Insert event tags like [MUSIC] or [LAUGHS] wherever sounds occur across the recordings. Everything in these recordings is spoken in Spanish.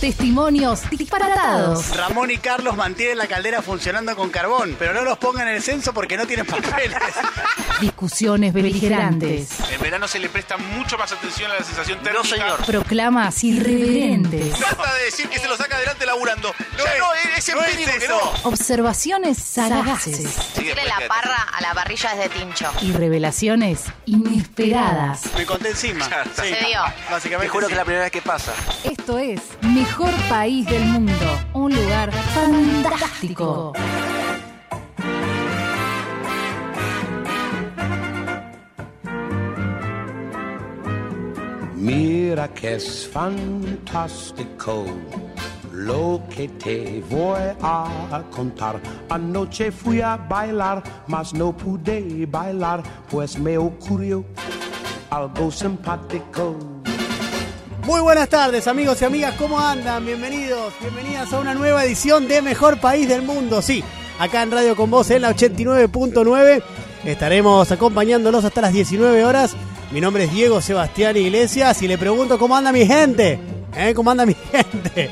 Testimonios disparatados. Ramón y Carlos mantienen la caldera funcionando con carbón, pero no los pongan en el censo porque no tienen papeles. [LAUGHS] Discusiones beligerantes. En verano se le presta mucho más atención a la sensación térmica. señor. Proclamas irreverentes. Trata de decir que se lo saca adelante laburando. No ya es- no, es no es empírico que eso. no. Observaciones sagaces. Decirle la parra a la parrilla es de tincho. Y revelaciones inesperadas. Me conté encima. Sí, Se dio. Básicamente. Te juro sí. que es la primera vez que pasa. Esto es Mejor País del Mundo. Un lugar fantástico. Mira que es fantástico lo que te voy a contar. Anoche fui a bailar, mas no pude bailar, pues me ocurrió algo simpático. Muy buenas tardes amigos y amigas, ¿cómo andan? Bienvenidos, bienvenidas a una nueva edición de Mejor País del Mundo. Sí, acá en Radio Con Voz en la 89.9 estaremos acompañándolos hasta las 19 horas. Mi nombre es Diego Sebastián Iglesias y le pregunto cómo anda mi gente. ¿Eh? ¿Cómo anda mi [LAUGHS] gente?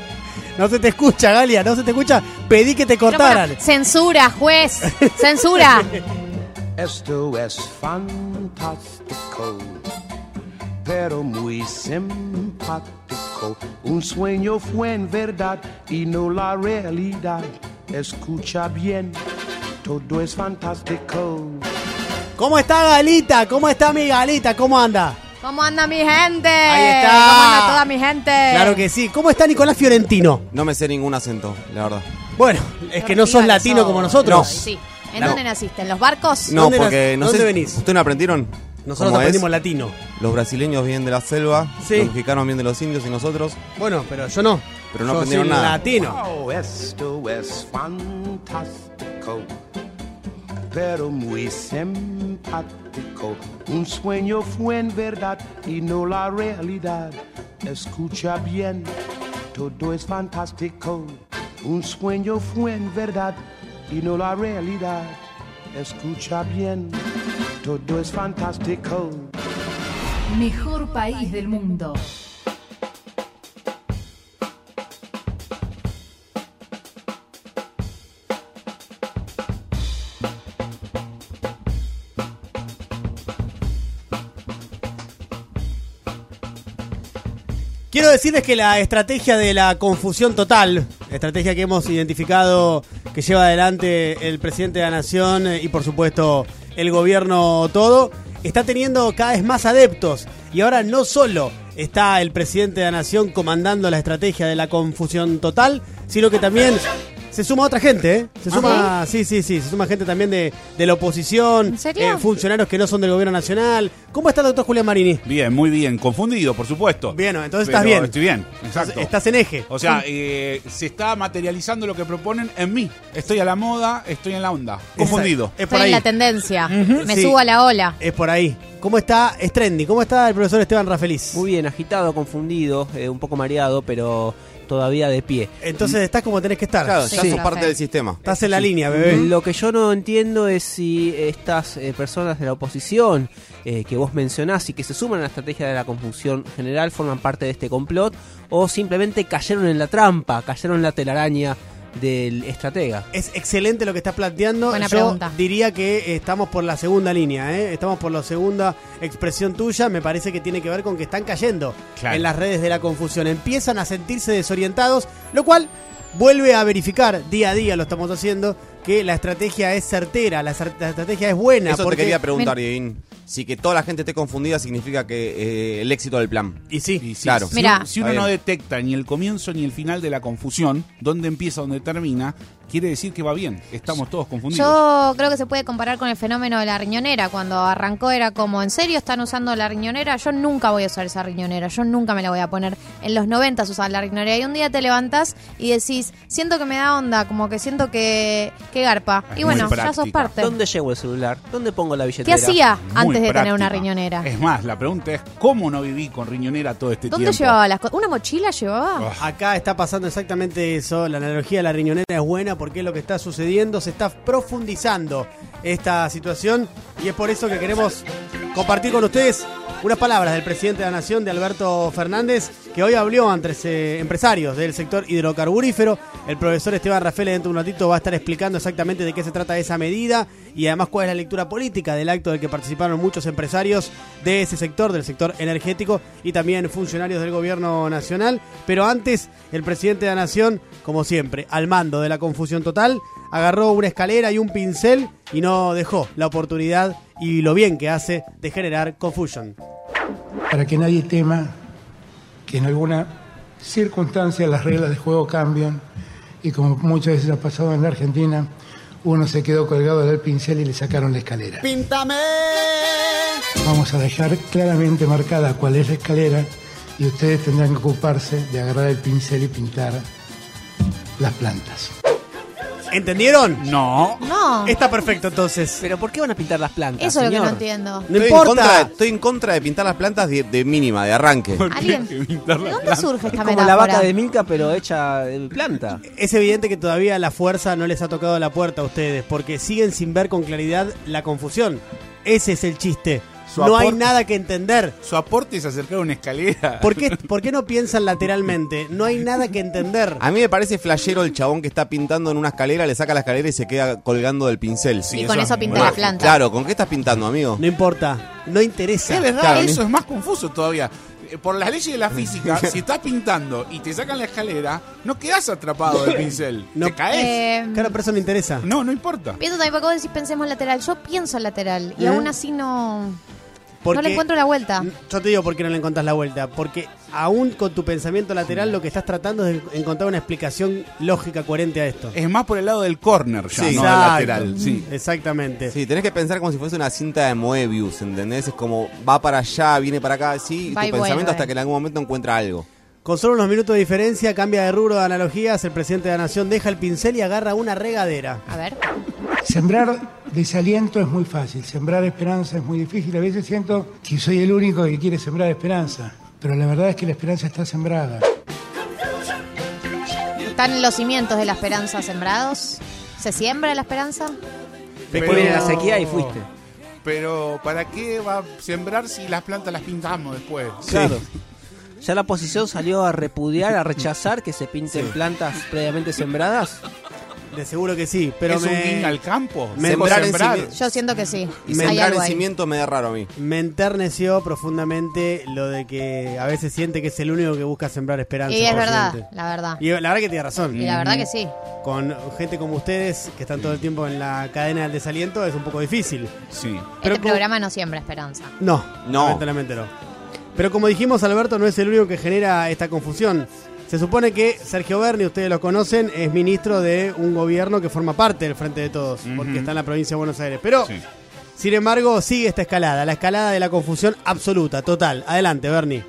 No se te escucha, Galia, no se te escucha. Pedí que te cortaran. Censura, juez. [LAUGHS] Censura. Esto es fantástico, pero muy simpático. Un sueño fue en verdad y no la realidad. Escucha bien, todo es fantástico. ¿Cómo está Galita? ¿Cómo está mi Galita? ¿Cómo anda? ¿Cómo anda mi gente? Ahí está. ¿Cómo anda toda mi gente? Claro que sí. ¿Cómo está Nicolás Fiorentino? No me sé ningún acento, la verdad. Bueno, es que no sos latino como nosotros. Sí. ¿En No. dónde naciste? ¿En los barcos? No, ¿Dónde porque no dónde sé. venís? ¿Ustedes no aprendieron? Nosotros aprendimos latino. Los brasileños vienen de la selva, Sí. los mexicanos vienen de los indios y nosotros. Bueno, pero yo no. Pero no Yo aprendieron soy nada. latino. Oh, esto es fantástico, pero muy simpático. Un sueño fue en verdad y no la realidad. Escucha bien, todo es fantástico. Un sueño fue en verdad y no la realidad. Escucha bien, todo es fantástico. Mejor País del Mundo. Quiero decirles que la estrategia de la confusión total, estrategia que hemos identificado que lleva adelante el presidente de la nación eh, y por supuesto el gobierno todo, está teniendo cada vez más adeptos. Y ahora no solo está el presidente de la nación comandando la estrategia de la confusión total, sino que también se suma otra gente, ¿eh? Se suma, sí, sí, sí, se suma gente también de, de la oposición, ¿En serio? eh, funcionarios que no son del gobierno nacional. ¿Cómo está el doctor Julián Marini? Bien, muy bien. Confundido, por supuesto. Bien, entonces Pero estás bien. Estoy bien, exacto. Estás en eje. O sea, eh, se está materializando lo que proponen en mí. Estoy a la moda, estoy en la onda. Confundido. Es por Estoy en ahí. la tendencia. Me Sí. subo a la ola. Es por ahí. ¿Cómo está? Es trendy. ¿Cómo está el profesor Esteban Rafeliz? Muy bien, agitado, confundido, eh, un poco mareado, pero todavía de pie. Entonces estás como tenés que estar. Claro, ya sí. sos parte del sistema. Estás en la línea, bebé. Lo que yo no entiendo es si estas eh, personas de la oposición eh, que vos mencionás y que se suman a la estrategia de la confusión general forman parte de este complot o simplemente cayeron en la trampa, cayeron en la telaraña del estratega. Es excelente lo que estás planteando. Buena Yo pregunta. diría que estamos por la segunda línea, ¿eh? Estamos por la segunda expresión tuya. Me parece que tiene que ver con que están cayendo Claro. en las redes de la confusión. Empiezan a sentirse desorientados, lo cual vuelve a verificar día a día, lo estamos haciendo, que la estrategia es certera, la, estrategia es buena. Eso porque- te quería preguntar. Si que toda la gente esté confundida significa que eh, el éxito del plan. Y sí, Y sí, Claro. Si, Mira. uno- si uno no detecta ni el comienzo ni el final de la confusión, dónde empieza, dónde termina, quiere decir que va bien. Estamos todos confundidos. Yo creo que se puede comparar con el fenómeno de la riñonera. Cuando arrancó era como, ¿en serio están usando la riñonera? Yo nunca voy a usar esa riñonera. Yo nunca me la voy a poner. En los 90 usaban la riñonera. Y un día te levantás y decís, siento que me da onda, como que siento que, que garpa. Es y bueno, ya sos parte. ¿Dónde llevo el celular? ¿Dónde pongo la ¿Qué billetera? hacía Muy antes de tener una riñonera? Es más, la pregunta es, ¿cómo no viví con riñonera todo este ¿Dónde tiempo? llevaba las cosas? ¿Una mochila llevaba? Acá está pasando exactamente eso. La analogía de la riñonera es buena porque es lo que está sucediendo. Se está profundizando esta situación y es por eso que queremos compartir con ustedes unas palabras del presidente de la Nación, de Alberto Fernández, que hoy habló ante eh, empresarios del sector hidrocarburífero. El profesor Esteban Rafael dentro de un ratito va a estar explicando exactamente de qué se trata esa medida y además cuál es la lectura política del acto del que participaron muchos empresarios de ese sector, del sector energético y también funcionarios del gobierno nacional. Pero antes, el presidente de la Nación, como siempre, al mando de la confusión total, agarró una escalera y un pincel y no dejó la oportunidad y lo bien que hace de generar confusion. Para que nadie tema que en alguna circunstancia las reglas de juego cambian y como muchas veces ha pasado en la Argentina, uno se quedó colgado del pincel y le sacaron la escalera. ¡Píntame! Vamos a dejar claramente marcada cuál es la escalera y ustedes tendrán que ocuparse de agarrar el pincel y pintar las plantas. ¿Entendieron? No. No. Está perfecto entonces. Pero ¿por qué van a pintar las plantas? Eso es lo que señor? no entiendo. No Estoy en, importa. contra, estoy en contra de pintar las plantas de, de mínima, de arranque. ¿Alguien? ¿De dónde surge Es esta como metáfora? la vaca de Milka, pero hecha de planta. Es evidente que todavía la fuerza no les ha tocado la puerta a ustedes, porque siguen sin ver con claridad la confusión. Ese es el chiste. Su no hay nada que entender. Su aporte es acercar una escalera. ¿Por qué, [LAUGHS] por qué no piensan lateralmente? No hay nada que entender. A mí me parece flashero el chabón que está pintando en una escalera, le saca la escalera y se queda colgando del pincel. Y con eso pinta Bueno, la planta. Claro, ¿con qué estás pintando, amigo? No importa, no interesa. Es verdad, Claro, eso ni- es más confuso todavía. Eh, Por las leyes de la física, [LAUGHS] si estás pintando y te sacan la escalera, no quedas atrapado del pincel. [LAUGHS] No. Te caes. Eh, Claro, pero eso no interesa. No, no importa. pienso también, porque vos decís pensemos lateral. Yo pienso lateral y ¿Eh? aún así no, Porque- no le encuentro la vuelta. Yo te digo por qué no le encontrás la vuelta. Porque aún con tu pensamiento lateral lo que estás tratando es de encontrar una explicación lógica coherente a esto. Es más por el lado del corner ya, Sí. no del lateral. Sí. Exactamente. Sí, tenés que pensar como si fuese una cinta de Moebius, ¿entendés? Es como va para allá, viene para acá, sí, y tu y pensamiento vuelve. hasta que en algún momento encuentra algo. Con solo unos minutos de diferencia, cambia de rubro de analogías, el presidente de la nación deja el pincel y agarra una regadera. A ver. Sembrar desaliento es muy fácil, sembrar esperanza es muy difícil. A veces siento que soy el único que quiere sembrar esperanza, pero la verdad es que la esperanza está sembrada. ¿Están los cimientos de la esperanza sembrados? ¿Se siembra la esperanza? Después viene la sequía y fuiste. Pero ¿para qué va a sembrar si las plantas las pintamos después? Claro. Ya la oposición salió a repudiar, a rechazar que se pinten plantas previamente sembradas. De seguro que sí, pero ¿Es un me, guiño al campo? me- ¿Cómo Sembrar en sembrar? Yo siento que sí. Y sembrar en cimiento me da raro a mí. me enterneció profundamente lo de que a veces siente que es el único que busca sembrar esperanza. Y es verdad, la verdad. Y la verdad que tiene razón. Y la verdad que sí. Con gente como ustedes, que están todo el tiempo en la cadena del desaliento, es un poco difícil. Sí. Pero este como- programa no siembra esperanza. No, No. lamentablemente no. Pero como dijimos, Alberto no es el único que genera esta confusión. Se supone que Sergio Berni, ustedes lo conocen, es ministro de un gobierno que forma parte del Frente de Todos, porque está en la provincia de Buenos Aires. Pero, Sí. sin embargo, sigue esta escalada, la escalada de la confusión absoluta, total. Adelante, Berni.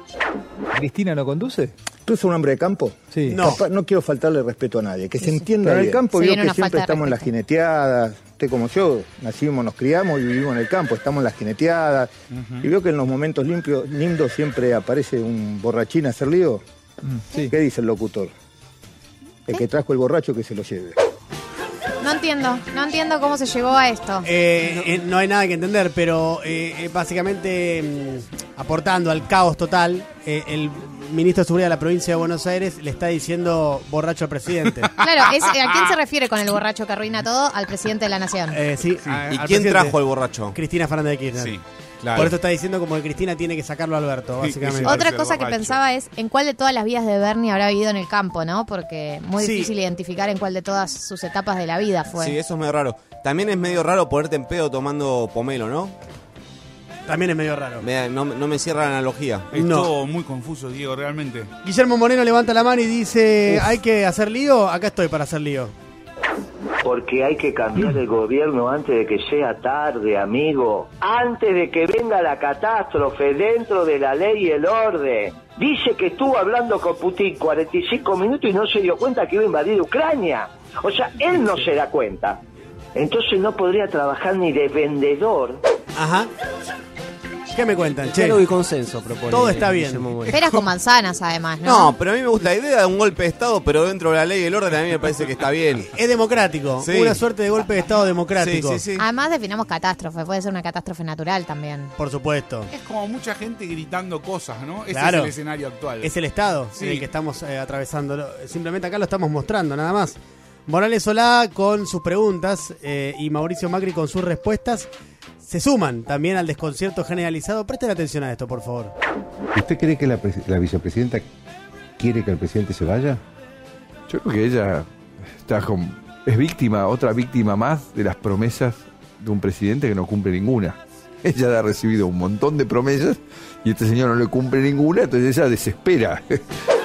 ¿Cristina no conduce? ¿Tú eres un hombre de campo? Sí. No. Capaz- no quiero faltarle respeto a nadie, que se entienda. En el campo viene que siempre estamos en las jineteadas. Usted como yo, nacimos, nos criamos y vivimos en el campo, estamos en las jineteadas. Y veo que en los momentos limpios, lindos siempre aparece un borrachín a hacer lío. ¿Qué dice el locutor? El que trajo el borracho que se lo lleve. No entiendo, no entiendo cómo se llegó a esto. Eh, eh, no hay nada que entender, pero eh, eh, básicamente mm, aportando al caos total, eh, el ministro de Seguridad de la provincia de Buenos Aires le está diciendo borracho al presidente. [LAUGHS] Claro, es, ¿a quién se refiere con el borracho que arruina todo? Al presidente de la nación. Eh, sí, a- ¿Y al quién presidente. trajo al borracho? Cristina Fernández de Kirchner. Sí, claro. Por eso está diciendo como que Cristina tiene que sacarlo a Alberto, básicamente. sí. Otra cosa que borracho. pensaba es en cuál de todas las vidas de Bernie habrá vivido en el campo, ¿no? Porque muy Sí. difícil identificar en cuál de todas sus etapas de la vida fue. Sí, eso es medio raro. También es medio raro ponerte en pedo tomando pomelo, ¿no? También es medio raro. Me- no, no me cierra la analogía. Es No. todo muy confuso, Diego, realmente. Guillermo Moreno levanta la mano y dice, ¿hay que hacer lío? Acá estoy para hacer lío. Porque hay que cambiar el gobierno antes de que sea tarde, amigo. Antes de que venga la catástrofe dentro de la ley y el orden. Dice que estuvo hablando con Putin 45 minutos y no se dio cuenta que iba a invadir Ucrania. O sea, él no se da cuenta. Entonces no podría trabajar ni de vendedor. Ajá. ¿Qué me cuentan, che? Y consenso propone. Todo está bien. Guillermo Moreno. Peras con manzanas, además, ¿no? No, pero a mí me gusta la idea de un golpe de Estado, pero dentro de la ley y el orden a mí me parece que está bien. Es democrático. Sí. Una suerte de golpe de Estado democrático. Sí, sí, sí. Además definamos catástrofe, puede ser una catástrofe natural también. Por supuesto. Es como mucha gente gritando cosas, ¿no? Ese Claro. es el escenario actual. Es el Estado Sí. en el que estamos eh, atravesando. Simplemente acá lo estamos mostrando, nada más. Morales Solá con sus preguntas eh, y Mauricio Macri con sus respuestas se suman también al desconcierto generalizado. Presten atención a esto, por favor. ¿Usted cree que la, pres- la vicepresidenta quiere que el presidente se vaya? Yo creo que ella está con- es víctima, otra víctima más de las promesas de un presidente que no cumple ninguna. [LAUGHS] Ella ha recibido un montón de promesas y este señor no le cumple ninguna, entonces ella desespera. [LAUGHS]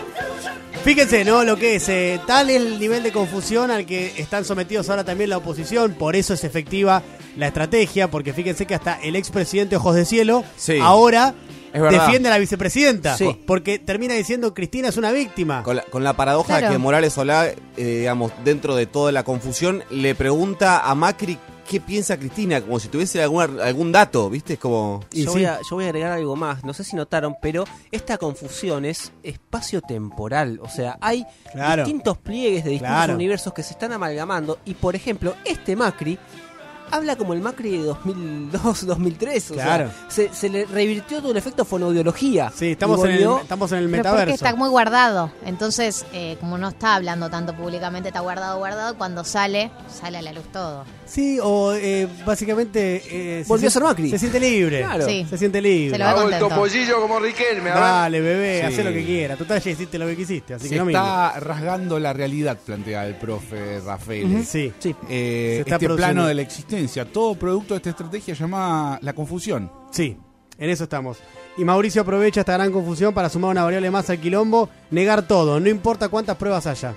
Fíjense, ¿no? Lo que es, eh, tal es el nivel de confusión al que están sometidos ahora también la oposición, por eso es efectiva la estrategia, porque fíjense que hasta el expresidente Ojos de Cielo Sí. ahora defiende a la vicepresidenta, Sí. porque termina diciendo Cristina es una víctima. Con la, con la paradoja Claro. de que Morales Solá, eh, digamos, dentro de toda la confusión, le pregunta a Macri qué piensa Cristina, como si tuviese alguna- algún dato, ¿viste? Es como... Y Yo, sí. voy a, yo voy a agregar algo más. No sé si notaron, pero esta confusión es espacio-temporal. O sea, hay Claro. distintos pliegues de distintos Claro. universos que se están amalgamando. Y, por ejemplo, este Macri habla como el Macri de 2002, 2003. [LAUGHS] O Claro. sea, se, se le revirtió todo el efecto fonoaudiología. Sí, estamos, en el, estamos en el Pero porque metaverso. está muy guardado. Entonces, eh, como no está hablando tanto públicamente, está guardado, guardado. Cuando sale, sale a la luz todo. Sí, o eh, básicamente... eh, se Volvió a ser Macri. Se siente libre. Claro. Sí. Se siente libre. Se lo ve contento. como Riquelme, Dale, bebé, Sí. haz lo que quiera. Total, ya hiciste lo que quisiste, así Se que no está rasgando la realidad, plantea el profe Rafael. Sí. Sí. Eh, Se está este produciendo. plano de la existencia, todo producto de esta estrategia llamada la confusión. Sí, en eso estamos. Y Mauricio aprovecha esta gran confusión para sumar una variable más al quilombo, negar todo, no importa cuántas pruebas haya.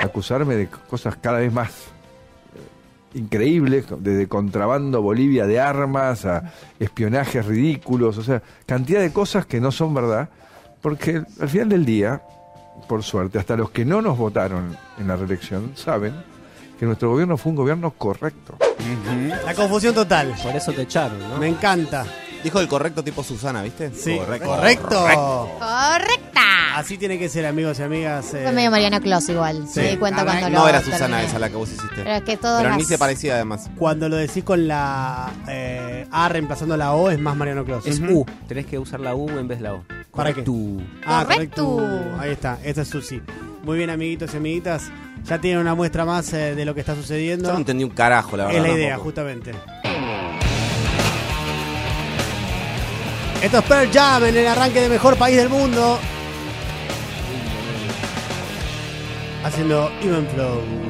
Acusarme de cosas cada vez más increíbles, desde contrabando Bolivia de armas a espionajes ridículos, o sea, cantidad de cosas que no son verdad, porque al final del día, por suerte, hasta los que no nos votaron en la reelección saben que nuestro gobierno fue un gobierno correcto. La confusión total. Por eso te echaron, ¿no? Me encanta. Dijo el correcto tipo Susana, ¿viste? Sí, Correcto. correcto. ¡Correcta! Así tiene que ser, amigos y amigas. eh, Fue medio Mariana Clos igual. Sí. Me di cuenta cuando lo No era Susana terminé. esa la que vos hiciste. Pero es que todo Pero las- ni se parecía además. Cuando lo decís con la eh, A reemplazando la O es más Mariano Clos. Es U. Tenés que usar la U en vez de la O. ¿Para qué? Correcto. Ah, Correcto. correcto. Ahí está, esa es Susi. Muy bien, amiguitos y amiguitas. Ya tienen una muestra más eh, de lo que está sucediendo. Yo no entendí un carajo, la verdad. Es la idea, tampoco. justamente. Esto es Pearl Jam en el arranque de mejor país del mundo. Haciendo Even Flow.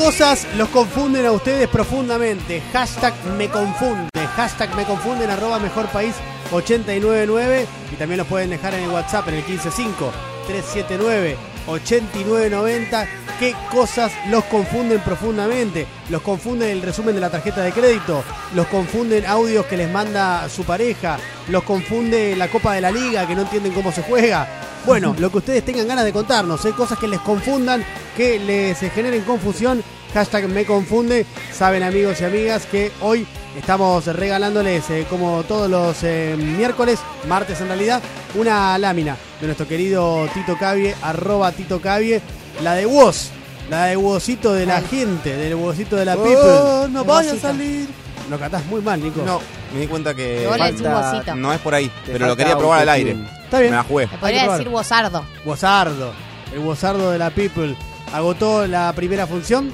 Cosas los confunden a ustedes profundamente? Hashtag me confunde. Hashtag me confunden arroba mejor país 899 y también los pueden dejar en el WhatsApp en el 155 379 8990. ¿Qué cosas los confunden profundamente? Los confunden el resumen de la tarjeta de crédito, los confunden audios que les manda su pareja, los confunde la Copa de la Liga que no entienden cómo se juega. Bueno, lo que ustedes tengan ganas de contarnos, ¿eh? cosas que les confundan, que les generen confusión. Hashtag me confunde. Saben amigos y amigas que hoy estamos regalándoles, eh, como todos los eh, miércoles, martes en realidad, una lámina de nuestro querido Tito Cavie, arroba Tito Cavie, la de Woz, la de Wozito de la gente, del Wozito de la Oh, people. no vaya a salir. Lo catás muy mal, Nico. No, me di cuenta que decís Wozito. no es por ahí, Te pero lo falta quería probar al aire. Está bien. Me la jugué. Me podría decir Bozardo. Wozardo, el Wozardo de la People. Agotó la primera función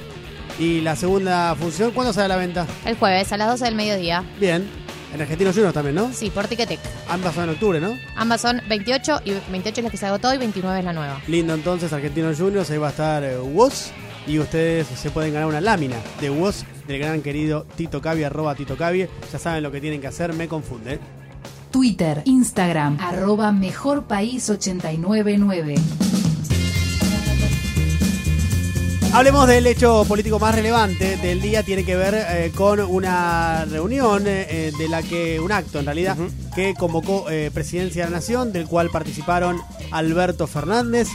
y la segunda función, ¿cuándo sale a la venta? El jueves a las 12 del mediodía. Bien. En Argentinos Juniors también, ¿no? Sí, por Ticketek. Ambas son en octubre, ¿no? Ambas son 28 y 28 es la que se agotó y 29 es la nueva. Lindo entonces, Argentinos Juniors, ahí va a estar eh, Woz y ustedes se pueden ganar una lámina de Woz del gran querido Tito Cavie, arroba Tito Cavie. Ya saben lo que tienen que hacer, me confunde. Twitter, Instagram, arroba Mejor País 899. Hablemos del hecho político más relevante del día, tiene que ver eh, con una reunión eh, de la que, un acto en realidad, que convocó eh, Presidencia de la Nación, del cual participaron Alberto Fernández,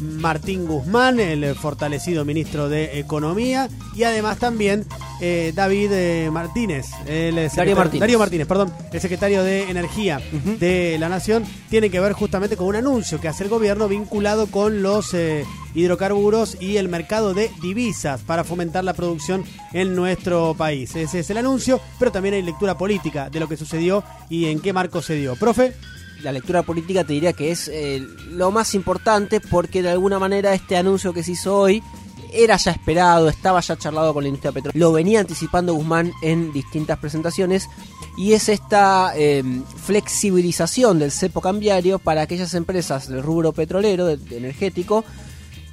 Martín Guzmán, el fortalecido ministro de Economía, y además también eh, David eh, Martínez, el Martínez. Darío Martínez, perdón, el secretario de Energía de la Nación, tiene que ver justamente con un anuncio que hace el gobierno vinculado con los eh, hidrocarburos y el mercado de divisas para fomentar la producción en nuestro país. Ese es el anuncio, pero también hay lectura política de lo que sucedió y en qué marco se dio. Profe. La lectura política te diría que es eh, lo más importante porque de alguna manera este anuncio que se hizo hoy era ya esperado, estaba ya charlado con la industria petrolera, lo venía anticipando Guzmán en distintas presentaciones y es esta eh, flexibilización del cepo cambiario para aquellas empresas del rubro petrolero, de energético,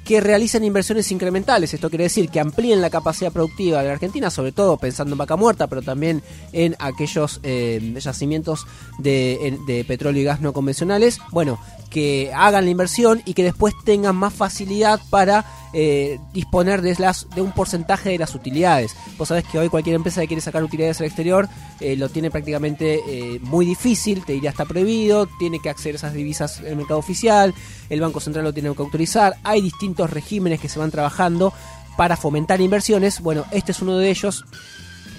que realicen inversiones incrementales. Esto quiere decir que amplíen la capacidad productiva de la Argentina, sobre todo pensando en vaca muerta, pero también en aquellos eh, yacimientos de, de petróleo y gas no convencionales. Bueno, que hagan la inversión y que después tengan más facilidad para eh, disponer de, las, de un porcentaje de las utilidades. Vos sabés que hoy cualquier empresa que quiere sacar utilidades al exterior eh, lo tiene prácticamente eh, muy difícil, te diría está prohibido, tiene que acceder a esas divisas en el mercado oficial, el Banco Central lo tiene que autorizar, hay distintos regímenes que se van trabajando para fomentar inversiones, bueno, este es uno de ellos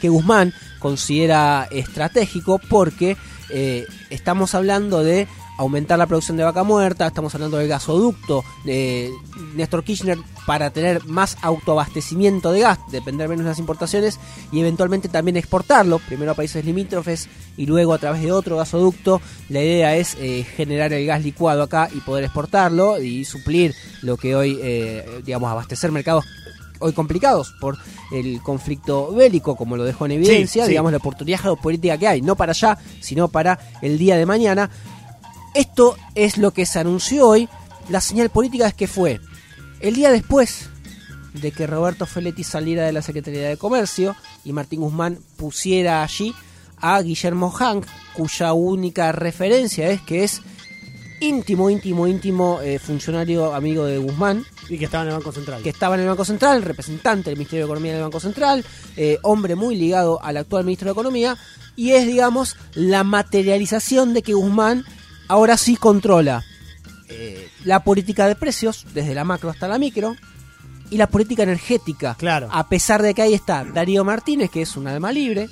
que Guzmán considera estratégico porque estamos hablando de aumentar la producción de vaca muerta, estamos hablando del gasoducto de Néstor Kirchner para tener más autoabastecimiento de gas, depender menos de las importaciones y eventualmente también exportarlo, primero a países limítrofes y luego a través de otro gasoducto. La idea es eh, generar el gas licuado acá y poder exportarlo y suplir lo que hoy, eh, digamos, abastecer mercados hoy complicados por el conflicto bélico, como lo dejó en evidencia, sí. digamos, la oportunidad geopolítica que hay, no para allá, sino para el día de mañana. Esto es lo que se anunció hoy. La señal política es que fue el día después de que Roberto Feletti saliera de la Secretaría de Comercio y Martín Guzmán pusiera allí a Guillermo Hank, cuya única referencia es que es íntimo, íntimo, íntimo eh, funcionario amigo de Guzmán. Y que estaba en el Banco Central. Que estaba en el Banco Central, representante del Ministerio de Economía del Banco Central, eh, hombre muy ligado al actual ministro de Economía, y es, digamos, la materialización de que Guzmán ahora sí controla eh, la política de precios, desde la macro hasta la micro, y la política energética. Claro. A pesar de que ahí está Darío Martínez, que es un alma libre,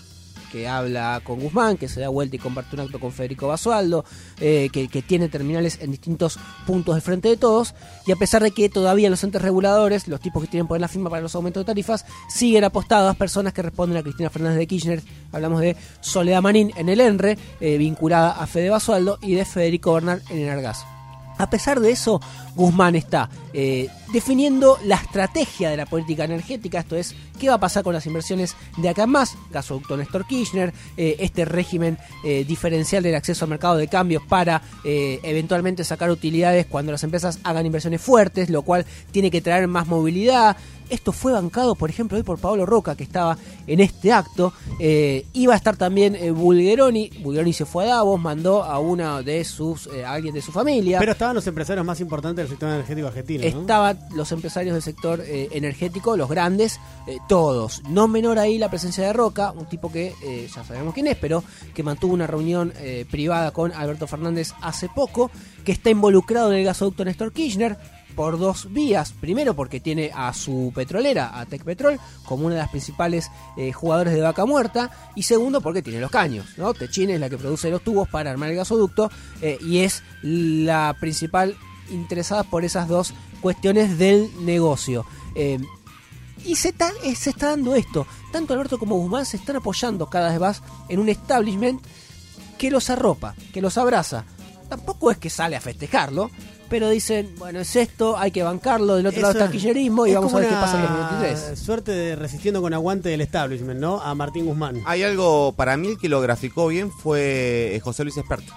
que habla con Guzmán, que se da vuelta y comparte un acto con Federico Basualdo, eh, que, tiene terminales en distintos puntos del frente de todos, y a pesar de que todavía los entes reguladores, los tipos que tienen poder la firma para los aumentos de tarifas, siguen apostadas personas que responden a Cristina Fernández de Kirchner, hablamos de Soledad Manín en el ENRE, eh, vinculada a Fede Basualdo, y de Federico Bernal en Enargas. A pesar de eso, Guzmán está eh, definiendo la estrategia de la política energética, esto es, qué va a pasar con las inversiones de acá en más, gasoducto Néstor Kirchner, eh, este régimen eh, diferencial del acceso al mercado de cambios para eventualmente sacar utilidades cuando las empresas hagan inversiones fuertes, lo cual tiene que traer más movilidad. Esto fue bancado, por ejemplo, hoy por Pablo Roca, que estaba en este acto. Eh, iba a estar también eh, Bulgeroni. Bulgeroni se fue a Davos, mandó a una de sus, eh, a alguien de su familia. Pero estaban los empresarios más importantes del sector energético argentino. ¿no? Estaban los empresarios del sector eh, energético, los grandes, todos. No menor ahí la presencia de Roca, un tipo que ya sabemos quién es, pero que mantuvo una reunión privada con Alberto Fernández hace poco, que está involucrado en el gasoducto Néstor Kirchner por dos vías. Primero porque tiene a su petrolera, a Tech Petrol, como una de las principales eh, jugadores de vaca muerta. Y segundo porque tiene los caños. ¿no? Techin es la que produce los tubos para armar el gasoducto eh, y es la principal interesada por esas dos cuestiones del negocio. Eh, y se está, se está dando esto. Tanto Alberto como Guzmán se están apoyando cada vez más en un establishment que los arropa, que los abraza. Tampoco es que sale a festejarlo, pero dicen, bueno, es esto, hay que bancarlo, del otro lado está el kirchnerismo y es vamos a ver qué pasa en 2023. Suerte de resistiendo con aguante del establishment, ¿no? A Martín Guzmán. Hay algo, para mí el que lo graficó bien fue eh, José Luis Esperto.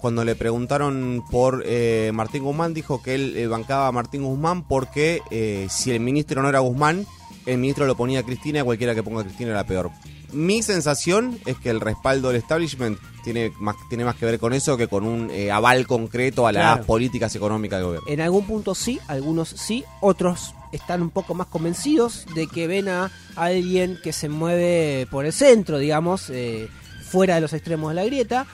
Cuando le preguntaron por eh, Martín Guzmán, dijo que él eh, bancaba a Martín Guzmán porque eh, si el ministro no era Guzmán, el ministro lo ponía a Cristina y cualquiera que ponga a Cristina era peor. Mi sensación es que el respaldo del establishment tiene más, tiene más que ver con eso que con un eh, aval concreto a las Claro. políticas económicas del gobierno. En algún punto sí, algunos sí, otros están un poco más convencidos de que ven a alguien que se mueve por el centro, digamos, eh, fuera de los extremos de la grieta.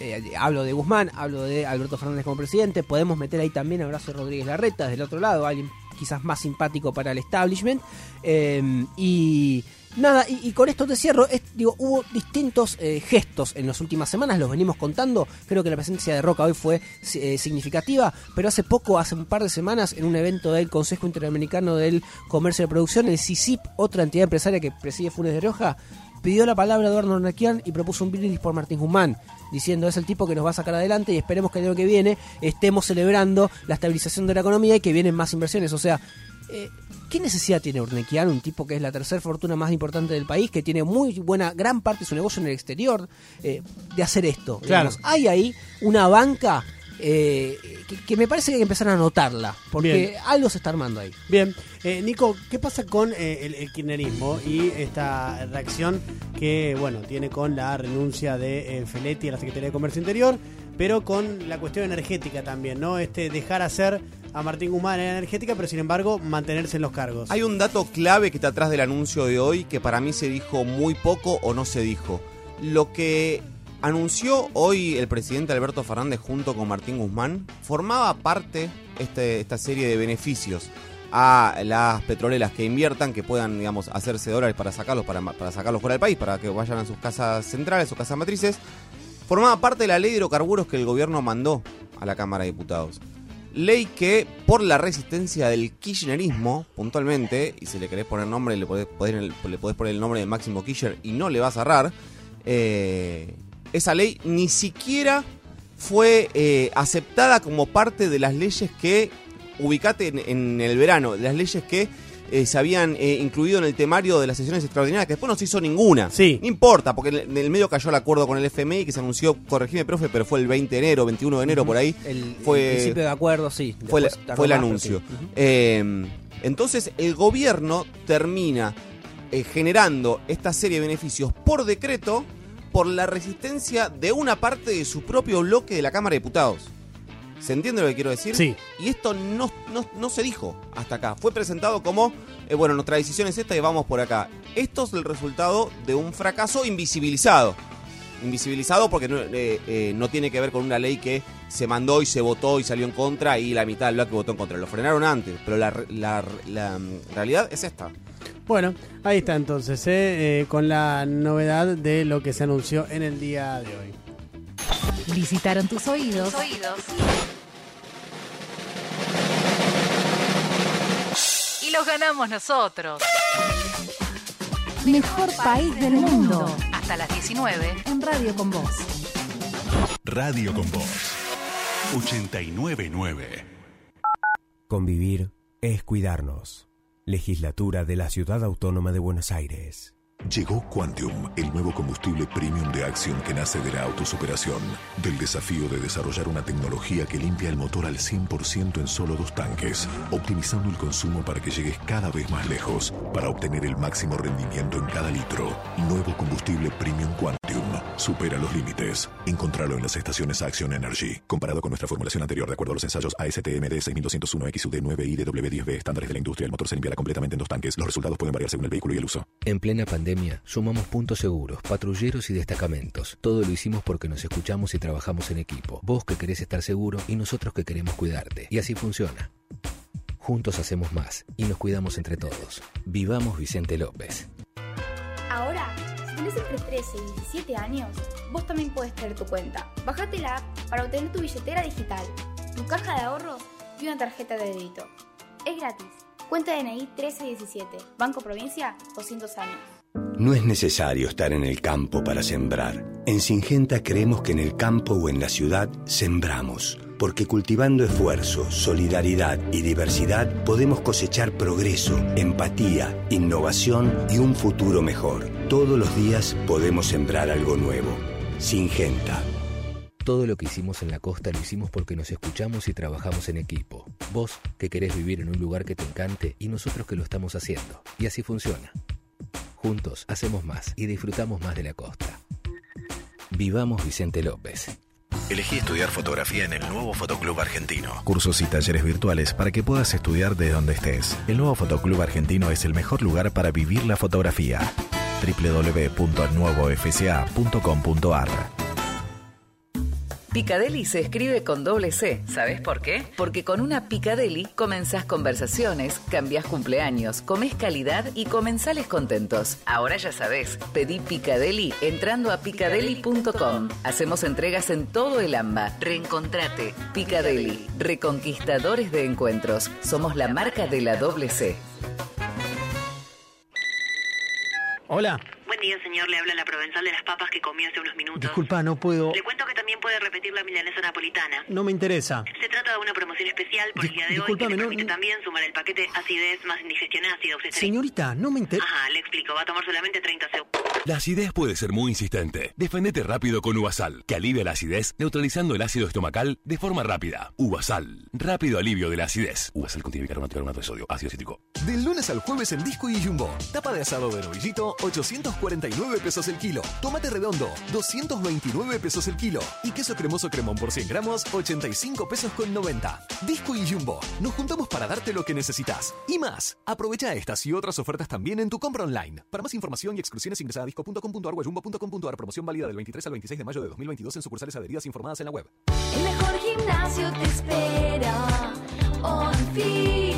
Eh, hablo de Guzmán, hablo de Alberto Fernández como presidente. Podemos meter ahí también a Horacio Rodríguez Larreta desde el otro lado, alguien quizás más simpático para el establishment. Eh, y nada, y, con esto te cierro. Es- digo, hubo distintos eh, gestos en las últimas semanas, los venimos contando. Creo que la presencia de Roca hoy fue eh, significativa, pero hace poco, hace un par de semanas, en un evento del Consejo Interamericano del Comercio de Producción, el CICIP, otra entidad empresaria que preside Funes de Rioja, pidió la palabra a Eduardo Narquian y propuso un brindis por Martín Guzmán, diciendo es el tipo que nos va a sacar adelante y esperemos que el año que viene estemos celebrando la estabilización de la economía y que vienen más inversiones. O sea, eh, ¿qué necesidad tiene Urnequian, un tipo que es la tercera fortuna más importante del país, que tiene muy buena, gran parte de su negocio en el exterior, eh, de hacer esto? Claro. digamos? Hay ahí una banca eh, que, que me parece que hay que empezar a notarla, porque Bien. algo se está armando ahí. Bien, eh, Nico, ¿qué pasa con eh, el, el kirchnerismo y esta reacción que, bueno, tiene con la renuncia de eh, Feletti a la Secretaría de Comercio Interior, pero con la cuestión energética también, ¿no? Este dejar hacer a Martín Guzmán en la energética, pero sin embargo mantenerse en los cargos. Hay un dato clave que está atrás del anuncio de hoy que para mí se dijo muy poco o no se dijo. Lo que anunció hoy el presidente Alberto Fernández junto con Martín Guzmán formaba parte este, esta serie de beneficios a las petroleras que inviertan, que puedan, digamos, hacerse dólares para sacarlos, para, para sacarlos fuera del país, para que vayan a sus casas centrales, sus casas matrices, formaba parte de la ley de hidrocarburos que el gobierno mandó a la Cámara de Diputados. Ley que, por la resistencia del kirchnerismo, puntualmente, y si le querés poner nombre, le podés, podés- le podés poner el nombre de Máximo Kirchner y no le vas a cerrar, eh, esa ley ni siquiera fue eh, aceptada como parte de las leyes que, ubicate en, en el verano, las leyes que eh, se habían eh, incluido en el temario de las sesiones extraordinarias, que después no se hizo ninguna. Sí. No importa, porque en el, medio cayó el acuerdo con el FMI que se anunció, corregime, profe, pero fue el 20 de enero, 21 de enero, por ahí. El, fue, el principio de acuerdo, sí. fue, la- fue el más, anuncio. sí. Eh, entonces el gobierno termina generando esta serie de beneficios por decreto por la resistencia de una parte de su propio bloque de la Cámara de Diputados. ¿Se entiende lo que quiero decir? Sí. Y esto no, no, no se dijo hasta acá. Fue presentado como, eh, bueno, nuestra decisión es esta y vamos por acá. Esto es el resultado de un fracaso invisibilizado. Invisibilizado porque no, eh, eh, no tiene que ver con una ley que se mandó y se votó y salió en contra y la mitad del bloque votó en contra. Lo frenaron antes, pero la, re- la- la, mm, realidad es esta. Bueno, ahí está entonces, eh, eh, con la novedad de lo que se anunció en el día de hoy. Visitaron tus oídos. Y los ganamos nosotros. Mejor país del mundo. Hasta las 19. En Radio con Vos. Radio con Voz. 899. Convivir es cuidarnos. Legislatura de la Ciudad Autónoma de Buenos Aires. Llegó Quantium, el nuevo combustible premium de acción que nace de la autosuperación, del desafío de desarrollar una tecnología que limpia el motor al 100% en solo dos tanques, optimizando el consumo para que llegues cada vez más lejos, para obtener el máximo rendimiento en cada litro. Nuevo combustible premium Quantium. Supera los límites. Encontralo en las estaciones Action Energy. Comparado con nuestra formulación anterior, de acuerdo a los ensayos ASTM de 6201 XUD 9IDW10B estándares de la industria, el motor se limpiará completamente en dos tanques. Los resultados pueden variar según el vehículo y el uso. En plena pandemia, sumamos puntos seguros, patrulleros y destacamentos. Todo lo hicimos porque nos escuchamos y trabajamos en equipo. Vos que querés estar seguro y nosotros que queremos cuidarte. Y así funciona. Juntos hacemos más y nos cuidamos entre todos. Vivamos Vicente López. Ahora, si tenés entre 13 y 17 años, vos también puedes tener tu cuenta. Bajate la app para obtener tu billetera digital, tu caja de ahorros y una tarjeta de débito. Es gratis. Cuenta DNI 1317, Banco Provincia, 200 años. No es necesario estar en el campo para sembrar. En Singenta creemos que en el campo o en la ciudad sembramos, porque cultivando esfuerzo, solidaridad y diversidad podemos cosechar progreso, empatía, innovación y un futuro mejor. Todos los días podemos sembrar algo nuevo. Singenta. Todo lo que hicimos en la costa lo hicimos porque nos escuchamos y trabajamos en equipo. Vos que querés vivir en un lugar que te encante y nosotros que lo estamos haciendo. Y así funciona. Juntos hacemos más y disfrutamos más de la costa. Vivamos Vicente López. Elegí estudiar fotografía en el nuevo Fotoclub Argentino. Cursos y talleres virtuales para que puedas estudiar de donde estés. El nuevo Fotoclub Argentino es el mejor lugar para vivir la fotografía. www.nuevofca.com.ar Picadeli se escribe con doble C. ¿Sabes por qué? Porque con una Picadeli comenzás conversaciones, cambiás cumpleaños, comés calidad y comensales contentos. Ahora ya sabes, pedí Picadeli entrando a picadeli.com. Hacemos entregas en todo el AMBA. Reencontrate. Picadeli, reconquistadores de encuentros. Somos la marca de la doble C. Hola. Buen día, señor. Le habla la provenzal de las papas que comí hace unos minutos. Disculpa, no puedo. Le cuento que también puede repetir la milanesa napolitana. No me interesa. Se trata de una promoción especial por el día de hoy que no- también sumar el paquete acidez más indigestión ácida. Usted Señorita, no me interesa. Ajá, le explico. Va a tomar solamente 30 segundos. La acidez puede ser muy insistente. Defendete rápido con Uvasal, que alivia la acidez neutralizando el ácido estomacal de forma rápida. Uvasal, rápido alivio de la acidez. Uvasal contiene bicarbonato y carbonato de sodio, ácido cítrico. Del lunes al jueves en Disco y Jumbo. Tapa de asado de novillito, 849 pesos el kilo. Tomate redondo, 229 pesos el kilo. Y queso cremoso cremón por 100 gramos, 85 pesos con 90. Disco y Jumbo. Nos juntamos para darte lo que necesitas. Y más. Aprovecha estas y otras ofertas también en tu compra online. Para más información y exclusiones ingresa a disco.com.ar o jumbo.com.ar. Promoción válida del 23 al 26 de mayo de 2022 en sucursales adheridas informadas en la web. El mejor gimnasio te espera. OnFit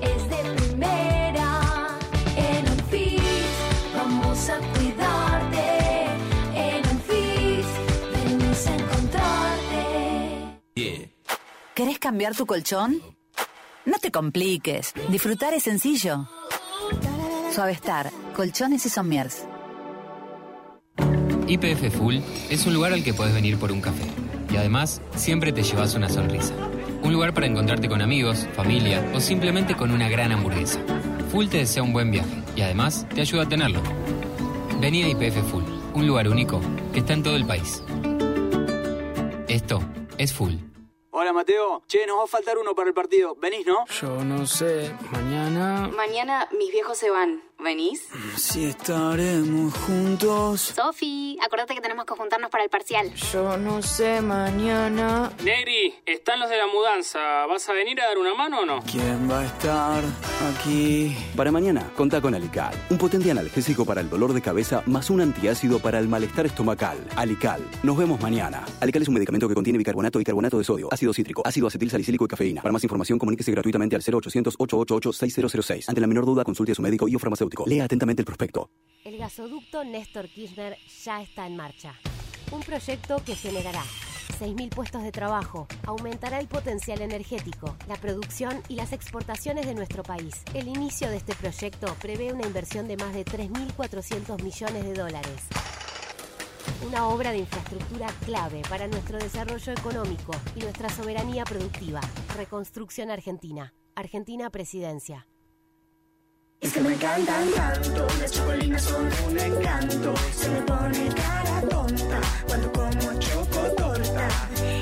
es de primera. ¿Querés cambiar tu colchón? No te compliques. Disfrutar es sencillo. Suavestar, colchones y somiers. IPF Full es un lugar al que puedes venir por un café. Y además, siempre te llevas una sonrisa. Un lugar para encontrarte con amigos, familia o simplemente con una gran hamburguesa. Full te desea un buen viaje y además te ayuda a tenerlo. Vení a IPF Full, un lugar único que está en todo el país. Esto es Full. Hola Mateo, che, nos va a faltar uno para el partido. ¿Venís, no? Yo no sé, mañana... Mañana mis viejos se van. ¿Venís? Si estaremos juntos. Sofi, acordate que tenemos que juntarnos para el parcial. Yo no sé, mañana... Negri, están los de la mudanza. ¿Vas a venir a dar una mano o no? ¿Quién va a estar aquí? Para mañana, contá con Alical, un potente analgésico para el dolor de cabeza más un antiácido para el malestar estomacal. Alical. Nos vemos mañana. Alical es un medicamento que contiene bicarbonato y carbonato de sodio, ácido cítrico, ácido acetil salicílico y cafeína. Para más información, comuníquese gratuitamente al 0800 888 6006. Ante la menor duda, consulte a su médico y o farmacéutico. Lea atentamente el prospecto. El gasoducto Néstor Kirchner ya está en marcha. Un proyecto que generará 6.000 puestos de trabajo, aumentará el potencial energético, la producción y las exportaciones de nuestro país. El inicio de este proyecto prevé una inversión de más de 3.400 millones de dólares. Una obra de infraestructura clave para nuestro desarrollo económico y nuestra soberanía productiva. Reconstrucción Argentina. Argentina Presidencia. Es que me encantan tanto, las chocolinas son un encanto. Se me pone cara tonta cuando como chocotorta.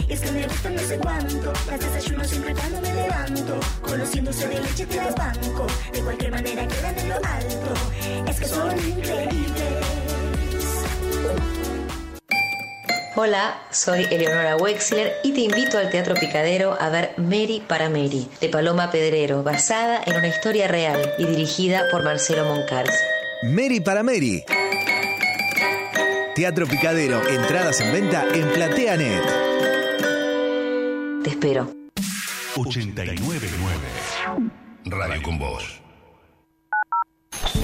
Y es que me gustan no sé cuánto, las desayuno siempre cuando me levanto. Conociéndose de leche te las banco, de cualquier manera quedan en lo alto. Es que son increíbles. Hola, soy Eleonora Wexler y te invito al Teatro Picadero a ver Mary para Mary, de Paloma Pedrero, basada en una historia real y dirigida por Marcelo Moncars. Mary para Mary. Teatro Picadero, entradas en venta en PlateaNet. Te espero. 899 Radio con Voz.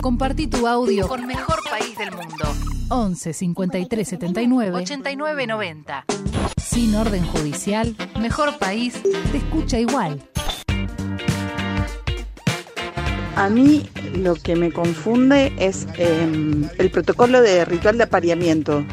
Compartí tu audio Con Mejor País del Mundo. 11 53 79 89 90. sin orden judicial. Mejor País. Te escucha igual. A mí lo que me confunde es eh, el protocolo de ritual de apareamiento.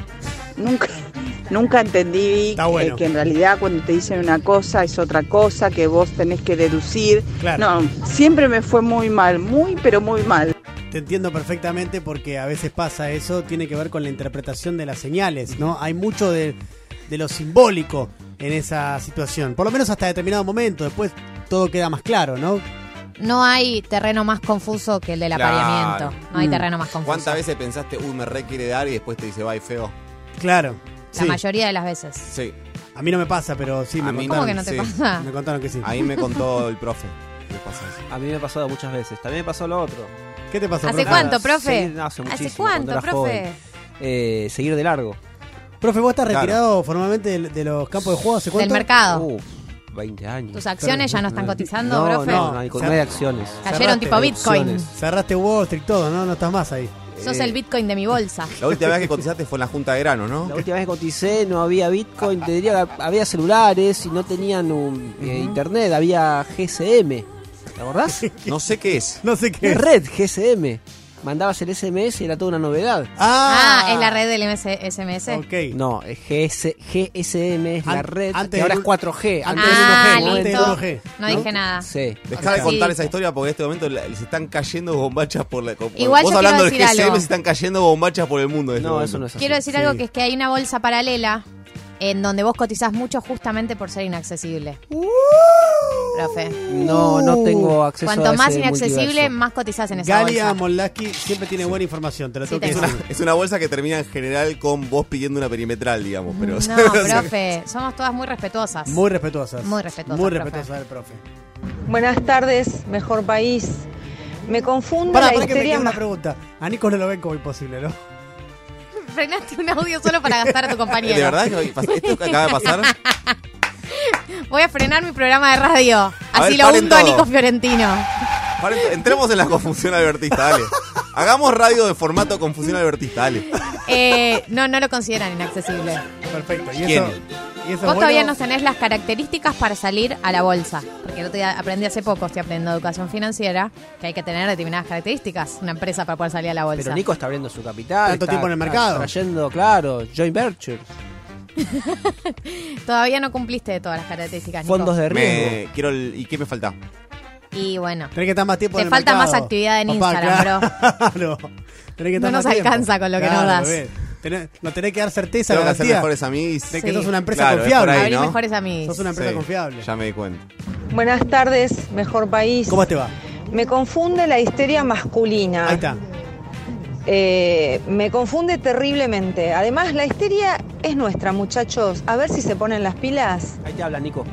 Nunca, [LAUGHS] nunca entendí bueno. eh, que en realidad cuando te dicen una cosa es otra cosa, que vos tenés que deducir. Claro. No, siempre me fue muy mal, muy pero muy mal. Te entiendo perfectamente porque a veces pasa eso, tiene que ver con la interpretación de las señales, ¿no? Hay mucho de, de lo simbólico en esa situación, por lo menos hasta determinado momento, después todo queda más claro, ¿no? No hay terreno más confuso que el del Claro. apareamiento. No hay Mm. terreno más confuso. ¿Cuántas veces pensaste, uy, me re quiere dar y después te dice, bye, feo? Claro. La sí. mayoría de las veces. Sí. A mí no me pasa, pero sí me A mí contaron. ¿Cómo que no te sí. pasa? Me contaron que sí. Ahí me contó el profe. ¿Qué pasa eso? A mí me ha pasado muchas veces. También me pasó lo otro. ¿Qué te pasó, ¿Hace profe? cuánto, profe? Seguir- no, hace ¿Hace cuánto, era profe? joven. Eh, seguir de largo. Profe, vos estás Claro. retirado formalmente de, de los campos de juego hace Del cuánto? mercado. Uf, 20 años. ¿Tus acciones ya no están cotizando, no, profe? No, no hay, no hay acciones. Cayeron tipo Bitcoin. Opciones. Cerraste Wall Street todo, ¿no? No estás más ahí. Sos Eh, el Bitcoin de mi bolsa. [LAUGHS] La última vez que cotizaste fue en la Junta de Grano, ¿no? La última vez que coticé no había Bitcoin, te diría que había celulares y no tenían un, eh, internet, había GSM. ¿Te acordás? [LAUGHS] No sé qué es. No sé qué. Red GSM. Mandabas el SMS y era toda una novedad. Ah, es la red del MS SMS. Ok. No, es GS, GSM es la An- red antes y ahora del es 4G. antes Antes del Ah, 1G, antes del listo. 1G. No dije nada. Sí. Dejá de Sí. contar esa historia porque en este momento la- les están cayendo bombachas por la. por- Igual vos yo hablando quiero del decir GSM algo. se están cayendo bombachas por el mundo. en este No, momento. eso no es así. Quiero decir Sí. algo que es que hay una bolsa paralela en donde vos cotizás mucho justamente por ser inaccesible. Profe. No, no tengo acceso a Cuanto ese más inaccesible, multiverso. más cotizás en esa Galia bolsa. Siempre tiene buena información, te lo Sí, tengo que tengo. decir. Es una bolsa que termina en general con vos pidiendo una perimetral, digamos. Pero, No, [LAUGHS] profe, somos todas muy respetuosas. Muy respetuosas. Muy respetuosas, Muy profe. respetuosa del profe. Buenas tardes, mejor país. Me confunde Para, la que me una más... pregunta. A Nico no lo ven como imposible, ¿no? Frenaste un audio solo para gastar a tu compañero. [LAUGHS] ¿De verdad esto acaba de pasar? [LAUGHS] Voy a frenar mi programa de radio. A Así ver, lo hundo a. Nico Fiorentino. Entremos en la confusión albertista, dale. Hagamos radio de formato confusión albertista, dale. Eh, no, no lo consideran inaccesible. Perfecto. ¿Y ¿Quién? eso, y eso Vos todavía no tenés las características para salir a la bolsa. Porque otro día aprendí hace poco, estoy aprendiendo educación financiera, que hay que tener determinadas características, una empresa para poder salir a la bolsa. Pero Nico está abriendo su capital. Tanto está- tiempo en el está mercado. Trayendo, claro, joint venture, [LAUGHS] Todavía no cumpliste de todas las características. Nico. fondos de riesgo. Me, quiero el- ¿Y qué me falta? Y bueno, Tenés que estar más tiempo Te en el falta mercado. más actividad en Papá, Instagram, claro. [LAUGHS] Tenés que estar No más nos tiempo. alcanza con lo que Claro, nos das. bebé. Tenés, nos tenés que dar certeza, Tengo que hacer garantía mejores amigos. de que Sí. sos una empresa Claro, confiable. ahí, ¿no? mejores amigos. Sos una empresa Sí, confiable. Ya me di cuenta. Buenas tardes, mejor país. ¿Cómo te va? Me confunde la histeria masculina. Ahí está. Eh, me confunde terriblemente. Además, la histeria es nuestra, muchachos. A ver si se ponen las pilas. Ahí te habla, Nico.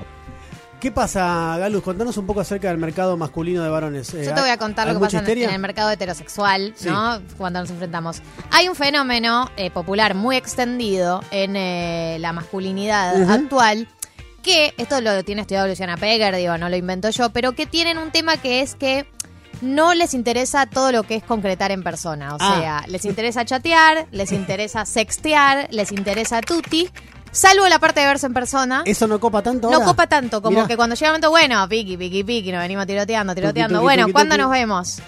¿Qué pasa, Galus? Contanos un poco acerca del mercado masculino de varones. Eh, Yo te voy a contar ¿hay lo que pasa en, el mercado heterosexual, Sí. ¿no? Cuando nos enfrentamos. Hay un fenómeno eh, popular muy extendido en eh, la masculinidad actual que, esto lo tiene estudiado Luciana Peger, digo, no lo invento yo, pero que tienen un tema que es que no les interesa todo lo que es concretar en persona. O Ah. sea, les interesa chatear, les interesa sextear, les interesa tuti, salvo la parte de verse en persona. ¿Eso no copa tanto No ahora? copa tanto, como Mirá. que cuando llega el momento, bueno, piqui, piqui, piqui, nos venimos tiroteando, tiroteando. tuki, bueno, tuki, ¿cuándo nos vemos?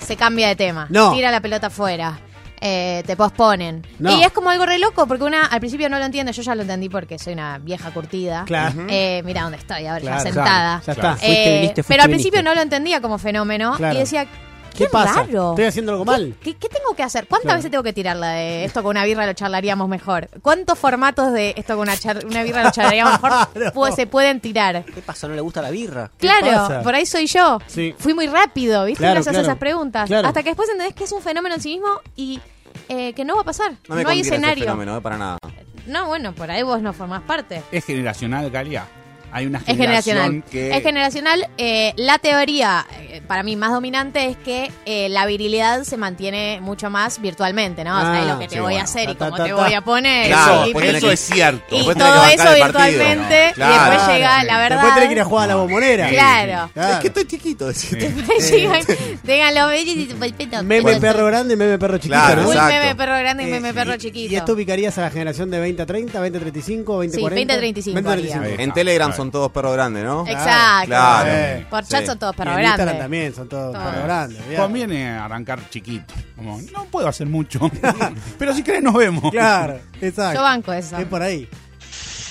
Se cambia de tema. No. Tira la pelota afuera. eh, te posponen. No. Y es como algo re loco, porque una al principio no lo entiende, yo ya lo entendí porque soy una vieja curtida. Claro. Eh, mira dónde estoy ahora, Claro, ya sentada. claro, ya está. Eh, Fuiste, viniste, fuiste, pero al viniste. principio no lo entendía como fenómeno y decía, qué, ¿Qué pasa? raro. ¿Estoy haciendo algo mal? ¿Qué, qué tengo que hacer? ¿Cuántas Claro. veces tengo que tirarla de esto con una birra lo charlaríamos mejor? ¿Cuántos formatos de esto con una, char- una birra lo charlaríamos mejor [LAUGHS] pu- se pueden tirar? ¿Qué pasa? ¿No le gusta la birra? Claro, por ahí soy yo. Sí. Fui muy rápido, ¿viste? Claro, hace claro. esas preguntas. Claro. Hasta que después entendés que es un fenómeno en sí mismo y eh, que no va a pasar. No hay ese escenario. fenómeno, eh, para nada. No, bueno, por ahí vos no formás parte. Es generacional, Galia. Hay una Es generación generacional. que... Es generacional. eh, la teoría, eh, para mí, más dominante es que eh, la virilidad se mantiene mucho más virtualmente, ¿no? o sea, Ah, es lo que te sí, voy a bueno. hacer y Ta, ta, cómo ta, te voy a poner. Claro, y- pues y- eso es cierto. Y todo que eso el virtualmente. No, Y claro. después llega la verdad. Después tenés que ir a jugar a la bombonera. Claro. Claro. Es que estoy chiquito. [LAUGHS] Después llegan, llegan los bellos y te Meme perro grande y meme perro chiquito, Claro, exacto. meme perro grande y Eh, meme perro y- chiquito. ¿Y esto ubicarías a la generación de 20 a 30, 20 a 35, 20 a Sí, 40? 20 a 35 haría. En Telegram son todos perros grandes, ¿no? Exacto. Claro. Eh. Por chat Sí. son todos Y perros en Instagram grandes. también son todos Todos. perros grandes. olvidate. Conviene arrancar chiquito. Como, no puedo hacer mucho. [LAUGHS] Pero si querés nos vemos. Claro, [LAUGHS] exacto. Yo banco eso. Es por ahí.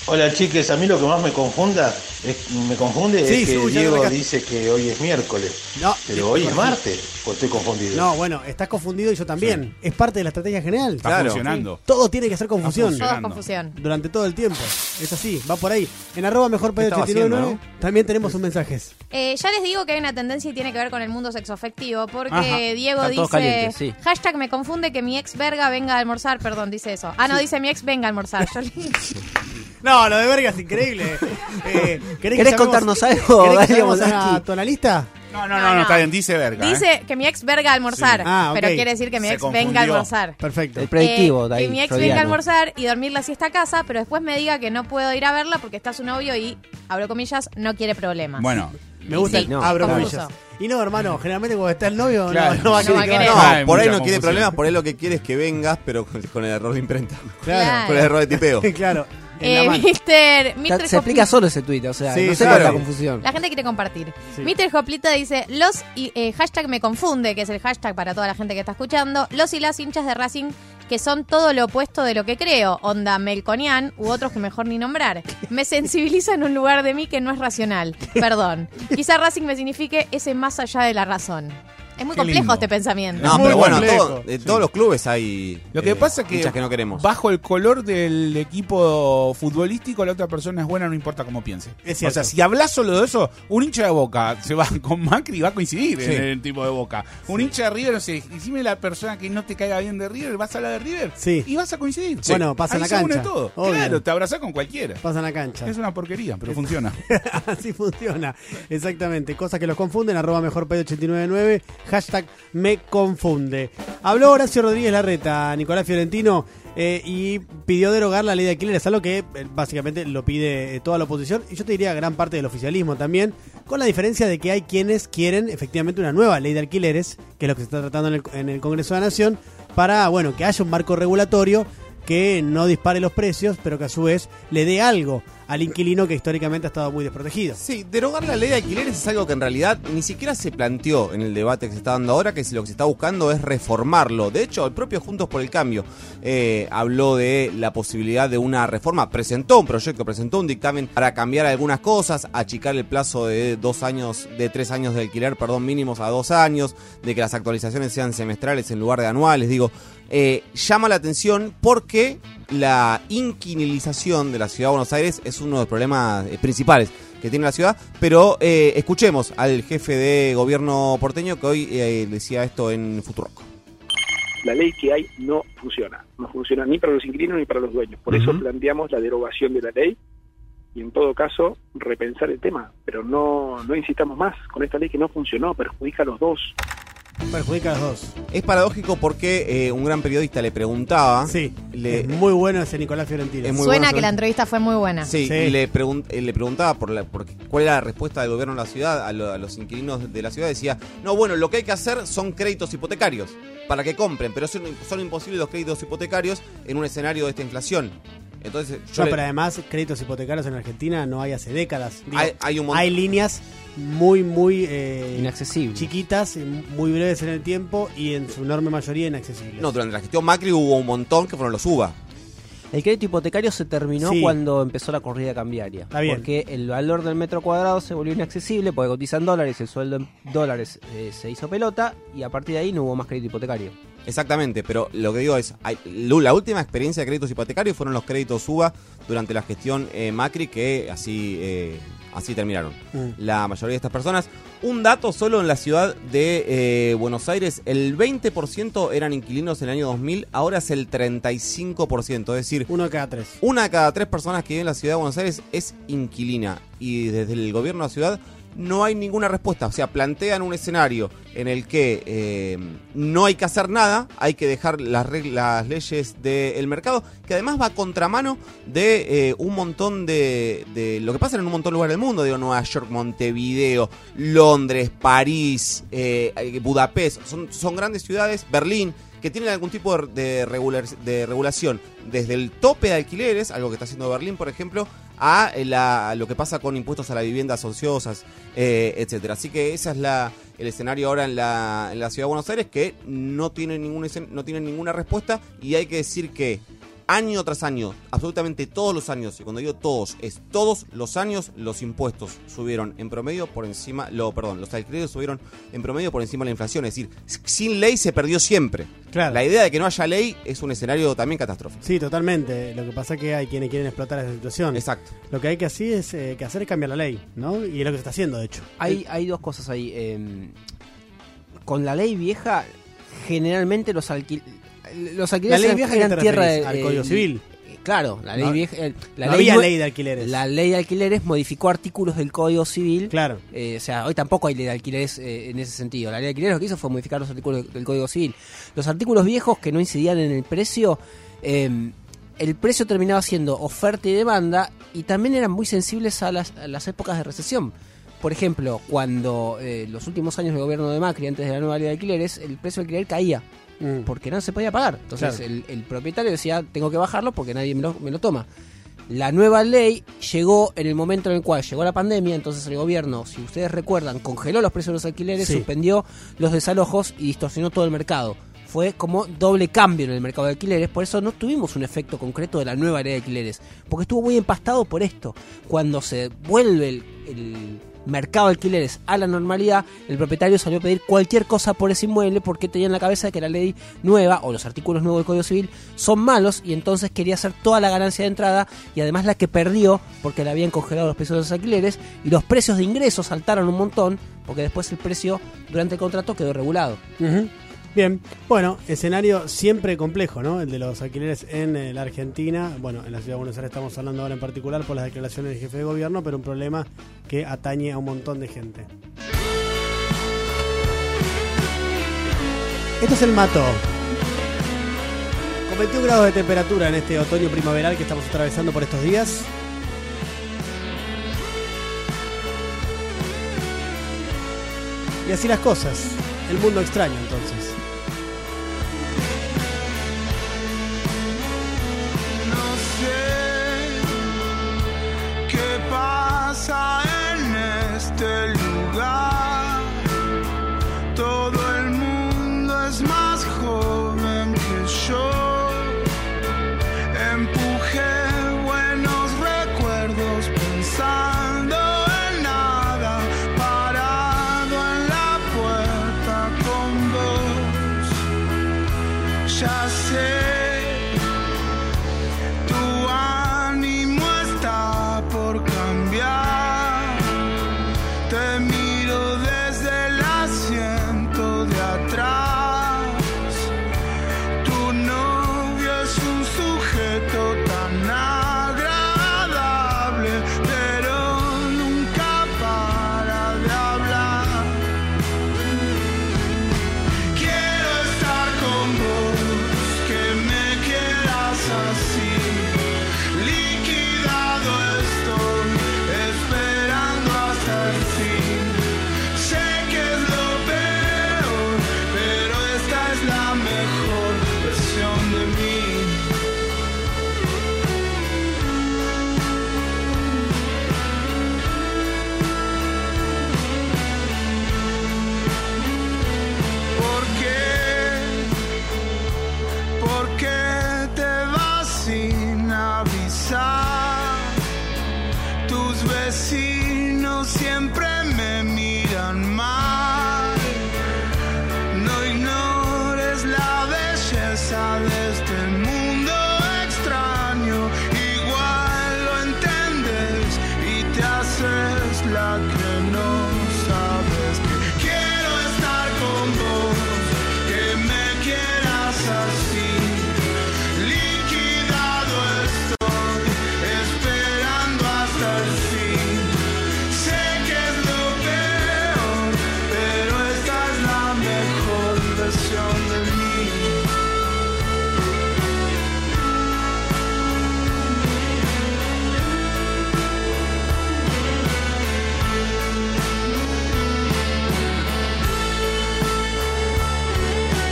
Hola chiques, a mí lo que más me confunda es, me confunde Sí, es que Diego dice que hoy es miércoles. No, pero hoy es martes, pues estoy confundido. No, bueno, estás confundido y yo también. Es parte de la estrategia general. Está Claro. funcionando. Sí. Todo tiene que ser confusión. Todo es confusión. Durante todo el tiempo. Es así, va por ahí. En arroba mejor ¿Qué estaba 899 haciendo, también tenemos un mensajes. Eh, ya les digo que hay una tendencia y tiene que ver con el mundo sexoafectivo, porque Ajá. Diego dice, calientes, sí. hashtag me confunde que mi ex verga venga a almorzar, perdón, dice eso. Ah, no, dice mi ex venga a almorzar. Yo [LAUGHS] le- [LAUGHS] No, lo de verga es increíble. [LAUGHS] Eh, ¿Querés, ¿Querés llamemos- contarnos algo, ¿Querés que llamemos a Moldavsky? tonalista? No, no, no, no, está bien, dice verga. ¿eh? dice que mi ex verga a almorzar, Sí. Ah, ok. pero quiere decir que mi Se ex venga a confundió. almorzar. Perfecto. El predictivo, Eh, de ahí, que mi ex freudiano. venga a almorzar y dormir la siesta a casa, pero después me diga que no puedo ir a verla porque está su novio y, abro comillas, no quiere problemas. Bueno, Me gusta Sí, el no, abro comillas. Y no, hermano, generalmente cuando está el novio Claro. no, no va a No querer va a que querer. vaya. No, por ahí mucha no quiere confusión. problemas, por ahí lo que quiere es que vengas, pero con, con el error de imprenta. Claro. Con el error de tipeo. [LAUGHS] claro. Eh. Mister, Mister Se explica solo ese tuit, o sea, Sí, no sé claro. cuál es la confusión. La gente quiere compartir. Sí. Mister Joplita dice, los y, eh, hashtag me confunde, que es el hashtag para toda la gente que está escuchando, los y las hinchas de Racing que son todo lo opuesto de lo que creo, onda Melconian u otros que mejor ni nombrar. [LAUGHS] Me sensibiliza en un lugar de mí que no es racional. Perdón. [LAUGHS] Quizá Racing me signifique ese más allá de la razón. Es muy Qué complejo lindo. este pensamiento. No, Muy pero bueno, complejo. todo- de todos los clubes hay. Lo que eh, pasa es que, hinchas que no queremos. bajo el color del equipo futbolístico, la otra persona es buena, no importa cómo piense. Es o sea, si hablas solo de eso, un hincha de Boca se va con Macri y va a coincidir Sí. en el tipo de Boca. Un hincha de River, no sé, decime la persona que no te caiga bien de River, vas a hablar de River Sí. y vas a coincidir. Bueno, pasa en Ahí la se une cancha. todo. Obvio. Claro, te abrazás con cualquiera. Pasa en la cancha. Es una porquería, pero funciona. [LAUGHS] Así funciona, exactamente. Cosas que los confunden, arroba mejor 899 hashtag me confunde. Habló Horacio Rodríguez Larreta, Nicolás Fiorentino, eh, y pidió derogar la ley de alquileres, algo que eh, básicamente lo pide eh, toda la oposición, y yo te diría gran parte del oficialismo también, con la diferencia de que hay quienes quieren efectivamente una nueva ley de alquileres, que es lo que se está tratando en el, en el Congreso de la Nación, para, bueno, que haya un marco regulatorio que no dispare los precios, pero que a su vez le dé algo al inquilino que históricamente ha estado muy desprotegido. Sí, derogar la ley de alquileres es algo que en realidad ni siquiera se planteó en el debate que se está dando ahora, que lo que se está buscando es reformarlo. De hecho, el propio Juntos por el Cambio eh, habló de la posibilidad de una reforma, presentó un proyecto, presentó un dictamen para cambiar algunas cosas, achicar el plazo de dos años, de tres años de alquiler, perdón, mínimos a dos años, de que las actualizaciones sean semestrales en lugar de anuales. Digo, eh, llama la atención porque la inquilinización de la ciudad de Buenos Aires es uno de los problemas eh, principales que tiene la ciudad, pero eh, escuchemos al jefe de gobierno porteño que hoy eh, decía esto en Futurock. la ley que hay no funciona. No funciona ni para los inquilinos ni para los dueños. Por eso planteamos la derogación de la ley y en todo caso repensar el tema. Pero no, no insistamos más con esta ley que no funcionó, perjudica a los dos. Perjudica a los dos. Es paradójico porque eh, un gran periodista le preguntaba. Sí, le, es muy bueno ese Nicolás Fiorentino. Es muy Suena bueno, que la entrevista fue muy buena. Sí, Sí. y le, pregun- eh, le preguntaba por, la, por cuál era la respuesta del gobierno de la ciudad a, lo- a los inquilinos de la ciudad. Decía, no, bueno, lo que hay que hacer son créditos hipotecarios para que compren, pero son, son imposibles los créditos hipotecarios en un escenario de esta inflación. Entonces, yo No, le- pero además, créditos hipotecarios en Argentina no hay hace décadas. Digo, Hay- hay un montón- líneas muy, muy eh, Inaccesibles. chiquitas, y muy breves en el tiempo y en su enorme mayoría inaccesibles. no, durante la gestión Macri hubo un montón que fueron los UBA. El crédito hipotecario se terminó Sí. cuando empezó la corrida cambiaria. Está bien. Porque el valor del metro cuadrado se volvió inaccesible porque cotizan dólares, el sueldo en dólares eh, se hizo pelota y a partir de ahí no hubo más crédito hipotecario. Exactamente, pero lo que digo es, hay- la última experiencia de créditos hipotecarios fueron los créditos UBA durante la gestión eh, Macri que así, eh, así terminaron. Mm. La mayoría de estas personas. Un dato solo en la ciudad de eh, Buenos Aires, el 20% eran inquilinos en el año 2000, ahora es el 35%, es decir... Uno de cada tres. Una de cada tres personas que viven en la ciudad de Buenos Aires es inquilina y desde el gobierno de la ciudad no hay ninguna respuesta. O sea, plantean un escenario en el que eh, no hay que hacer nada, hay que dejar las, las leyes del mercado, que además va a contramano de eh, un montón de, de lo que pasa en un montón de lugares del mundo, digo, Nueva York, Montevideo, Londres, París, eh, Budapest, son, son grandes ciudades, Berlín, que tienen algún tipo de, regular- de regulación desde el tope de alquileres, algo que está haciendo Berlín, por ejemplo, a lo que pasa con impuestos a las viviendas ociosas, eh, etcétera. Así que ese es la, el escenario ahora en la, en la ciudad de Buenos Aires, que no tiene, ningún, no tiene ninguna respuesta y hay que decir que año tras año, absolutamente todos los años, y cuando digo todos, es todos los años, los impuestos subieron en promedio por encima, lo, perdón, los alquileres subieron en promedio por encima de la inflación. Es decir, sin ley se perdió siempre. Claro. La idea de que no haya ley es un escenario también catastrófico. Sí, totalmente. Lo que pasa es que hay quienes quieren explotar esa situación. Exacto. Lo que hay que hacer es, eh, que hacer es cambiar la ley, ¿no? Y es lo que se está haciendo, de hecho. Hay, hay dos cosas ahí. eh, con la ley vieja, generalmente los alquileres. Los alquileres La ley eran- vieja, ¿a qué eran te tierra de- ¿Al eh, Código Civil? eh, Claro, la ley No- vieja. la no ley había ley de alquileres. La ley de alquileres modificó artículos del Código Civil. Claro. Eh, o sea, hoy tampoco hay ley de alquileres eh, en ese sentido. La ley de alquileres lo que hizo fue modificar los artículos del, Código Civil. Los artículos viejos que no incidían en el precio, eh, el precio terminaba siendo oferta y demanda y también eran muy sensibles a las, a las épocas de recesión. Por ejemplo, cuando los últimos años del gobierno de Macri, antes de la nueva ley de alquileres, el precio del alquiler caía. Porque no se podía pagar. Entonces Claro. el, el propietario decía, tengo que bajarlo porque nadie me lo, me lo toma. La nueva ley llegó en el momento en el cual llegó la pandemia, entonces el gobierno, si ustedes recuerdan, congeló los precios de los alquileres, Sí. suspendió los desalojos y distorsionó todo el mercado. Fue como doble cambio en el mercado de alquileres, por eso no tuvimos un efecto concreto de la nueva ley de alquileres, porque estuvo muy empastado por esto. Cuando se vuelve el, el mercado de alquileres a la normalidad, el propietario salió a pedir cualquier cosa por ese inmueble porque tenía en la cabeza que la ley nueva o los artículos nuevos del Código Civil son malos y entonces quería hacer toda la ganancia de entrada y además la que perdió porque le habían congelado los precios de los alquileres y los precios de ingresos saltaron un montón porque después el precio durante el contrato quedó regulado. Bien, bueno, escenario siempre complejo, ¿no? El de los alquileres en eh, la Argentina. Bueno, en la ciudad de Buenos Aires estamos hablando ahora en particular por las declaraciones del jefe de gobierno, pero un problema que atañe a un montón de gente. Esto es el mato. Con 21 grados de temperatura en este otoño primaveral que estamos atravesando por estos días. Y así las cosas. El mundo extraño entonces. Pasa en este lugar. Todo el mundo es más joven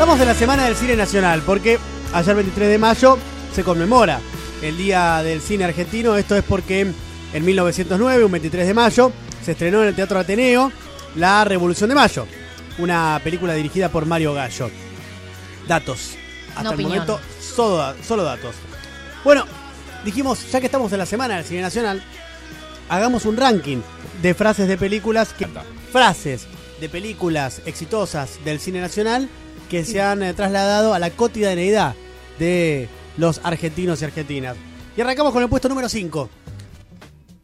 Estamos en la semana del cine nacional porque ayer 23 de mayo se conmemora el Día del Cine Argentino. Esto es porque en 1909, un 23 de mayo, se estrenó en el Teatro Ateneo La Revolución de Mayo, una película dirigida por Mario Gallo. Datos. Hasta No el opinión. momento, solo, solo datos. Bueno, dijimos, ya que estamos en la semana del cine nacional, hagamos un ranking de frases de películas que frases de películas exitosas del cine nacional que se han eh, trasladado a la cotidianeidad de los argentinos y argentinas. Y arrancamos con el puesto número 5.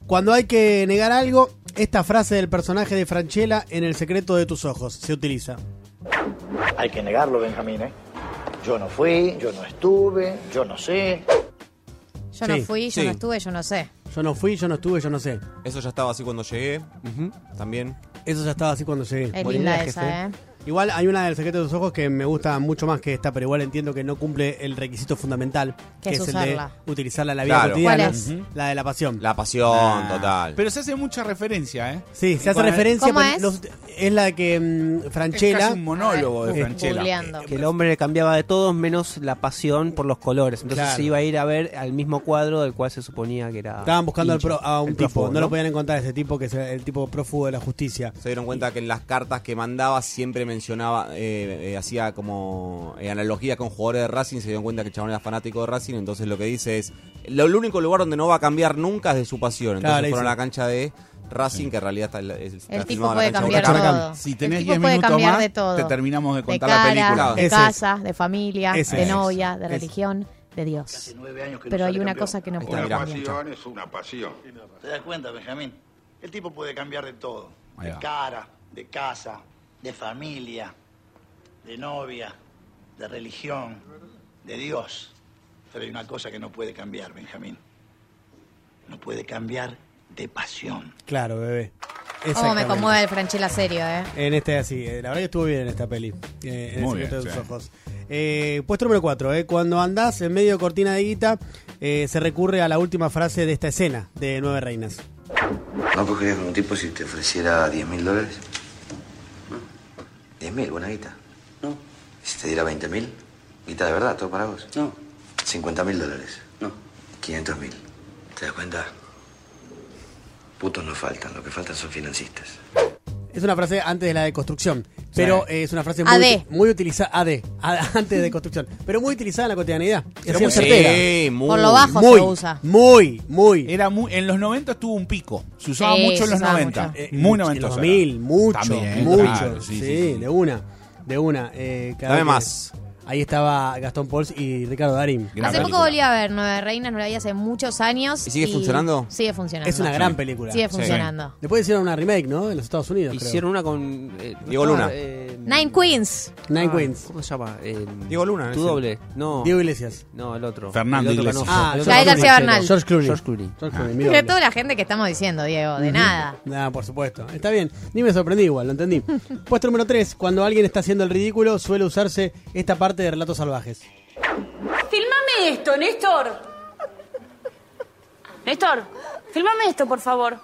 Cuando hay que negar algo, esta frase del personaje de Franchella en El secreto de tus ojos se utiliza. Hay que negarlo, Benjamín, ¿eh? Yo no fui, yo no estuve, yo no sé. Yo no Sí, fui, yo sí. no estuve, yo no sé. Yo no fui, yo no estuve, yo no sé. Eso ya estaba así cuando llegué. También. Eso ya estaba así cuando llegué. Es linda esa. ¿eh? Igual hay una del secreto de tus ojos que me gusta mucho más que esta, pero igual entiendo que no cumple el requisito fundamental, Que es es, el de utilizarla en la vida Claro. cotidiana. ¿Cuál es? La de la pasión. La pasión, Ah. total. Pero se hace mucha referencia, ¿eh? Sí, se hace referencia, ¿Cómo es? los- es la que Es Franchella... casi un monólogo de Franchella. Que el hombre le cambiaba de todos menos la pasión por los colores. Entonces Claro. se iba a ir a ver al mismo cuadro del cual se suponía que era. Estaban buscando al pro- a un el tipo, no, lo podían encontrar ese tipo que es el tipo prófugo de la justicia. Se dieron cuenta que en las cartas que mandaba siempre mencionaba, eh, eh, hacía como eh, analogía con jugadores de Racing, se dieron cuenta que el chabón era fanático de Racing, entonces lo que dice es, lo, el único lugar donde no va a cambiar nunca es de su pasión. Entonces Claro, fueron sí. a la cancha de Racing, que en realidad está, está El tipo puede cambiar de todo. Si tenés tipo 10 puede minutos más, de todo. te terminamos de De contar cara, la película. de Ese casa, de familia, Ese de es. novia, de religión, de Dios. Hace nueve años que no Pero hay sale una campeón. cosa que no puede cambiar. mirá. es una pasión. ¿Te das cuenta, Benjamín? El tipo puede cambiar de todo. De cara, de casa, de familia, de novia, de religión, de Dios. Pero hay una cosa que no puede cambiar, Benjamín. No puede cambiar de pasión. Claro, bebé. Cómo me conmueve el Franchella serio, ¿eh? En este así, eh, la verdad que estuvo bien en esta peli. eh, en Muy el bien, de tus sí. ojos. Eh, puesto número 4, eh, cuando andás en medio de cortina de guita, eh, se recurre a la última frase de esta escena de Nueve Reinas. ¿No cogerías con un tipo si te ofreciera 10 mil dólares? ¿10 mil? Buena guita. No. ¿Y si te diera 20 mil? ¿Guita de verdad? ¿Todo para vos? No. ¿50 mil dólares? No. 500 mil. ¿Te das cuenta? Putos no faltan, lo que faltan son financistas. Es una frase antes de la de construcción, pero eh, es una frase muy, muy utilizada. AD, [LAUGHS] antes de construcción, pero muy utilizada en la cotidianidad. Es Pero muy certera. Sí, muy. Por lo bajo muy, se usa. Muy, muy. Era muy, en los 90 tuvo un pico. Se usaba Sí, mucho en los usaba 90. mucho. Eh, Muy en 90. los 2000, mucho, También, mucho. claro, sí, sí, sí, sí. de una, de una. Eh, cada Dame vez que- más. Ahí estaba Gastón Pauls y Ricardo Darín. Gran Hace poco volví a ver Nueve Reinas, no la vi hace muchos años. ¿Y sigue funcionando? Sigue funcionando. Es una gran película. Sigue Sí. funcionando. Después hicieron una remake, ¿no? En los Estados Unidos. creo. Hicieron una con. eh, ¿no Diego Luna. eh, Nine Queens. Nine ah, Queens. ¿Cómo se llama? Eh, Diego Luna, Tu ese. doble. No. Diego Iglesias. No, el otro. Fernando El otro Iglesias. Ah, El otro Gael ganó. García Bernal. George Clooney. George Clooney. George Clooney, Pero doble. toda la gente que estamos diciendo, Diego, de nada. Nada, por supuesto. Está bien. Ni me sorprendí igual, lo entendí. [LAUGHS] Puesto número 3. Cuando alguien está haciendo el ridículo, suele usarse esta parte de relatos salvajes. Filmame esto, Néstor. Néstor, filmame esto, por favor.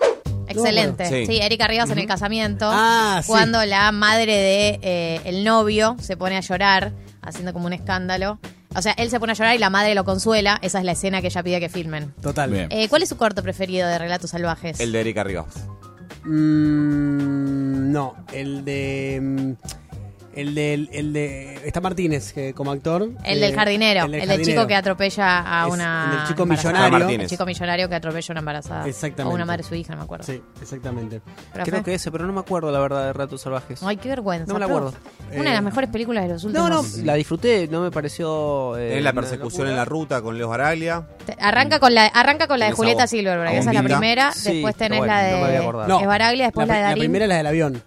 Excelente. Sí. Sí, Erika Rivas en el casamiento. Ah, sí. Cuando la madre de eh, el novio se pone a llorar, haciendo como un escándalo. O sea, él se pone a llorar y la madre lo consuela. Esa es la escena que ella pide que filmen. Total. Bien. Eh, ¿Cuál es su corto preferido de Relatos Salvajes? El de Erika Rivas. Mm, no, el de. mm, el de, el de. Está Martínez como actor. El del eh, jardinero. El del, chico que atropella a una. El del chico millonario. Ah, el chico millonario que atropella a una embarazada. Exactamente. O una madre su hija, no me acuerdo. Sí, exactamente. Creo que ese, pero no me acuerdo la verdad de Ratos Salvajes. Ay, qué vergüenza. No me la acuerdo. Una de las eh, mejores películas de los últimos. No, no, la disfruté, no me pareció. Eh, en la persecución en la ruta con Leo Baraglia. Arranca con la, arranca con la de Julieta Silverberg, esa es la primera. Después tenés la de. No, me voy a no, es Baraglia, después la, de Darín. La primera es la del avión.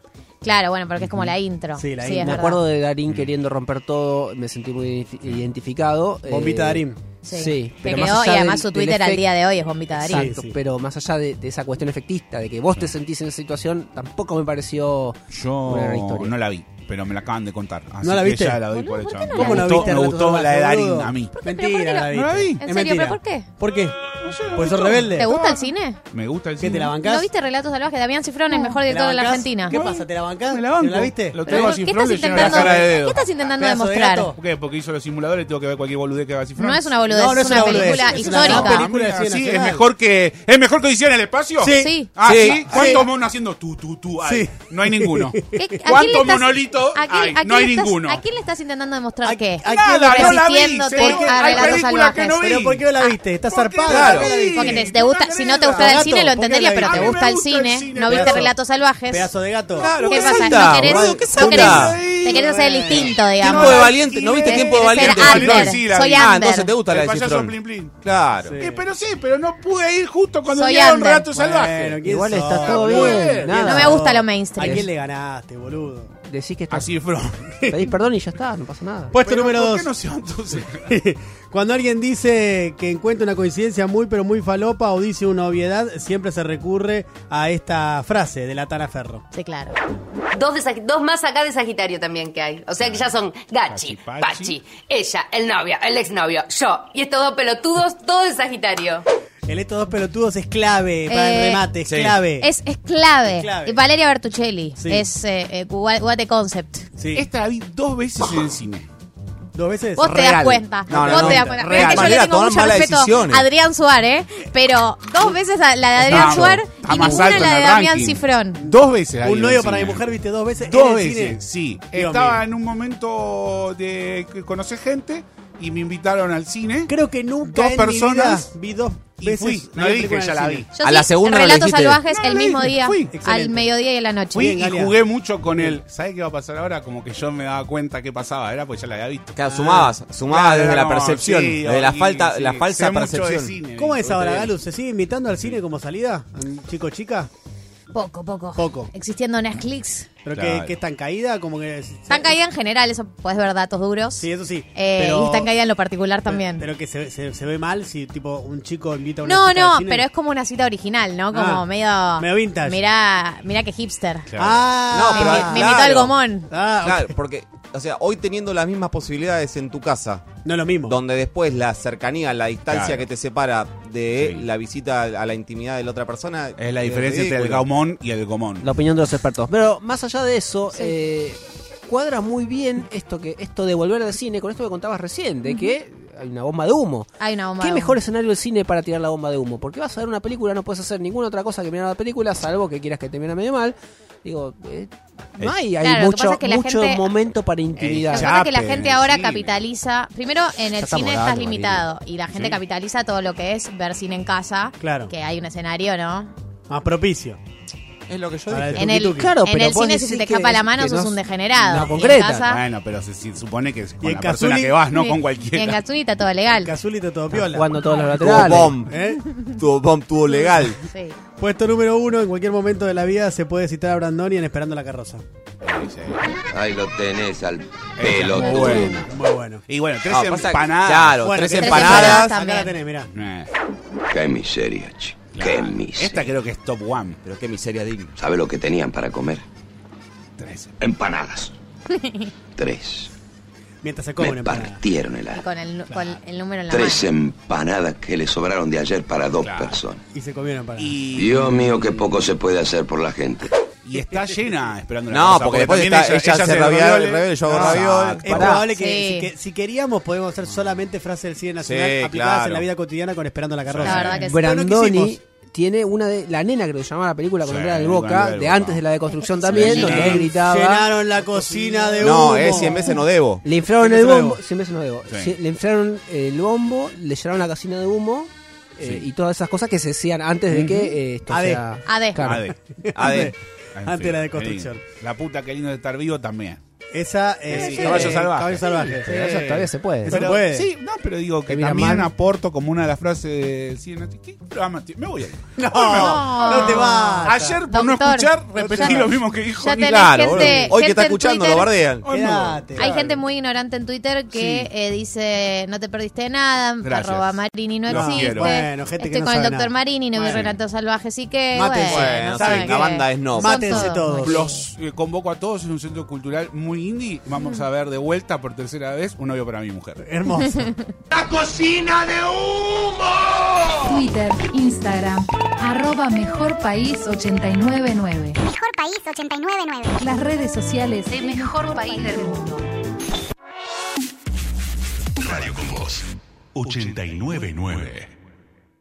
Claro, bueno, porque es como la intro. Sí, la intro. Me acuerdo de Darín queriendo romper todo, me sentí muy identificado. Eh, Bombita Darín. Sí, pero quedó, más allá y además su Twitter al día de hoy es Bombita Darín. Exacto, pero más allá de, esa cuestión efectista, de que vos te sentís en esa situación, tampoco me pareció Yo una historia. no la vi pero me la acaban de contar. ¿No la viste? Que la me gustó, viste? Me gustó la de Darín a mí. Mentira, la ¿No la vi? ¿En serio? ¿Pero por qué? ¿Por qué? Pues sos rebelde. ¿Te gusta el cine? Me gusta el cine. ¿Qué te la bancás? ¿No viste Relatos Salvajes? Damián Cifrón, el mejor director de la Argentina. ¿Qué pasa? ¿Te la bancás? ¿Me la banco? ¿La viste? Lo tengo a Cifrón le la cara ¿Qué estás intentando demostrar? ¿Por qué? Porque hizo los simuladores, tengo que ver cualquier boludez que haga Cifrón. No es una boludez, es una película histórica. Ah, sí, es mejor que ¿Es mejor que Odisea en el espacio? Sí. Sí. ¿Cuántos monos haciendo tú, tú, tú? No hay ninguno. ¿Cuántos monolitos? ¿A no hay estás- ninguno. ¿A quién le estás intentando demostrar qué? a- que no ¿por qué no la ah, viste? Está zarpada. Porque te, gusta, si no te gusta el cine lo entendería, pero te gusta el cine, no viste relatos salvajes. Pedazo de gato. ¿Qué pasa? ¿Qué te querés hacer el instinto, digamos. Tiempo de valiente. ¿No viste tiempo de valiente? Soy. Ah, entonces te gusta la El Claro. Eh, pero sí, pero no pude ir justo cuando Soy llegaron Ander. Relatos Salvajes. Igual está todo bien. No me gusta lo mainstream. quién le ganaste, boludo? decís que está. Así, From. Pedís perdón y ya está, no pasa nada. Puesto número dos. [LAUGHS] Cuando alguien dice que encuentra una coincidencia muy pero muy falopa o dice una obviedad, siempre se recurre a esta frase de la Tara Ferro. Sí, claro. Dos, más acá de Sagitario también que hay. O sea que ya son Gachi, Pachi, Pachi, ella, el novio, el exnovio, yo. Y estos dos pelotudos, todos de Sagitario. El estos dos pelotudos es clave para el eh, remate, es, clave. Es, es clave. Valeria Bertuccelli es eh, eh What a Concept. Sí. Esta la vi dos veces en el cine. Dos veces. Vos te Real. das cuenta. No, no, vos no, te das cuenta. Real. Es que yo le tengo mucho respeto a Adrián Suárez, pero dos veces la de Adrián Suárez y ninguna la de Damián Cifrón. Dos veces. Un novio para mi mujer, viste, dos veces. Dos veces, sí. Estaba en un momento de conocer gente y me invitaron al cine. Creo que nunca dos personas vi dos veces. Y fui, no dije, ya la vi. Yo a la segunda no Relatos salvajes el mismo día, al mediodía y a la noche. Y jugué mucho con él. ¿Sabes qué va a pasar ahora? Como que yo me daba cuenta qué pasaba, era pues ya la había visto. Claro, sumabas, ah, sumabas desde la percepción, sí, desde la falta, la falsa percepción. Cine, ¿Cómo es ahora, Galus? ¿Se sigue invitando al cine como salida? ¿Chico, chica? Poco, poco. Poco. Existiendo Netflix. ¿Pero claro. que, es tan caída? Como que, tan caída en general, eso puedes ver datos duros. Sí, eso sí. Eh, y tan caída en lo particular también. Pero, que se, ve mal si tipo un chico invita a una No, cita no, de cine. pero es como una cita original, ¿no? Como ah, medio... Medio vintage. Mirá, mirá que hipster. Ah, no, me, ah, claro. invitó al gomón. Ah. Claro, porque, o sea, hoy teniendo las mismas posibilidades en tu casa. No es lo mismo. Donde después la cercanía, la distancia que te separa de la visita a la intimidad de la otra persona. Es la eh, diferencia entre el gaumón y el gomón. La opinión de los expertos. Pero más allá de eso, eh, cuadra muy bien esto que esto de volver al cine con esto que contabas recién, de que hay una bomba de humo. Hay una bomba ¿Qué mejor escenario del cine para tirar la bomba de humo? Porque vas a ver una película, no puedes hacer ninguna otra cosa que mirar la película, salvo que quieras que termine medio mal. Digo, eh, no hay, claro, mucho, mucho momento para eh, intimidad. Lo que pasa es que la gente ahora capitaliza. Primero, en el cine estás limitado y la gente capitaliza todo lo que es ver cine en casa. Claro. Que hay un escenario, ¿no? Más propicio. Es lo que yo dije. En el, claro, en pero el cine, si se te escapa la mano, sos no, un degenerado. No, concreta. Casa... Bueno, pero se, supone que es con la Cazuli, persona que vas, no con cualquiera. Y en Gazuli está todo legal. En Gazuli está todo piola. Jugando todos los laterales. Tuvo bomb. ¿Eh? Tuvo bomb, tuvo legal. Sí. Puesto número uno, en cualquier momento de la vida se puede citar a Brandoni en Esperando la Carroza. Ahí lo tenés al pelo. Muy bueno. Muy bueno. Y bueno, tres ah, empanadas. Claro, bueno, tres, tres empanadas. empanadas Acá la tenés, mirá. Eh. Qué miseria, chico. Qué miseria. Esta creo que es top one, pero qué miseria digna. ¿Sabe lo que tenían para comer? Tres. Empanadas. [LAUGHS] Tres. Mientras se come Me partieron el alma. Con el, número en la Tres empanadas que le sobraron de ayer para dos personas. Y se comieron para. Y Dios mío, qué poco se puede hacer por la gente. Y está llena esperando la No, cosa, porque después está- ella hace ravioli, ravioli, yo hago ravioli. Es Pará. probable que, Sí. si, que si queríamos podemos hacer solamente frases del cine nacional Sí, aplicadas claro. en la vida cotidiana con Esperando la carroza. La verdad que sí. Pero no Brandoni tiene una de la nena que lo llamaba la película con Sí, con Boca, de Boca. antes de la deconstrucción también, donde él gritaba. Llenaron la cocina de humo. No, es 100 veces no debo. Le inflaron 100 el bombo, debo. 100 veces no debo. Sí. Le inflaron el bombo, le llenaron la cocina de humo eh, y todas esas cosas que se decían antes de que eh, esto AD. sea. AD. Claro. AD. AD. Antes fin, la deconstrucción. La puta que lindo de estar vivo también. Esa Eh, es sí, caballo salvaje. Caballo salvaje. Sí, eso todavía se puede. Pero- puede. Sí, no, pero digo que también mal. aporto como una de las frases de Cien ¿Qué programa tiene? Me voy a ir. No, No. no te vas. Ayer, por no escuchar, repetí ya- lo mismo que dijo ya Claro, gente- boludo. Hoy que está escuchando Twitter- lo bardean. Quédate. Hay gente muy ignorante en Twitter que eh, dice no te perdiste nada, Gracias. arroba Marini no existe. quiero. Bueno, gente que Estoy no con el doctor nada. Marini, no vi Bueno. Relatos Salvajes, así que Mátense. bueno, Bueno, saben sí, la banda es no. Mátense todos. Los eh, convoco a todos, es un centro cultural muy indie. Vamos a ver de vuelta por tercera vez un novio para mi mujer. Hermoso. [LAUGHS] ¡La cocina de humo! Twitter, Instagram, arroba Mejor País 899. Mejor País 899. Las redes sociales de Mejor País del Mundo. Radio con Voz 899.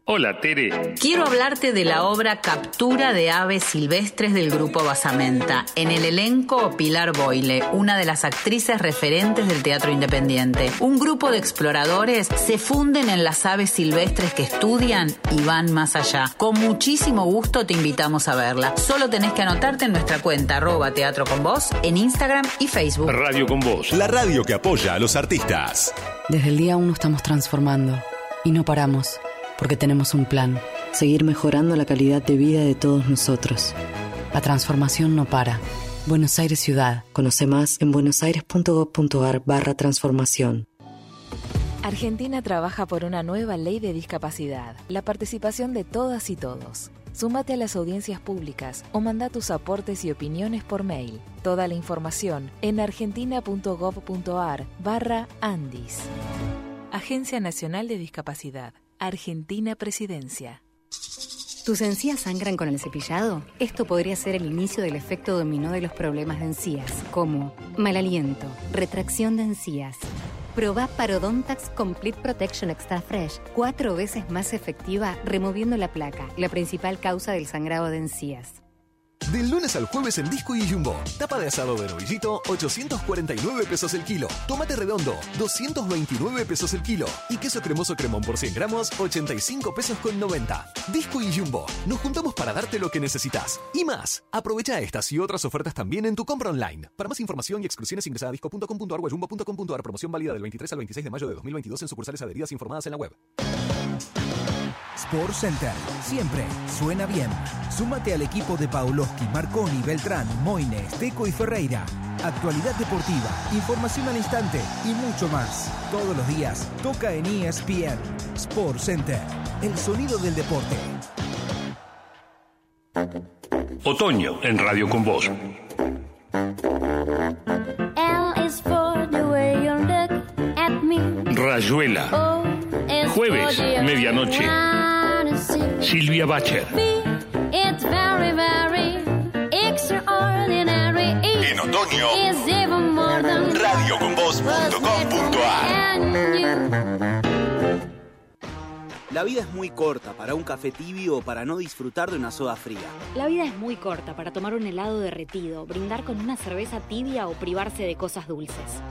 Hola, Tere. Quiero hablarte de la obra Captura de aves silvestres del grupo Basamenta. En el elenco, Pilar Boyle, una de las actrices referentes del teatro independiente. Un grupo de exploradores se funden en las aves silvestres que estudian y van más allá. Con muchísimo gusto te invitamos a verla. Solo tenés que anotarte en nuestra cuenta arroba teatro con vos en Instagram y Facebook. Radio con Voz. La radio que apoya a los artistas. Desde el día uno estamos transformando y no paramos, porque tenemos un plan, seguir mejorando la calidad de vida de todos nosotros. La transformación no para. Buenos Aires Ciudad. Conoce más en buenosaires.gov.ar barra transformación. Argentina trabaja por una nueva ley de discapacidad, la participación de todas y todos. Súmate a las audiencias públicas o manda tus aportes y opiniones por mail. Toda la información en argentina.gov.ar barra Andis. Agencia Nacional de Discapacidad. Argentina Presidencia. ¿Tus encías sangran con el cepillado? Esto podría ser el inicio del efecto dominó de los problemas de encías, como mal aliento, retracción de encías. Probá Parodontax Complete Protection Extra Fresh, cuatro veces más efectiva removiendo la placa, la principal causa del sangrado de encías. Del lunes al jueves en Disco y Jumbo. Tapa de asado de novillito, 849 pesos el kilo. Tomate redondo, 229 pesos el kilo. Y queso cremoso cremón por 100 gramos, 85 pesos con 90. Disco y Jumbo. Nos juntamos para darte lo que necesitas. Y más. Aprovecha estas y otras ofertas también en tu compra online. Para más información y exclusiones ingresa a disco.com.ar o jumbo.com.ar. Promoción válida del 23 al 26 de mayo de 2022 en sucursales adheridas informadas en la web. Sport Center. Siempre suena bien. Súmate al equipo de Pauloski, Marconi, Beltrán, Moines, Teco y Ferreira. Actualidad deportiva, información al instante y mucho más. Todos los días toca en ESPN. Sport Center. El sonido del deporte. Otoño en Radio con Voz. L is for the way you look at me. Rayuela. Jueves, medianoche. Silvia Bacher. B, it's very, very extraordinary. En otoño. is even more than Radioconvoz.com.ar. La vida es muy corta para un café tibio o para no disfrutar de una soda fría. La vida es muy corta para tomar un helado derretido, brindar con una cerveza tibia o privarse de cosas dulces.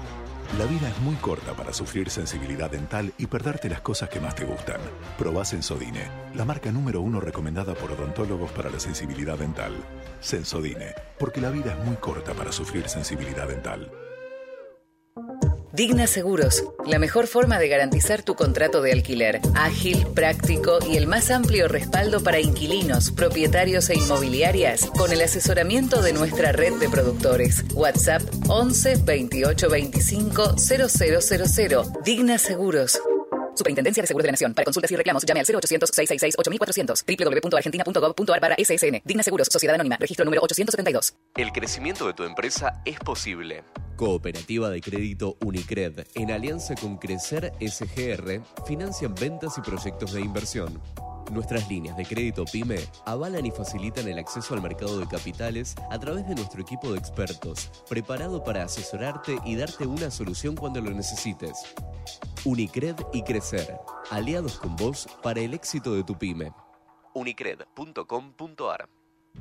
La vida es muy corta para sufrir sensibilidad dental y perderte las cosas que más te gustan. Probá Sensodine, la marca número uno recomendada por odontólogos para la sensibilidad dental. Sensodine, porque la vida es muy corta para sufrir sensibilidad dental. Digna Seguros, la mejor forma de garantizar tu contrato de alquiler. Ágil, práctico y el más amplio respaldo para inquilinos, propietarios e inmobiliarias con el asesoramiento de nuestra red de productores. WhatsApp 11 28 25 0000. Digna Seguros. Superintendencia de Seguros de la Nación. Para consultas y reclamos, llame al 0800 666 8400 www.argentina.gov.ar barra SSN. Digna Seguros, Sociedad Anónima, registro número 872. El crecimiento de tu empresa es posible. Cooperativa de Crédito Unicred, en alianza con Crecer SGR, financian ventas y proyectos de inversión. Nuestras líneas de crédito PYME avalan y facilitan el acceso al mercado de capitales a través de nuestro equipo de expertos, preparado para asesorarte y darte una solución cuando lo necesites. Unicred y Crecer, aliados con vos para el éxito de tu PYME. unicred.com.ar.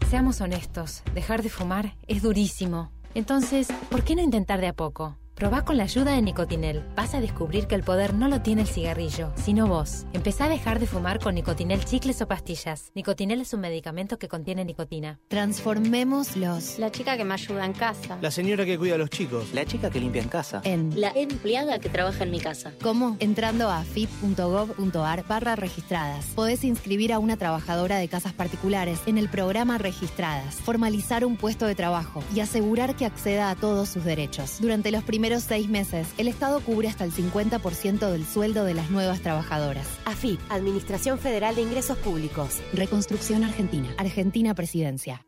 Seamos honestos, dejar de fumar es durísimo. Entonces, ¿por qué no intentar de a poco? Probá con la ayuda de Nicotinel. Vas a descubrir que el poder no lo tiene el cigarrillo, sino vos. Empezá a dejar de fumar con Nicotinel chicles o pastillas. Nicotinel es un medicamento que contiene nicotina. Transformémoslos. La chica que me ayuda en casa. La señora que cuida a los chicos. La chica que limpia en casa. En La empleada que trabaja en mi casa. ¿Cómo? Entrando a afip.gov.ar barra registradas. Podés inscribir a una trabajadora de casas particulares en el programa Registradas, formalizar un puesto de trabajo y asegurar que acceda a todos sus derechos. Durante los primeros seis meses, el Estado cubre hasta el 50% del sueldo de las nuevas trabajadoras. AFIP, Administración Federal de Ingresos Públicos. Reconstrucción Argentina. Argentina Presidencia.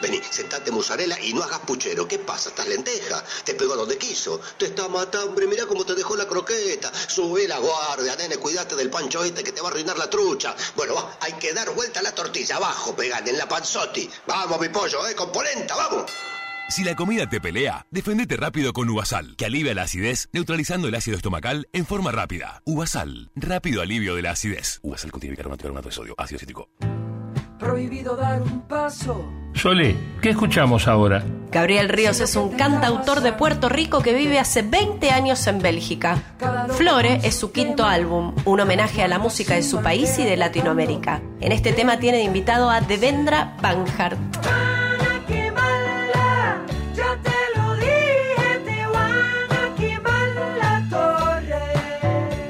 Vení, sentate mozzarella y no hagas puchero. ¿Qué pasa? ¿Estás lenteja? Te pegó donde quiso. Te está matando, hombre. Mirá cómo te dejó la croqueta. Subí la guardia, nene. Cuidate del pancho este que te va a arruinar la trucha. Bueno, va, hay que dar vuelta a la tortilla. Abajo, pegan en la panzotti. Vamos, mi pollo, eh, con polenta, vamos. Si la comida te pelea, defendete rápido con Uvasal, que alivia la acidez neutralizando el ácido estomacal en forma rápida. Uvasal, rápido alivio de la acidez. Uvasal contiene bicarbonato y carbonato de sodio, ácido cítrico. Prohibido dar un paso. Sole, ¿qué escuchamos ahora? Gabriel Ríos es un cantautor de Puerto Rico que vive hace 20 años en Bélgica. Flore es su quinto álbum, un homenaje a la música de su país y de Latinoamérica. En este tema tiene de invitado a Devendra Banhart.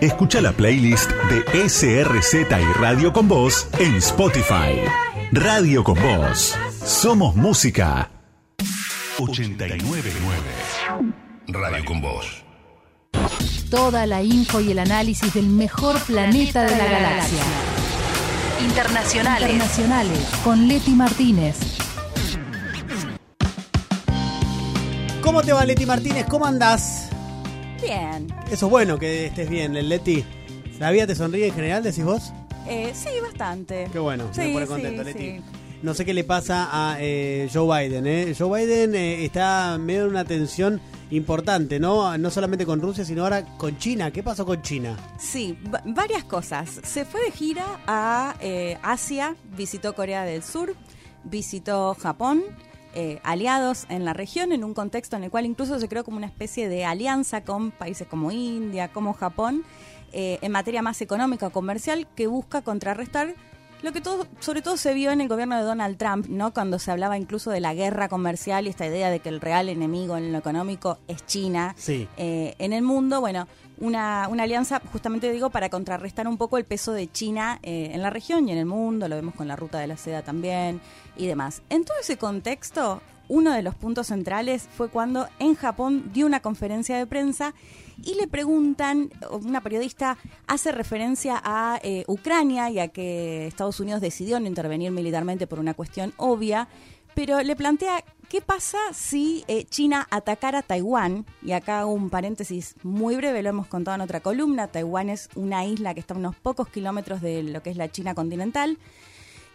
Escucha la playlist de SRZ y Radio con Voz en Spotify. Radio con Voz. Somos música. 899. Radio con vos. Toda la info y el análisis del mejor planeta de la galaxia. Internacionales. Internacionales con Leti Martínez. ¿Cómo te va, Leti Martínez? ¿Cómo andás? Bien. Eso es bueno que estés bien, Leti. ¿La vida te sonríe en general, decís vos? Eh, sí, bastante. Qué bueno, me Sí, pone sí, contento, Leti. sí. No sé qué le pasa a eh, Joe Biden. ¿eh? Joe Biden eh, está en medio de una tensión importante, ¿no? No solamente con Rusia, sino ahora con China. ¿Qué pasó con China? Sí, va- varias cosas. Se fue de gira a eh, Asia, visitó Corea del Sur, visitó Japón, eh, aliados en la región, en un contexto en el cual incluso se creó como una especie de alianza con países como India, como Japón, eh, en materia más económica o comercial, que busca contrarrestar lo que todo, sobre todo se vio en el gobierno de Donald Trump, ¿no? Cuando se hablaba incluso de la guerra comercial y esta idea de que el real enemigo en lo económico es China Sí. eh, en el mundo, bueno, una, una alianza justamente digo para contrarrestar un poco el peso de China eh, en la región y en el mundo, lo vemos con la ruta de la seda también y demás. En todo ese contexto, uno de los puntos centrales fue cuando en Japón dio una conferencia de prensa y le preguntan, una periodista hace referencia a eh, Ucrania y a que Estados Unidos decidió no intervenir militarmente por una cuestión obvia, pero le plantea qué pasa si eh, China atacara Taiwán, y acá hago un paréntesis muy breve, lo hemos contado en otra columna, Taiwán es una isla que está a unos pocos kilómetros de lo que es la China continental,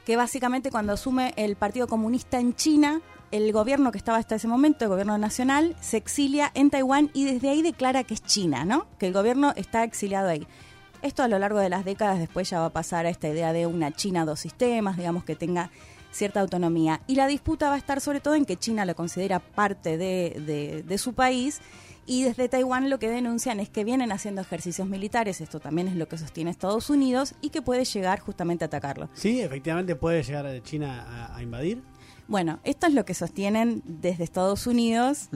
que básicamente cuando asume el Partido Comunista en China, el gobierno que estaba hasta ese momento, el gobierno nacional, se exilia en Taiwán y desde ahí declara que es China, ¿no? Que el gobierno está exiliado ahí. Esto a lo largo de las décadas después ya va a pasar a esta idea de una China dos sistemas, digamos que tenga cierta autonomía. Y la disputa va a estar sobre todo en que China lo considera parte de, su país y desde Taiwán lo que denuncian es que vienen haciendo ejercicios militares, esto también es lo que sostiene Estados Unidos, y que puede llegar justamente a atacarlo. Sí, efectivamente puede llegar China a invadir. Bueno, esto es lo que sostienen desde Estados Unidos.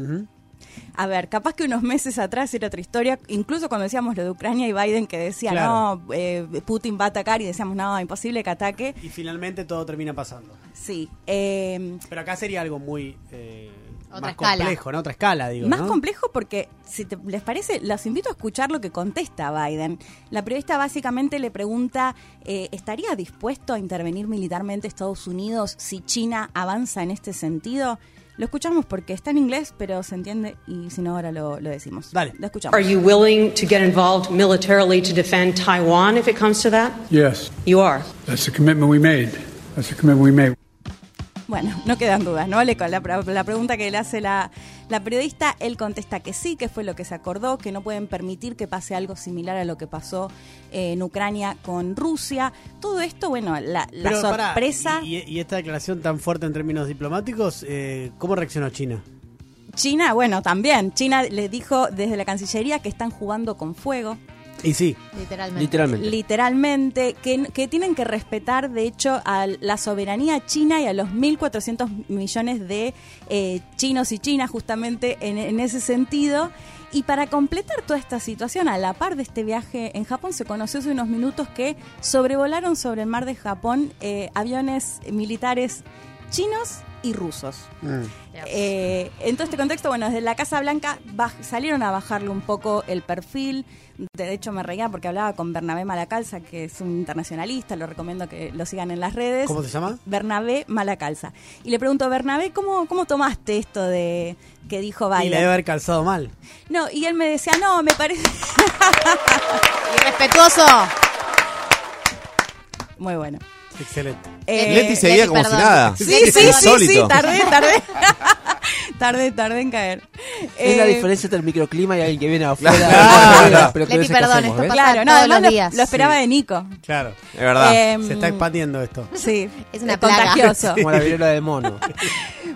A ver, capaz que unos meses atrás era otra historia, incluso cuando decíamos lo de Ucrania y Biden que decía, Claro. no, eh, Putin va a atacar y decíamos, no, imposible que ataque. Y finalmente todo termina pasando. Sí. eh, Pero acá sería algo muy eh, Otra más escala. complejo, ¿no? Otra escala, digo. Más ¿no? complejo porque, si te- les parece, los invito a escuchar lo que contesta Biden. La periodista básicamente le pregunta, eh, ¿estaría dispuesto a intervenir militarmente Estados Unidos si China avanza en este sentido? Lo escuchamos porque está en inglés, pero se entiende y si no ahora lo, lo decimos. Dale. Lo escuchamos. Are you willing to get involved militarily to defend Taiwan if it comes to that? Yes, You are. that's the commitment we made. That's the commitment we made. Bueno, no quedan dudas, ¿no? Le, la, la pregunta que le hace la, la periodista, él contesta que sí, que fue lo que se acordó, que no pueden permitir que pase algo similar a lo que pasó eh, en Ucrania con Rusia. Todo esto, bueno, la, la Pero, pará, sorpresa... y, y esta declaración tan fuerte en términos diplomáticos, eh, ¿cómo reaccionó China? China, bueno, también. China le dijo desde la Cancillería que están jugando con fuego. Y sí. Literalmente. Literalmente. Literalmente, que, que tienen que respetar, de hecho, a la soberanía china y a los 1.400 millones de eh, chinos y chinas, justamente en, en ese sentido. Y para completar toda esta situación, a la par de este viaje en Japón, se conoció hace unos minutos que sobrevolaron sobre el mar de Japón eh, aviones militares chinos y rusos. Eh, en todo este contexto, bueno, desde la Casa Blanca salieron a bajarle un poco el perfil. De hecho, me reía porque hablaba con Bernabé Malacalza, que es un internacionalista, lo recomiendo que lo sigan en las redes. ¿Cómo se llama? Bernabé Malacalza. Y le pregunto, Bernabé, ¿cómo, cómo tomaste esto de que dijo Y le debe Biden? haber calzado mal. No, y él me decía, no, me parece... [LAUGHS] Irrespetuoso. Muy bueno. Excelente. Eh, Leti seguía como si nada. [LAUGHS] Sí, sí, sí, sí, tardé, tardé. [LAUGHS] tardé, tardé en caer. Es la Eh, diferencia entre el microclima y alguien que viene afuera. [LAUGHS] Claro. Pero que Leti, perdón, hacemos, esto pasa Claro, no, todos los lo, días. lo esperaba de Nico. Claro. Es verdad. Se está expandiendo esto. Sí, Es una es plaga. contagioso. Como la viruela del mono.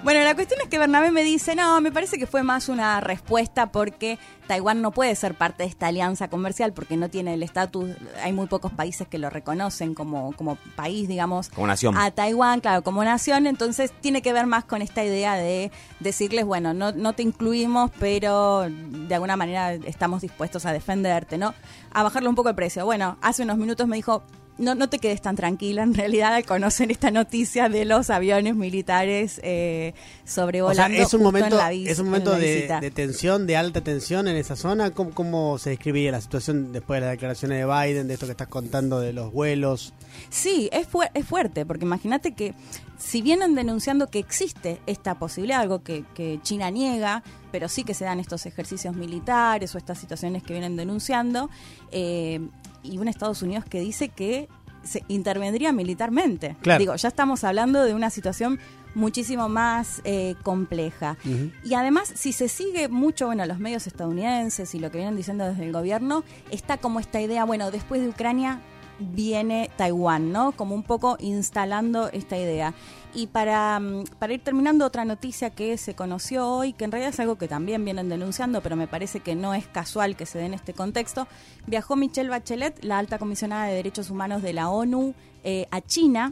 Bueno, la cuestión es que Bernabé me dice, no, me parece que fue más una respuesta porque Taiwán no puede ser parte de esta alianza comercial porque no tiene el estatus, hay muy pocos países que lo reconocen como, como país, digamos, Como nación. a Taiwán, claro, como nación, entonces tiene que ver más con esta idea de decirles, bueno, no, no te incluimos, pero de alguna manera estamos dispuestos a defenderte, ¿no? A bajarle un poco el precio. Bueno, hace unos minutos me dijo, no, no te quedes tan tranquila, en realidad al conocer esta noticia de los aviones militares eh, O sea, sobrevolando es un momento, la es un en momento de, tensión, de alta tensión en esa zona. ¿Cómo, ¿Cómo se describiría la situación después de las declaraciones de Biden, de esto que estás contando de los vuelos? Sí, es, fuer- es fuerte, porque imagínate que si vienen denunciando que existe esta posibilidad, algo que, que China niega, pero sí que se dan estos ejercicios militares o estas situaciones que vienen denunciando, eh, y un Estados Unidos que dice que se intervendría militarmente. Claro. Digo, ya estamos hablando de una situación muchísimo más eh, compleja. Y además, si se sigue mucho, bueno, los medios estadounidenses y lo que vienen diciendo desde el gobierno, está como esta idea, bueno, después de Ucrania viene Taiwán, ¿no? Como un poco instalando esta idea. Y para, mm, para ir terminando, otra noticia que se conoció hoy, que en realidad es algo que también vienen denunciando, pero me parece que no es casual que se dé en este contexto, viajó Michelle Bachelet, la alta comisionada de Derechos Humanos de la ONU, eh, a China,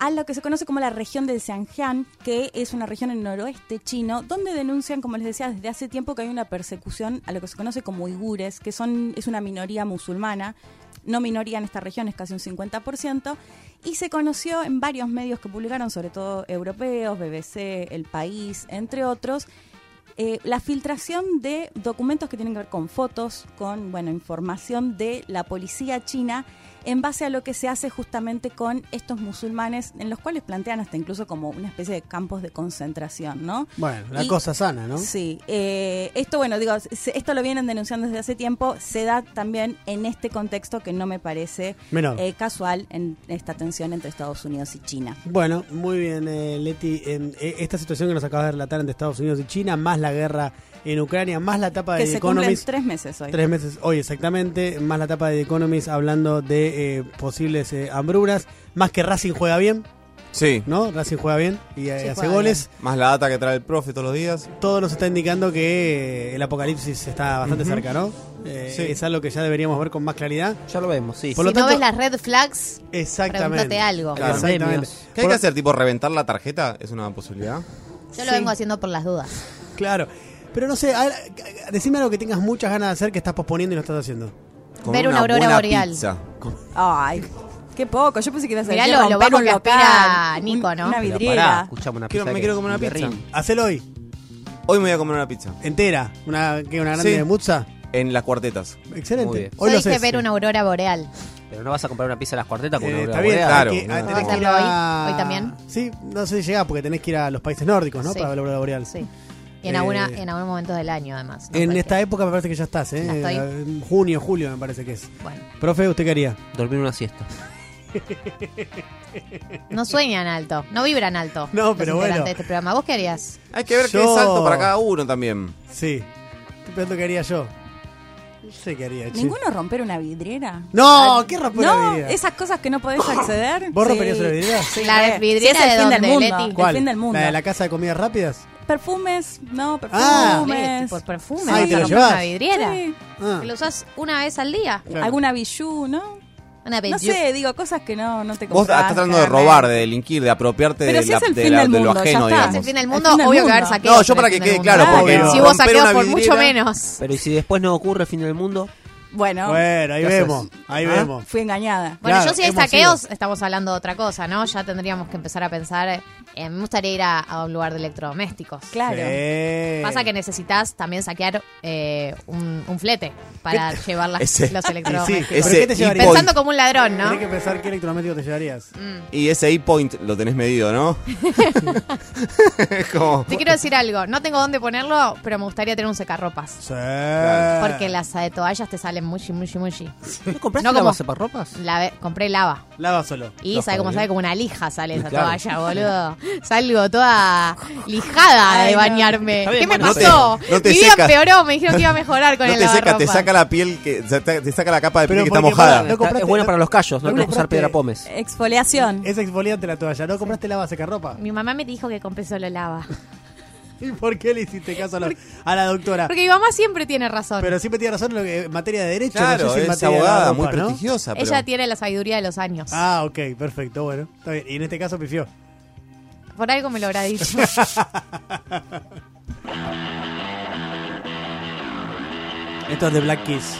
a lo que se conoce como la región del Xinjiang, que es una región en el noroeste chino, donde denuncian, como les decía, desde hace tiempo que hay una persecución a lo que se conoce como uigures, que son es una minoría musulmana, no minoría en esta región, es casi un 50%, y se conoció en varios medios que publicaron, sobre todo europeos, BBC, El País, entre otros, eh, la filtración de documentos que tienen que ver con fotos, con bueno, información de la policía china en base a lo que se hace justamente con estos musulmanes, en los cuales plantean hasta incluso como una especie de campos de concentración, ¿no? Bueno, la Y- cosa sana, ¿no? Sí, eh, esto bueno, digo, esto lo vienen denunciando desde hace tiempo, se da también en este contexto que no me parece eh, casual en esta tensión entre Estados Unidos y China. Bueno, muy bien, eh, Leti. En, eh, esta situación que nos acabas de relatar entre Estados Unidos y China, más la guerra en Ucrania, más la etapa de Que The Economist. tres meses hoy. Tres meses hoy, exactamente. Más la etapa de The Economist hablando de eh, posibles eh, hambrunas. Más que Racing juega bien, Sí. ¿no? Racing juega bien y eh, Sí, hace goles. Más la data que trae el profe todos los días. Todo nos está indicando que eh, el apocalipsis está bastante cerca, ¿no? Eh, Sí. Es algo que ya deberíamos ver con más claridad. Ya lo vemos, sí. Por si lo no tanto- ves las red flags, Exactamente. algo. Claro. Exactamente. ¿Qué hay que hacer? ¿Tipo reventar la tarjeta? ¿Es una posibilidad? Yo lo Sí. vengo haciendo por las dudas. Claro. Pero no sé, a ver, decime algo que tengas muchas ganas de hacer que estás posponiendo y no estás haciendo. Comer Ver una aurora boreal. pizza. Ay, qué poco. Yo pensé que ibas a Mirá decir lo- lo bajo un que local, aspira Nico, ¿no? Una vidriera. escuchame una Quiero- pizza. me que- quiero comer una pizza. Hacelo hoy, Hoy me voy a comer una pizza. entera. Una, ¿qué, una grande Sí. de mutza. En las cuartetas. Muy Excelente. bien. Hoy lo haces. ver una aurora boreal. Pero no vas a comprar una pizza a las cuartetas con Eh, una está aurora bien, boreal. Claro. hay que- no. tenés ¿Vamos a que ir hacerlo a- hoy? ¿Hoy también? Sí, no sé si llega porque tenés que ir a los países nórdicos, ¿no? Sí. Para ver la aurora boreal. Sí. En, Eh, alguna, en algún momento del año, además. ¿no? En esta época me parece que ya estás, ¿eh? Ya estoy. En junio, julio me parece que es. Bueno, Profe, ¿usted qué haría? Dormir una siesta. [LAUGHS] No sueñan alto, no vibran alto. No, pero bueno. de este programa. ¿Vos qué harías? Hay que ver Yo- qué es alto para cada uno también. Sí. Estoy pensando qué haría yo. No sé qué haría, che. ¿Ninguno romper una vidriera? No, Ah, ¿qué romper no, una vidriera? esas cosas que no podés acceder. ¿Vos Sí. romperías una vidriera? Sí, La vidriera Sí, es de fin del dónde, mundo. Leti? El fin del mundo. ¿La de la casa de comidas rápidas? Perfumes, no, Ah. perfumes. Por perfume, Ah, ¿y te lo llevás? una vidriera. Sí. Ah. Que lo usás una vez al día. Claro. Alguna bijou, ¿no? Una No sé, digo cosas que no, no te Vos compras. estás tratando de robar, de delinquir, de apropiarte Pero de, si la- es el de fin la- del de lo ya ajeno, está. digamos. Es el fin del mundo, El fin del obvio que haber. No, yo para que quede claro, porque si vos saqueos una por mucho menos. Pero ¿y si después no ocurre el fin del mundo? Bueno, Bueno, ahí vemos, ahí ¿Ah? vemos. fui engañada. Bueno, Claro, yo si hay saqueos, ido. estamos hablando de otra cosa, ¿no? Ya tendríamos que empezar a pensar. Eh, me gustaría ir a, a un lugar de electrodomésticos. Claro. Sí. Pasa que necesitas también saquear eh, un, un flete para llevar las- Ese- los [LAUGHS] electrodomésticos. ¿pero Ese qué te llevarías? e-point. Pensando como un ladrón, ¿no? Tenés que pensar qué electrodoméstico te llevarías. Y ese E-point lo tenés medido, ¿no? [LAUGHS] [LAUGHS] Como... Te quiero decir algo, no tengo dónde ponerlo, pero me gustaría tener un secarropas. Sí. Porque las de toallas te salen muchi, muchi, muchi. ¿No compraste No la como- base para ropas? La, compré lava. Lava solo. Y No, sabe cómo joder. sabe como una lija sale esa Claro. toalla, boludo. Salgo toda lijada Ay, de bañarme. ¿Qué me bueno, no te- pasó? no te Mi vida seca. empeoró, me dijeron que iba a mejorar con No el te seca, te saca la piel, que te saca la capa de piel Pero que está mojada. compraste- es bueno no- para los callos, no, que usar piedra pómez. Exfoliación. Es exfoliante la toalla. ¿No compraste lava secarropa? Mi mamá me dijo que compré solo lava. [LAUGHS] ¿Y por qué le hiciste caso a la, a la doctora? Porque mi mamá siempre tiene razón. Pero siempre tiene razón en, lo que, en materia de derecho. Claro, no sé si en es materia de abogada, muy ¿no? prestigiosa. Pero... Ella tiene la sabiduría de los años. Ah, ok, perfecto, bueno. Está bien. Y en este caso pifió. Por algo me lo habrá dicho. [LAUGHS] Esto es de Black Kiss.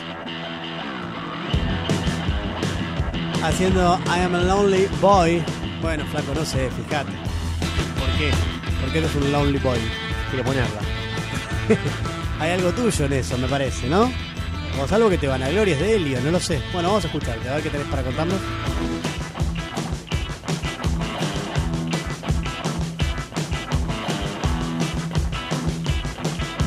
Haciendo I am a lonely boy. Bueno, flaco, no sé, fíjate. ¿Por qué? ¿Por qué no es un lonely boy? Quiere ponerla. [LAUGHS] Hay algo tuyo en eso, me parece, ¿no? O es algo que te van a glorias de Helio, no lo sé. Bueno, vamos a escucharte, a ver qué tenés para contarnos.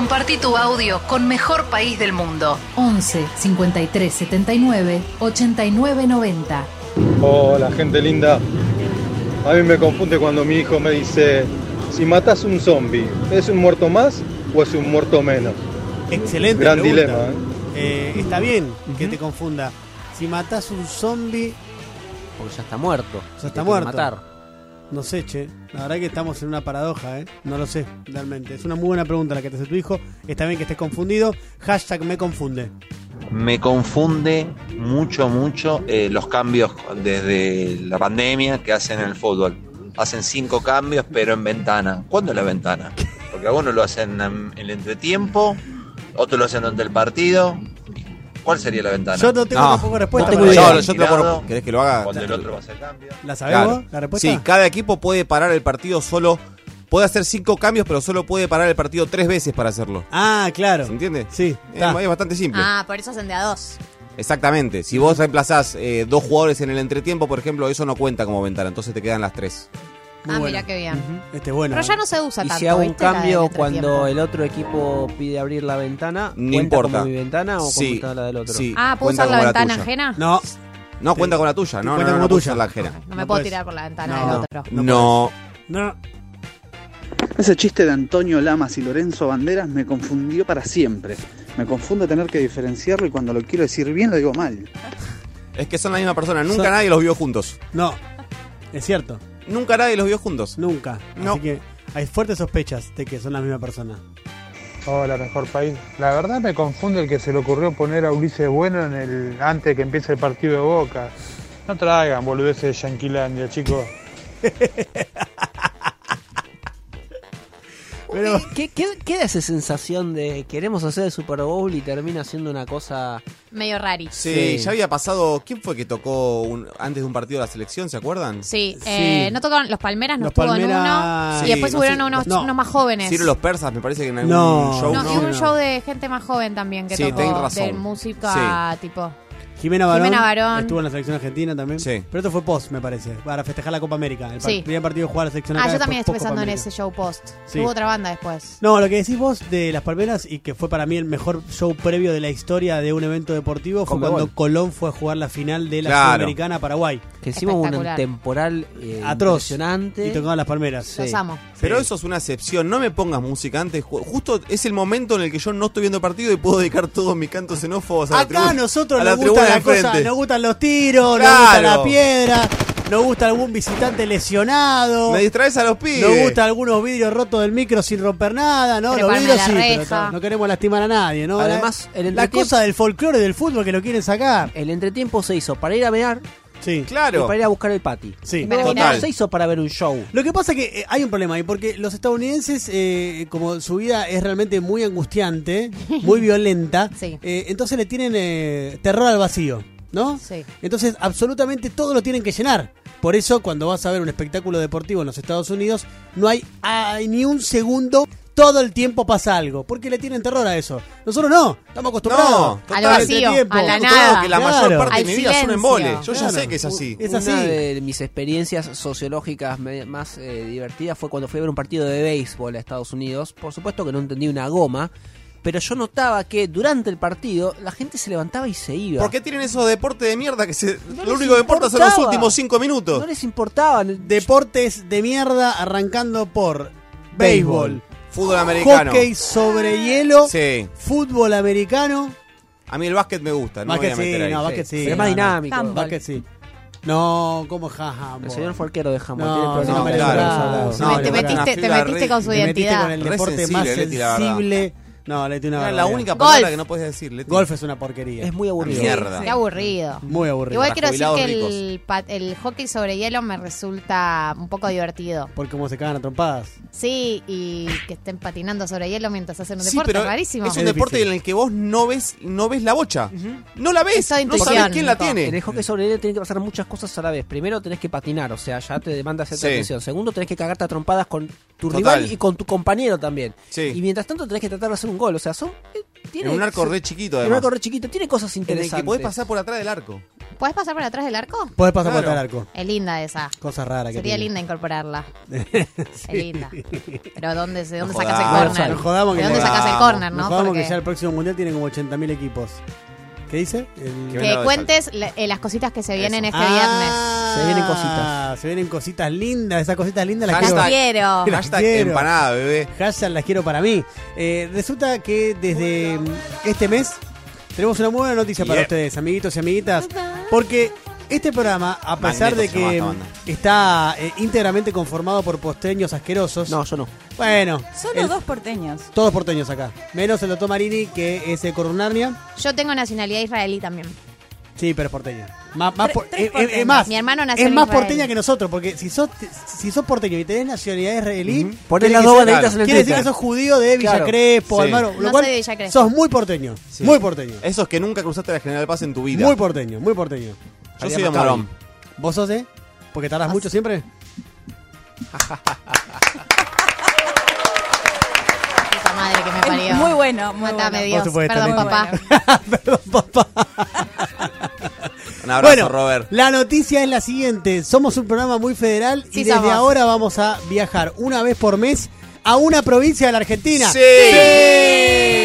Compartí tu audio con Mejor País del Mundo. 11 53 79 89 90. Hola, gente linda. A mí me confunde cuando mi hijo me dice, si matas un zombie, ¿es un muerto más o es un muerto menos? Excelente. Gran pregunta. dilema, ¿eh? Eh, está bien que te confunda. Si matas un zombie, Porque ya está muerto. ya está muerto. matar. No sé, che. La verdad que estamos en una paradoja, ¿eh? No lo sé, realmente. Es una muy buena pregunta la que te hace tu hijo. Está bien que estés confundido. Hashtag me confunde. Me confunde mucho, mucho eh, los cambios desde la pandemia que hacen en el fútbol. Hacen cinco cambios, pero en ventana. ¿Cuándo es la ventana? Porque algunos lo hacen en el entretiempo, otros lo hacen durante el partido. ¿Cuál sería la ventana? Yo no tengo tampoco respuesta no tengo idea. Yo, yo te lo puedo- ¿Querés que lo haga? Cuando el otro va a hacer cambio. ¿La Claro. vos, la respuesta? Sí, cada equipo puede parar el partido solo. Puede hacer cinco cambios, pero solo puede parar el partido tres veces para hacerlo. Ah, claro. ¿Se entiende? Sí. Es, es bastante simple. Ah, por eso hacen de a dos. Exactamente. Si vos reemplazás eh, dos jugadores en el entretiempo, por ejemplo, eso no cuenta como ventana. Entonces te quedan las tres. Ah, mira qué bien. Este es bueno. Pero ya no se usa Y tanto. si hago un cambio cuando el otro equipo pide abrir la ventana, No ¿cuenta importa. como mi ventana o Sí, cuenta la del otro? sí. Ah, ¿puedo usar la ventana tuya. ajena? No. No cuenta con la tuya, no, no, Cuenta no, no tuya. la ajena. No me puedo puedes. tirar por la ventana No, del otro. No. No. Ese chiste de Antonio Lamas y Lorenzo Banderas me confundió para siempre. Me confundo tener que diferenciarlo y cuando lo quiero decir bien lo digo mal. Es que son la misma persona. Nunca Son- nadie los vio juntos. No. Es cierto. Nunca nadie los vio juntos. Nunca. No. Así que hay fuertes sospechas de que son la misma persona. Hola, mejor país. La verdad me confunde el que se le ocurrió poner a Ulises Bueno en el antes de que empiece el partido de Boca. No traigan boludeces de Yanquilandia, chicos. [LAUGHS] Pero- ¿Qué, qué, qué da esa sensación de queremos hacer el Super Bowl y termina siendo una cosa... Medio rari. Sí, ya había pasado. ¿Quién fue que tocó un- antes de un partido de la selección? ¿Se acuerdan? Sí, eh, no tocaron los Palmeras, no Los estuvo en uno. Sí, y después no subieron sé, unos, no. unos más jóvenes. Ciro los persas, me parece que en algún No, show. no, no, y un no. show de gente más joven también que Sí, tocó razón. de música tipo. Jimena Barón, Jimena Barón. estuvo en la selección argentina también. Sí. Pero esto fue post, me parece, para festejar la Copa América. El Sí. primer partido de jugar la selección Ah, acá, yo también post pensando en ese show post. Sí. Hubo otra banda después. No, lo que decís vos de las Palmeras y que fue para mí el mejor show previo de la historia de un evento deportivo fue cuando Colón fue a jugar la final de la Claro. Sudamericana a Paraguay. Que hubo un temporal eh, Atroz. impresionante. Y tocaban las Palmeras. Sí. Los amo. Pero Sí. eso es una excepción. No me pongas música antes. Ju- Justo es el momento en el que yo no estoy viendo el partido y puedo dedicar todos mis cantos xenófobos a la Acá tribuna- nosotros a la nos gusta tribuna la de cosa, enfrente. nos gustan los tiros, nos Claro. gusta la piedra, nos gusta algún visitante lesionado. Me distraes a los pibes. Nos gusta algunos vidrios rotos del micro sin romper nada, ¿no? Los vidrios sí, pero reja. no, no queremos lastimar a nadie, ¿no? Además, la, el la entretiempo- cosa del folclore del fútbol que lo quieren sacar. El entretiempo se hizo para ir a mear Sí. y Claro. para ir a buscar el pati. Sí. No, mirar. no se hizo para ver un show. Lo que pasa que eh, hay un problema ahí, porque los estadounidenses, eh, como su vida es realmente muy angustiante, [LAUGHS] muy violenta, Sí. eh, entonces le tienen eh, terror al vacío, ¿no? Sí. Entonces, absolutamente todo lo tienen que llenar. Por eso, cuando vas a ver un espectáculo deportivo en los Estados Unidos, no hay, hay ni un segundo, todo el tiempo pasa algo, porque le tienen terror a eso. Nosotros no, estamos acostumbrados. No, Al total, vacío, tiempo. a la nada. que la Claro. mayor parte Al de mi vida son embole. Yo ya sé que es así. Es Una así. de mis experiencias sociológicas más eh, divertidas fue cuando fui a ver un partido de béisbol a Estados Unidos. Por supuesto que no entendí una goma, pero yo notaba que durante el partido la gente se levantaba y se iba. ¿Por qué tienen esos deportes de mierda que se, No lo único que importa son los últimos cinco minutos? No les importaba. Deportes de mierda arrancando por béisbol, Fútbol americano. hockey sobre hielo, Sí. fútbol americano. A mí el básquet me gusta, no me voy Básquet a meter sí, ahí. no, básquet sí. Pero es más no, no. dinámico. Handball. Básquet sí. No, ¿cómo jaja? El señor fue arquero de Jamón. No, no, de claro. No, te, metiste, te metiste con su Te metiste identidad. con el deporte sensible, más sensible. No, Leti, una Era la barbaridad. única Golf. palabra que no puedes decir. Leti. Golf es una porquería. Es muy aburrido. Mierda. Qué aburrido. Muy aburrido. Igual Para quiero decir que jubilados el, pa- el hockey sobre hielo me resulta un poco divertido. Porque como se cagan a trompadas. Sí, y que estén patinando sobre hielo mientras hacen un Sí, deporte, pero rarísimo. es un Es deporte difícil. en el que vos no ves, no ves la bocha. No la ves. No intuición, sabés quién la Nico. En tiene. el hockey sobre hielo tienen que pasar muchas cosas a la vez. Primero tenés que patinar, o sea, ya te demanda cierta Sí. atención. Segundo, tenés que cagarte a trompadas con tu Total. rival y con tu compañero también. Sí. Y mientras tanto tenés que tratar de hacer un gol. O sea, son. eh, tiene- En un arco re chiquito, En un arco re chiquito. Tiene cosas En el interesantes. que podés pasar por atrás del arco. ¿Puedes pasar por atrás del arco? Podés pasar por Claro. atrás del arco. Es linda esa. Cosa rara que Sería tiene. linda incorporarla. [LAUGHS] Es linda. Pero ¿dónde, ¿de dónde sacas el corner? Nos jodamos que ¿De dónde sacas el corner, Nos no? jodamos Porque que ya el próximo mundial tiene como 80.000 equipos. ¿Qué dice? El- Que cuentes la- eh, las cositas que se vienen este Ah, Se vienen cositas. Se vienen cositas lindas. Esas cositas lindas las Hashtag- quiero. quiero. [LAUGHS] Las Hashtag quiero. empanada, bebé. Hashtag las quiero para mí. Eh, resulta que desde este mes tenemos una muy buena noticia para ustedes, amiguitos y amiguitas. Porque Este programa, a pesar Magneto de se llama que esta banda. está eh, íntegramente conformado por posteños asquerosos. No, yo no. Bueno, Solo el- dos porteños. todos porteños acá. Menos el doctor Marini, que es de Corunarnia. Yo tengo nacionalidad israelí también. Sí, pero es porteño. Más, más Tre- por- tres eh, eh, porteños. es más, Mi hermano nació es en más Israel. porteña que nosotros, porque si sos, si sos porteño y tenés nacionalidad israelí, Ponés quiere las que dos banderitas en el quiere decir que sos judío de Villa Claro. Crespo, Sí. Lo No cual soy de Villa Crespo. sos muy porteño. Sí. Muy porteño. Esos que nunca cruzaste la General Paz en tu vida. Muy porteño, muy porteño. Yo soy de Morón. ¿Vos sos de? ¿Porque tardás mucho siempre? Puta madre que me parió. Muy bueno, muy Mátame bueno. Dios. Por supuesto, Perdón, Leti. [LAUGHS] papá. Un abrazo, bueno, Robert. la noticia es la siguiente. Somos un programa muy federal y desde somos. ahora vamos a viajar una vez por mes a una provincia de la Argentina. Sí. ¡Sí!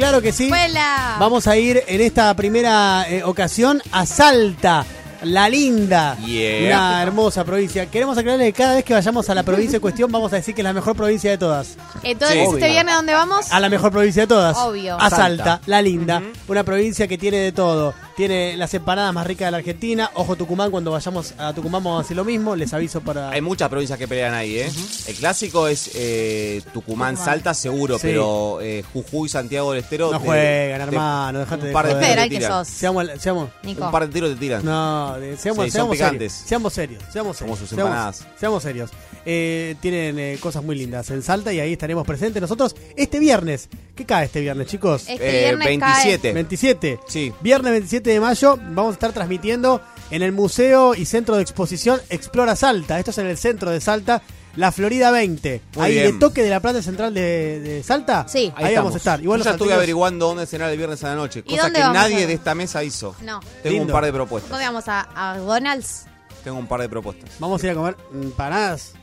Claro que sí. Vuela. Vamos a ir en esta primera eh, ocasión a Salta, la linda. Yeah. Una hermosa provincia. Queremos aclararle que cada vez que vayamos a la provincia en cuestión vamos a decir que es la mejor provincia de todas. Entonces, Sí. ¿este Obvio. viernes a dónde vamos? A la mejor provincia de todas. Obvio. A Salta, Salta. la linda. Una provincia que tiene de todo. Tiene las empanadas más ricas de la Argentina. Ojo Tucumán, cuando vayamos a Tucumán vamos a hacer lo mismo. Les aviso para... Hay muchas provincias que pelean ahí, ¿eh? El clásico es eh, Tucumán, Tucumán. Salta, seguro, Sí. pero eh, Jujuy, Santiago del Estero. No te- juegan, te- hermano. Dejate de un par de joder. te que sos. Seamos, seamos, Nico. Un par de tiros te tiran. No, de- seamos, Sí, seamos serios. Seamos serios. Seamos serios. Como sus seamos, empanadas. seamos serios. Eh, tienen eh, cosas muy lindas en Salta y ahí estaremos presentes nosotros este viernes. ¿Qué cae este viernes, chicos? Este Eh, viernes 27. 27. Sí. Viernes 27 de mayo vamos a estar transmitiendo en el Museo y Centro de Exposición Explora Salta. Esto es en el centro de Salta, la Florida 20. Muy ahí bien. de toque de la Plaza Central de, de Salta. Sí. Ahí, Ahí vamos a estar. Yo Igual los ya estuve averiguando dónde cenar el viernes a la noche, ¿Y cosa dónde que nadie a- de esta mesa hizo. No. Tengo Lindo. un par de propuestas. ¿Dónde vamos a, a Donald's? Tengo un par de propuestas. Vamos a ir a comer empanadas.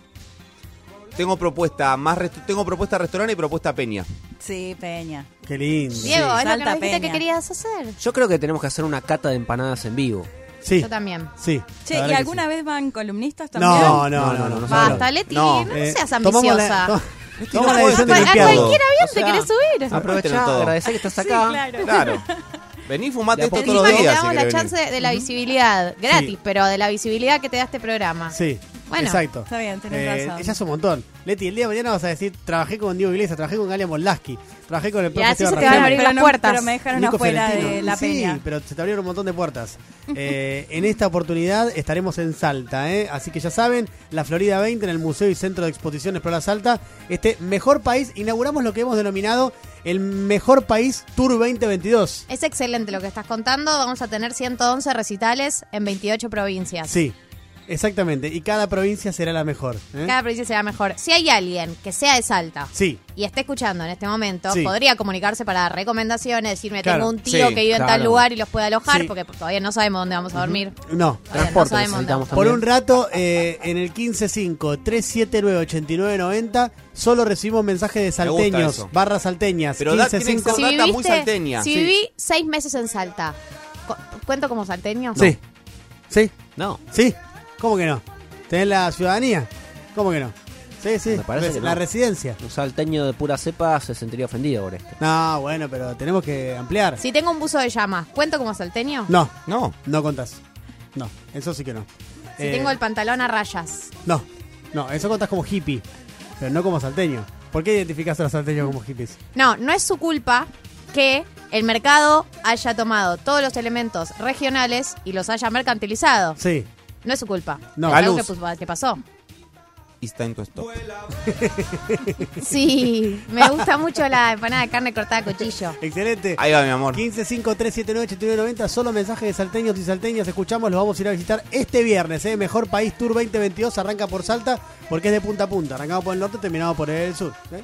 Tengo propuesta más tengo propuesta restaurante y propuesta peña. Sí, Peña. Qué lindo. Diego, es lo que Salta nos dijiste Peña. que querías hacer. Yo creo que tenemos que hacer una cata de empanadas en vivo. Sí. Yo también. Sí. Che, la ¿y verdad que alguna sí. vez van columnistas también? No, no, no, no. no, Basta, Leti, no, Eh, seas tomamos la- ambiciosa. to- tomamos [LAUGHS] la decisión de a cualquier avión O te querés subir. Aprovechá, todo. agradecer que estás Sí, acá. claro. Claro. Vení, fumate esto todos los Encima te días. si damos la querés chance venir. de la visibilidad, gratis, pero de la visibilidad que te da este programa. Sí. Bueno, Exacto. Está bien, tenés Eh, razón. ya es un montón. Leti, el día de mañana vas a decir, trabajé con Diego Iglesias, trabajé con Galia Molaski, trabajé con el Y así se te van a Rafael, abrir pero las no- puertas. Pero me dejaron Nico afuera de la sí, Peña. pero se te abrieron un montón de puertas. [LAUGHS] Eh, en esta oportunidad estaremos en Salta, ¿eh? así que ya saben, la Florida 20 en el Museo y Centro de Exposición Explora Salta, este mejor país, inauguramos lo que hemos denominado el mejor país Tour 2022. Es excelente lo que estás contando. Vamos a tener 111 recitales en 28 provincias. Sí, exactamente, y cada provincia será la mejor. ¿eh? Cada provincia será mejor. Si hay alguien que sea de Salta Sí, y esté escuchando en este momento, Sí. podría comunicarse para dar recomendaciones, decirme, Claro. tengo un tío Sí, que vive en tal claro. lugar y los puede alojar, Sí. porque todavía no sabemos dónde vamos a dormir. no. Transporte no sabemos necesitamos dónde. Por un rato, eh, en el 155-379-8990, solo recibimos mensajes de salteños, barras salteñas. Pero da- tiene que 155. ser data muy salteña. si Sí. viví seis meses en Salta, cu- ¿cuento como salteño? Sí. Sí. No. Sí. ¿Cómo que no? ¿Tenés la ciudadanía? ¿Cómo que no? Sí, sí. Me parece que la no. residencia. Un salteño de pura cepa se sentiría ofendido por esto. No, bueno, pero tenemos que ampliar. Si tengo un buzo de llamas, ¿cuento como salteño? No, No. no contás. No, eso sí que no. Si Eh, tengo el pantalón a rayas. No, no, eso contás como hippie, pero no como salteño. ¿Por qué identificás a los salteños como hippies? No, no es su culpa que el mercado haya tomado todos los elementos regionales y los haya mercantilizado. Sí. No es su culpa. No. es algo que, Galuz. pu- que pasó. It's time to stop. [LAUGHS] Sí, me gusta mucho la empanada de carne cortada a cuchillo. Excelente. Ahí va, mi amor. 1553798990, solo mensajes de salteños y salteñas. Escuchamos, los vamos a ir a visitar este viernes. ¿eh? Mejor País Tour 2022 arranca por Salta porque es de punta a punta. Arrancamos por el norte, terminamos por el sur. ¿eh?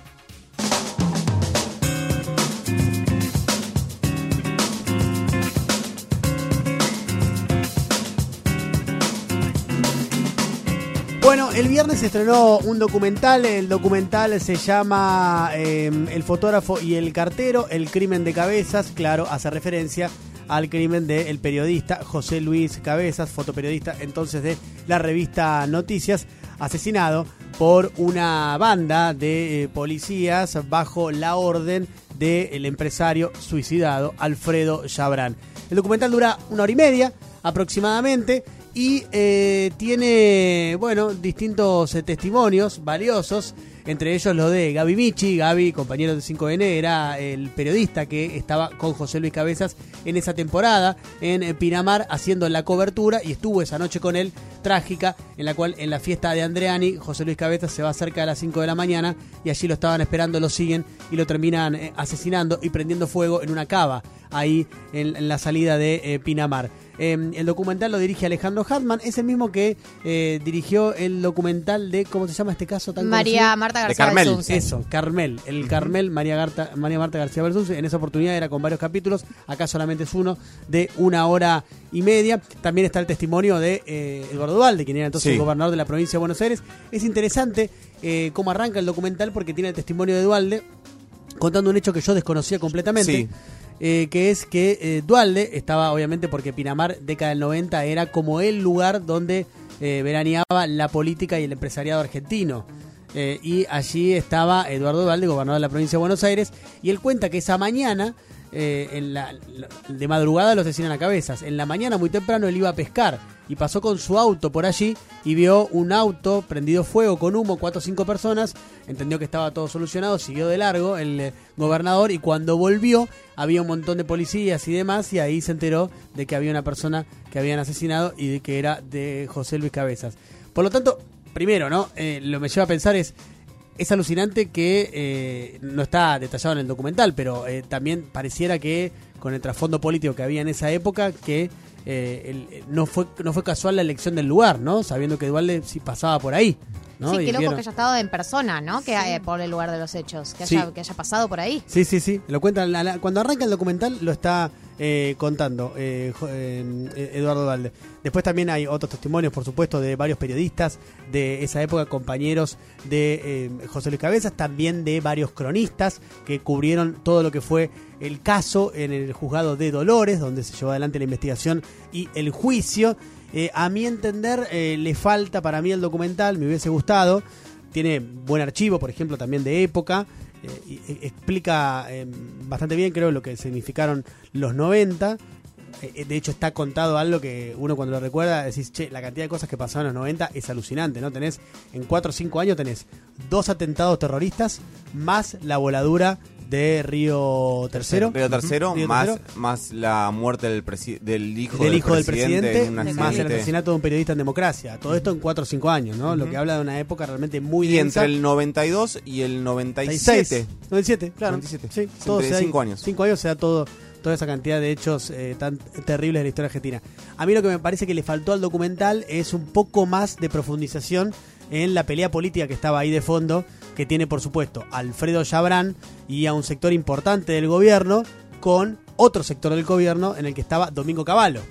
Bueno, el viernes se estrenó un documental. El documental se llama eh, El fotógrafo y el cartero, el crimen de cabezas. Claro, hace referencia al crimen del periodista José Luis Cabezas, fotoperiodista entonces de la revista Noticias, asesinado por una banda de eh, policías bajo la orden del empresario suicidado Alfredo Chabrán. El documental dura una hora y media. aproximadamente. Y eh, tiene, bueno, distintos eh, testimonios valiosos, entre ellos lo de Gaby Michi. Gaby, compañero de 5N, era el periodista que estaba con José Luis Cabezas en esa temporada en eh, Pinamar haciendo la cobertura y estuvo esa noche con él, trágica, en la cual en la fiesta de Andreani, José Luis Cabezas se va cerca de las 5 de la mañana y allí lo estaban esperando, lo siguen y lo terminan eh, asesinando y prendiendo fuego en una cava ahí en, en la salida de Pinamar. Eh, el documental lo dirige Alejandro Hartman, es el mismo que eh, dirigió el documental de, ¿cómo se llama este caso tan María conocido? Marta De García Carmel. Belsunce. Eso, Carmel, el Carmel, María, Garta- María Marta García Belsunce. En esa oportunidad era con varios capítulos, acá solamente es uno de una hora y media. También está el testimonio de eh, Eduardo Dualde, quien era entonces Sí. el gobernador de la provincia de Buenos Aires. Es interesante eh, cómo arranca el documental porque tiene el testimonio de Dualde contando un hecho que yo desconocía completamente. Sí. Eh, que es que eh, Dualde estaba, obviamente, porque Pinamar, década del 90, era como el lugar donde eh, veraneaba la política y el empresariado argentino. Eh, y allí estaba Eduardo Dualde, gobernador de la provincia de Buenos Aires, y él cuenta que esa mañana, eh, en la, de madrugada lo asesinan a cabezas. En la mañana, muy temprano, él iba a pescar y pasó con su auto por allí y vio un auto prendido fuego con humo, cuatro o cinco personas. Entendió que estaba todo solucionado, siguió de largo el eh, gobernador y cuando volvió había un montón de policías y demás y ahí se enteró de que había una persona que habían asesinado y de que era de José Luis Cabezas. Por lo tanto, primero, ¿no? Eh, lo me lleva a pensar es es alucinante que eh, no está detallado en el documental, pero eh, también pareciera que con el trasfondo político que había en esa época, que eh, el- no fue no fue casual la elección del lugar, ¿no? Sabiendo que Dualde sí pasaba por ahí, ¿no? Sí, Y qué loco vieron- que haya estado en persona, ¿no? Que eh, por el lugar de los hechos, que Sí. haya, que haya pasado por ahí. Sí, sí, sí. Lo la- la- cuando arranca el documental lo está eh, contando eh, eh, Eduardo Valde. Después también hay otros testimonios, por supuesto, de varios periodistas de esa época, compañeros de José Luis Cabezas, también de varios cronistas que cubrieron todo lo que fue el caso en el juzgado de Dolores, donde se llevó adelante la investigación y el juicio. Eh, a mi entender, eh, le falta para mí el documental, me hubiese gustado tiene buen archivo, por ejemplo, también de época. eh, explica eh, bastante bien, creo, lo que significaron los 90. Eh, de hecho, está contado algo que uno cuando lo recuerda decís, che, la cantidad de cosas que pasaron en los 90 es alucinante, ¿no? Tenés, en 4 o 5 años tenés dos atentados terroristas más la voladura de Río Tercero. Río Tercero, Río más, Tercero. más la muerte del, del hijo, del hijo del presidente, más el asesinato de un periodista en democracia. Todo esto en 4 o 5 años, ¿no? Lo que habla de una época realmente muy Y densa. entre el 92 y el 97. 97, claro. 97. Sí, todo se da- cinco años. Cinco años se da todo, toda esa cantidad de hechos eh, tan terribles de la historia argentina. A mí lo que me parece que le faltó al documental es un poco más de profundización en la pelea política que estaba ahí de fondo, que tiene por supuesto a Alfredo Chabrán y a un sector importante del gobierno con otro sector del gobierno en el que estaba Domingo Cavallo.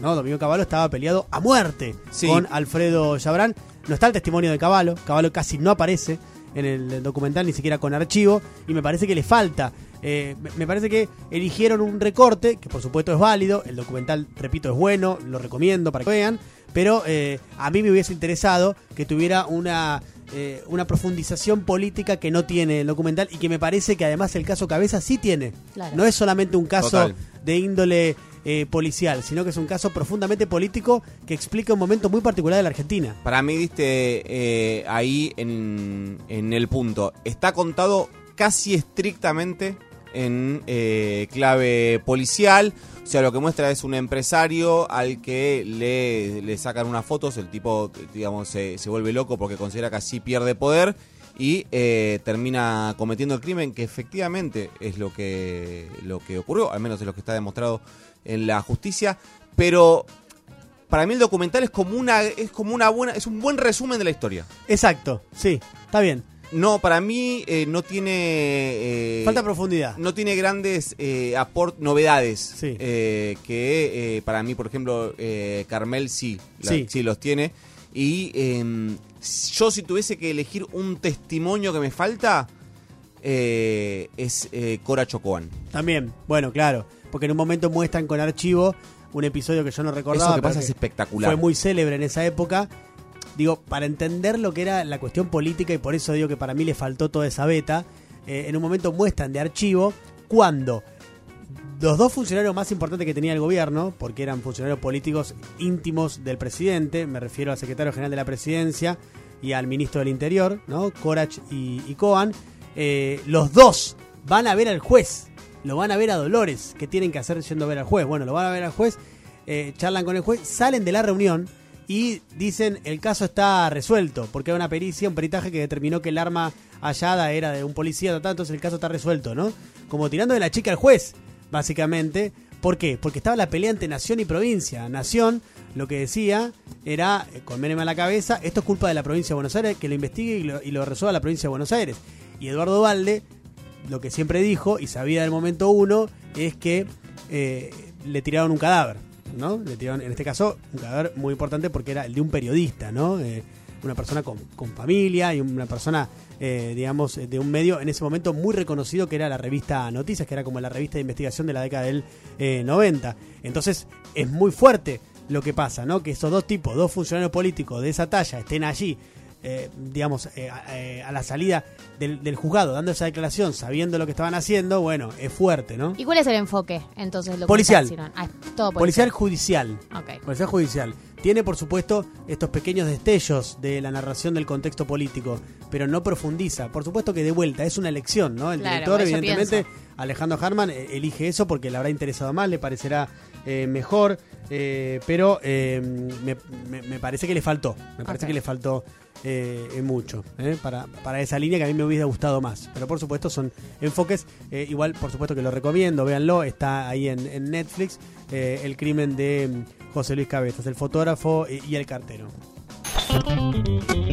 ¿no? Domingo Cavallo estaba peleado a muerte Sí. con Alfredo Chabrán. No está el testimonio de Cavallo, Cavallo casi no aparece en el documental, ni siquiera con archivo, y me parece que le falta. Eh, me- me parece que eligieron un recorte, que por supuesto es válido, el documental, repito, es bueno, lo recomiendo para que vean, pero eh, a mí me hubiese interesado que tuviera una, eh, una profundización política que no tiene el documental y que me parece que además el caso Cabeza sí tiene. Claro. No es solamente un caso Total. de índole eh, policial, sino que es un caso profundamente político que explica un momento muy particular de la Argentina. Para mí diste eh, ahí en, en el punto. Está contado casi estrictamente en eh, clave policial. O sea, lo que muestra es un empresario al que le, le sacan unas fotos. El tipo, digamos, se, se vuelve loco porque considera que así pierde poder. Y eh, termina cometiendo el crimen que efectivamente es lo que, lo que ocurrió, al menos es lo que está demostrado en la justicia. Pero para mí el documental es como una es como una buena es un buen resumen de la historia. Exacto, sí, está bien. No, para mí eh, no tiene eh, Falta profundidad. No tiene grandes eh, aport novedades Sí. eh, que eh, para mí, por ejemplo, eh, Carmel sí, la- Sí. sí los tiene. Y eh, yo si tuviese que elegir un testimonio que me falta eh, es Cora Chocoan. También, bueno, claro, porque en un momento muestran con archivo un episodio que yo no recordaba. Eso que pasa es espectacular. Fue muy célebre en esa época. Digo, para entender lo que era la cuestión política, y por eso digo que para mí le faltó toda esa beta, eh, en un momento muestran de archivo cuando los dos funcionarios más importantes que tenía el gobierno, porque eran funcionarios políticos íntimos del presidente, me refiero al secretario general de la presidencia y al ministro del Interior, ¿no? Corach y, y Coan, eh, los dos van a ver al juez, lo van a ver a Dolores, que tienen que hacer yendo a ver al juez. Bueno, lo van a ver al juez, eh, charlan con el juez, salen de la reunión y dicen el caso está resuelto, porque hay una pericia, un peritaje que determinó que el arma hallada era de un policía, tal, entonces el caso está resuelto, ¿no? Como tirando de la chica al juez, básicamente. ¿Por qué? Porque estaba la pelea entre Nación y provincia. Nación lo que decía era, eh, con Menem a la cabeza, esto es culpa de la provincia de Buenos Aires, que lo investigue y lo, y lo resuelva la provincia de Buenos Aires. Y Eduardo Valde, lo que siempre dijo y sabía del momento uno, es que eh, le tiraron un cadáver, ¿no? Le tiraron, en este caso, un cadáver muy importante porque era el de un periodista, ¿no? Eh, una persona con, con familia y una persona, eh, digamos, de un medio en ese momento muy reconocido que era la revista Noticias, que era como la revista de investigación de la década del eh, 90. Entonces, es muy fuerte lo que pasa, ¿no? Que esos dos tipos, dos funcionarios políticos de esa talla estén allí, eh, digamos, eh, eh, a la salida del, del juzgado, dando esa declaración, sabiendo lo que estaban haciendo, bueno, es fuerte, ¿no? ¿Y cuál es el enfoque entonces? Lo que Policial. haciendo? Ah, todo Policial policial. judicial. Policial judicial. Tiene, por supuesto, estos pequeños destellos de la narración del contexto político, pero no profundiza. Por supuesto que de vuelta, es una elección, ¿no? El Claro, director, evidentemente. Alejandro Harman, eh, elige eso porque le habrá interesado más, le parecerá eh, mejor, eh, pero eh, me, me- me parece que le faltó. Me parece que le faltó eh, eh, mucho eh, para, para esa línea que a mí me hubiera gustado más. Pero por supuesto son enfoques, eh, igual por supuesto que lo recomiendo, véanlo, está ahí en, en Netflix, eh, el crimen de mm, José Luis Cabezas, el fotógrafo y, y el cartero.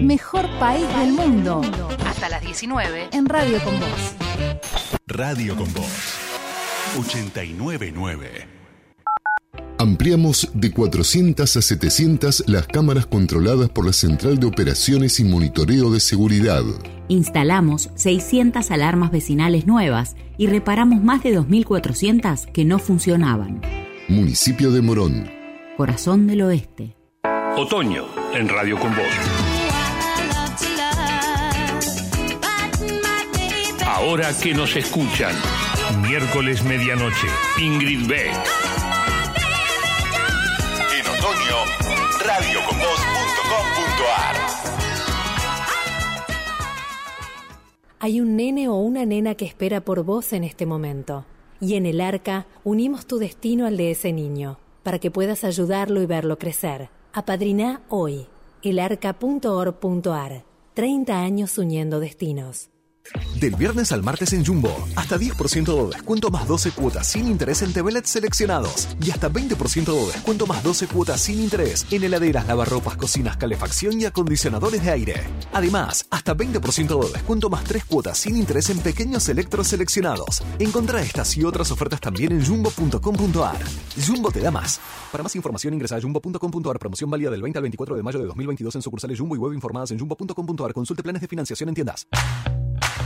Mejor país del mundo. Hasta las 19 en Radio con Voz. Radio con Voz. 899. Ampliamos de 400 a 700 las cámaras controladas por la Central de Operaciones y Monitoreo de Seguridad. Instalamos 600 alarmas vecinales nuevas y reparamos más de 2.400 que no funcionaban. Municipio de Morón. Corazón del Oeste. Otoño en Radio con Voz. Ahora que nos escuchan. Miércoles medianoche. Ingrid Beck. Hay un nene o una nena que espera por vos en este momento. Y en el arca unimos tu destino al de ese niño, para que puedas ayudarlo y verlo crecer. Apadriná hoy. elarca.org.ar. 30 años uniendo destinos. Del viernes al martes en Jumbo, hasta 10% de descuento más 12 cuotas sin interés en TVLED seleccionados y hasta 20% de descuento más 12 cuotas sin interés en heladeras, lavarropas, cocinas, calefacción y acondicionadores de aire. Además, hasta 20% de descuento más 3 cuotas sin interés en pequeños electros seleccionados. Encontrá estas y otras ofertas también en jumbo.com.ar. Jumbo te da más. Para más información ingresa a jumbo.com.ar. Promoción válida del 20 al 24 de mayo de 2022 en sucursales Jumbo y web informadas en jumbo.com.ar. Consulte planes de financiación en tiendas.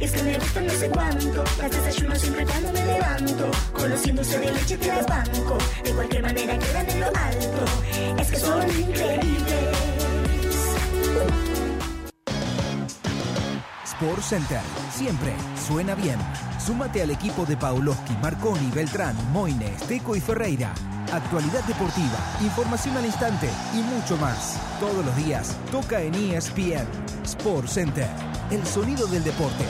Es que me gustan no sé cuánto, las desayuno siempre cuando me levanto. Con los dulce de leche te banco, de cualquier manera quedan en lo alto. Es que son increíbles. Sport Center. Siempre suena bien. Súmate al equipo de Pauloski, Marconi, Beltrán, Moines, Teco y Ferreira. Actualidad deportiva, información al instante y mucho más. Todos los días toca en ESPN. Sport Center. El sonido del deporte.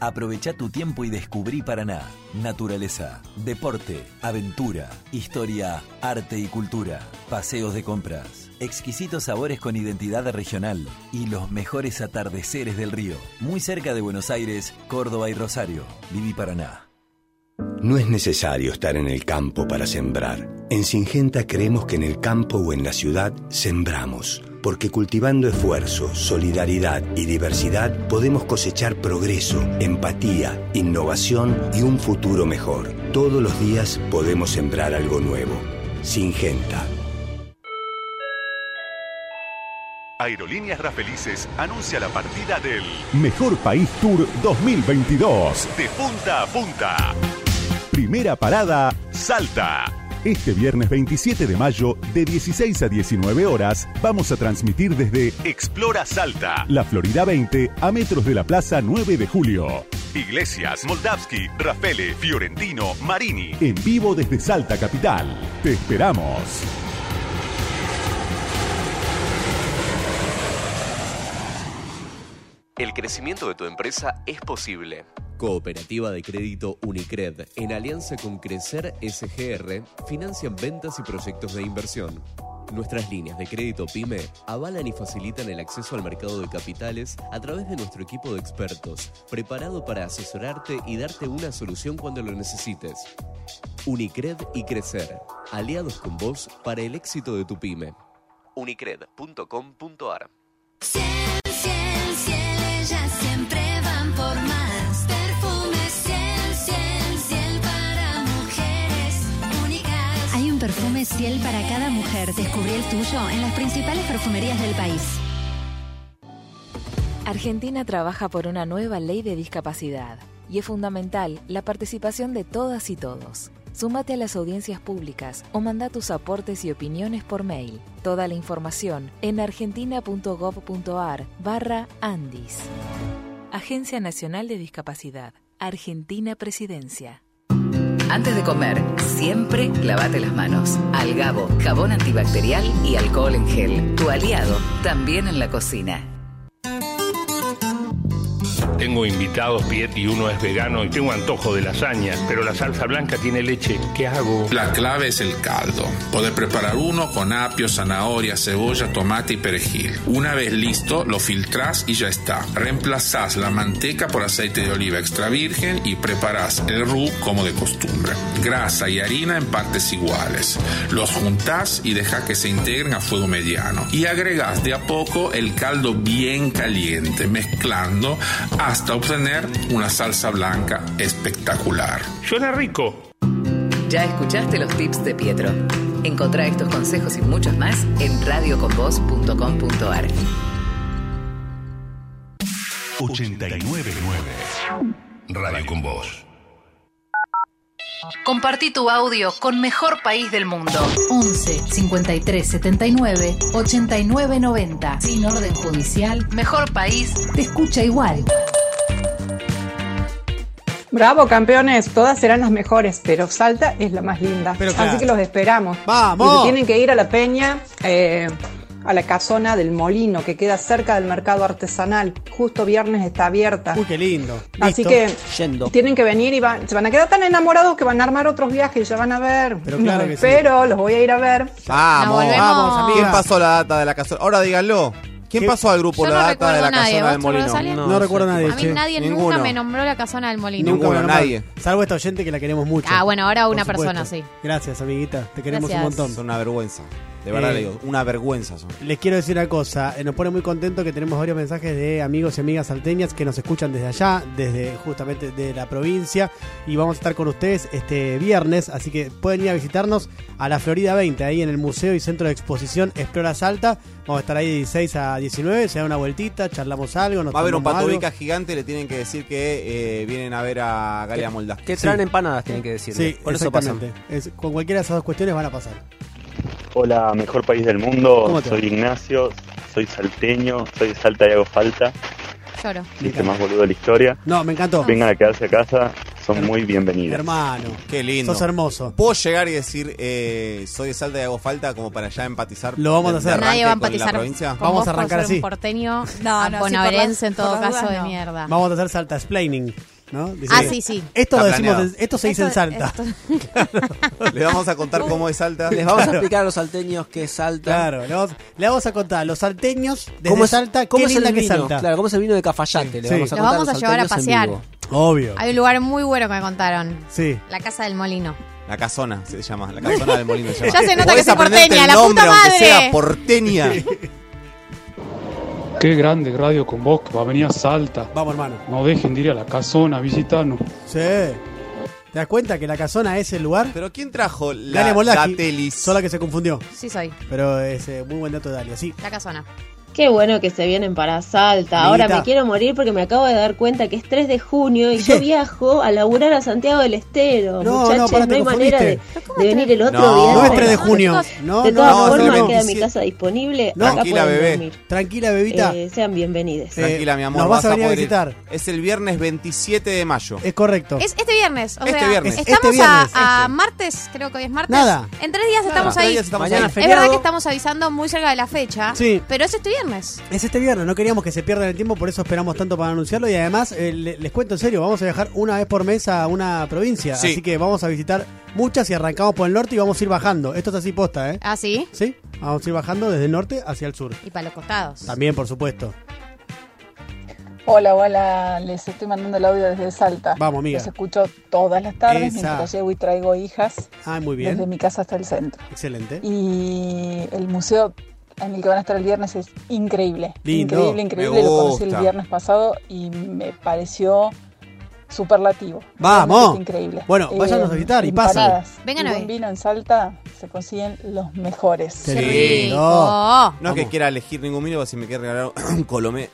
Aprovecha tu tiempo y descubrí Paraná. Naturaleza, deporte, aventura, historia, arte y cultura, paseos de compras, exquisitos sabores con identidad regional y los mejores atardeceres del río. Muy cerca de Buenos Aires, Córdoba y Rosario. Viví Paraná. No es necesario estar en el campo para sembrar. En Singenta creemos que en el campo o en la ciudad sembramos, porque cultivando esfuerzo, solidaridad y diversidad podemos cosechar progreso, empatía, innovación y un futuro mejor. Todos los días podemos sembrar algo nuevo. Singenta. Aerolíneas Rafelices anuncia la partida del Mejor País Tour 2022 de punta a punta. Primera parada, Salta. Este viernes 27 de mayo, de 16 a 19 horas, vamos a transmitir desde Explora Salta, la Florida 20, a metros de la Plaza 9 de Julio. Iglesias, Moldavski, Rafele, Fiorentino, Marini. En vivo desde Salta Capital. Te esperamos. El crecimiento de tu empresa es posible. Cooperativa de Crédito Unicred, en alianza con Crecer SGR, financian ventas y proyectos de inversión. Nuestras líneas de crédito PYME avalan y facilitan el acceso al mercado de capitales a través de nuestro equipo de expertos, preparado para asesorarte y darte una solución cuando lo necesites. Unicred y Crecer, aliados con vos para el éxito de tu PYME. unicred.com.ar perfume Ciel para cada mujer. Descubrí el tuyo en las principales perfumerías del país. Argentina trabaja por una nueva ley de discapacidad y es fundamental la participación de todas y todos. Súmate a las audiencias públicas o manda tus aportes y opiniones por mail. Toda la información en argentina.gov.ar barra Andis. Agencia Nacional de Discapacidad. Argentina Presidencia. Antes de comer, siempre lavate las manos. Algabo, jabón antibacterial y alcohol en gel. Tu aliado, también en la cocina. Tengo invitados, Piet, y uno es vegano y tengo antojo de lasaña, pero la salsa blanca tiene leche. ¿Qué hago? La clave es el caldo. Podés preparar uno con apio, zanahoria, cebolla, tomate y perejil. Una vez listo, lo filtrás y ya está. Reemplazás la manteca por aceite de oliva extra virgen y preparás el roux como de costumbre. Grasa y harina en partes iguales. Los juntás y dejá que se integren a fuego mediano. Y agregás de a poco el caldo bien caliente, mezclando hasta obtener una salsa blanca espectacular. Suena rico. Ya escuchaste los tips de Pietro. Encontrá estos consejos y muchos más en radioconvoz.com.ar. 899 Radio con Voz. Compartí tu audio con Mejor País del Mundo. 11 53 79 89 90. Sin orden judicial, Mejor País te escucha igual. Bravo, campeones, todas serán las mejores, pero Salta es la más linda. Pero Así que los esperamos. ¡Vamos! Y se tienen que ir a la peña, eh, a la casona del Molino, que queda cerca del mercado artesanal. Justo viernes está abierta. Uy, qué lindo. Así Listo. que tienen que venir y van- se van a quedar tan enamorados que van a armar otros viajes, ya van a ver. Pero claro Los que sí. espero, los voy a ir a ver. Vamos, vamos, amiga. ¿Quién pasó la data de la casona? Ahora díganlo. ¿Quién ¿Qué? pasó al grupo Yo la no data recuerdo de la nadie. casona ¿Vos del te acordás, molino? Ale? No recuerdo a nadie, A mí che. nadie Ninguno. nunca me nombró la casona del molino. Ninguno, no, nadie. Salvo esta oyente que la queremos mucho. Ah, bueno, ahora Por una supuesto. persona, sí. Gracias, amiguita. Te queremos Gracias. un montón. Son una vergüenza. De verdad Eh, le digo, una vergüenza son. Les quiero decir una cosa, eh, nos pone muy contento que tenemos varios mensajes de amigos y amigas salteñas que nos escuchan desde allá, desde justamente de la provincia, y vamos a estar con ustedes este viernes, así que pueden ir a visitarnos a la Florida 20, ahí en el Museo y Centro de Exposición Explora Salta, vamos a estar ahí de 16 a 19, se da una vueltita, charlamos algo, nos Va a haber un algo. patobica gigante, le tienen que decir que eh, vienen a ver a Galia Molda. Que traen empanadas, tienen que decir. Sí, Por eso pasan. exactamente. Es- con cualquiera de esas dos cuestiones van a pasar. Hola, mejor país del mundo. Soy Ignacio, soy salteño, soy de Salta y hago falta. Lloro. Dice más boludo de la historia. No, me encantó. Vengan a quedarse a casa, son muy bienvenidos. Hermano, Qué lindo. sos hermoso. ¿Puedo llegar y decir, eh, soy de Salta y hago falta como para ya empatizar? Lo vamos a hacer. Nadie va a con la empatizar provincia? con Vamos vos a arrancar así. un porteño No, no, sí, en todo caso dudas, de mierda. Vamos a hacer Salta explaining, ¿no? Dice Ah, sí, sí. Esto lo decimos, esto se dice en Esto- Salta. [LAUGHS] Le vamos a contar cómo es Salta. Les [LAUGHS] vamos a explicar a los salteños qué es Salta. Claro, le vamos, le vamos a contar a los salteños desde ¿Cómo es, Salta, cómo qué es linda el que es vino? Salta. Claro, cómo es el vino de Cafayate. Le Sí. vamos a Lo contar vamos a llevar a pasear. Obvio. Hay un lugar muy bueno que me contaron. Sí. La casa del molino. La casona se llama, la casona del molino se [LAUGHS] llama. Ya se nota que aprenderte porteña, la puta madre. sea porteña. Qué grande radio con vos que va a venir a Salta. Vamos, hermano. No dejen de ir a la casona a visitarnos. Sí. ¿Te das cuenta que la casona es el lugar? Pero ¿quién trajo la Dalia? Sola que se confundió. Sí soy. Pero es eh, muy buen dato de Dalia, sí. La casona. Qué bueno que se vienen para Salta. Ahora me quiero morir porque me acabo de dar cuenta que es 3 de junio y yo [LAUGHS] viajo a laburar a Santiago del Estero. No, Muchachos, no, hay manera de, venir el otro No, viernes. No es 3 de junio. No, de todas no, formas, no, no. queda mi casa disponible. No. Acá Tranquila, bebé. dormir. Tranquila, bebita. Eh, sean bienvenidos. Tranquila, mi amor. nos vas a venir a ir. visitar. Es el viernes 27 de mayo. Es correcto. Es este viernes. O Este sea, viernes. estamos Este viernes, a, a martes, creo que hoy es martes. Nada. En tres días estamos tres ahí. días estamos Mañana ahí. es verdad que estamos avisando muy cerca de la fecha. Sí. Pero es este viernes. Es este viernes, no queríamos que se pierdan el tiempo, por eso esperamos tanto para anunciarlo. Y además, eh, le- les cuento en serio, vamos a viajar una vez por mes a una provincia. Sí. Así que vamos a visitar muchas y arrancamos por el norte y vamos a ir bajando. Esto es así posta, ¿eh? Ah, sí. Sí, vamos a ir bajando desde el norte hacia el sur. Y para los costados. También, por supuesto. Hola, hola, les estoy mandando el audio desde Salta. Vamos, amiga. Los escucho todas las tardes Esa. mientras llevo y traigo hijas Ah, muy desde bien. mi casa hasta el centro. Excelente. Y el museo en el que van a estar el viernes es increíble. Lindo. Increíble, increíble. Lo conocí el viernes pasado y me pareció superlativo. ¡Vamos! Increíble. Bueno, váyanos a visitar y pasen. Vengan a ver. vino en Salta se consiguen los mejores. Sí. Oh, No es que quiera elegir ningún vino, si me quiere regalar un [COUGHS] colomé.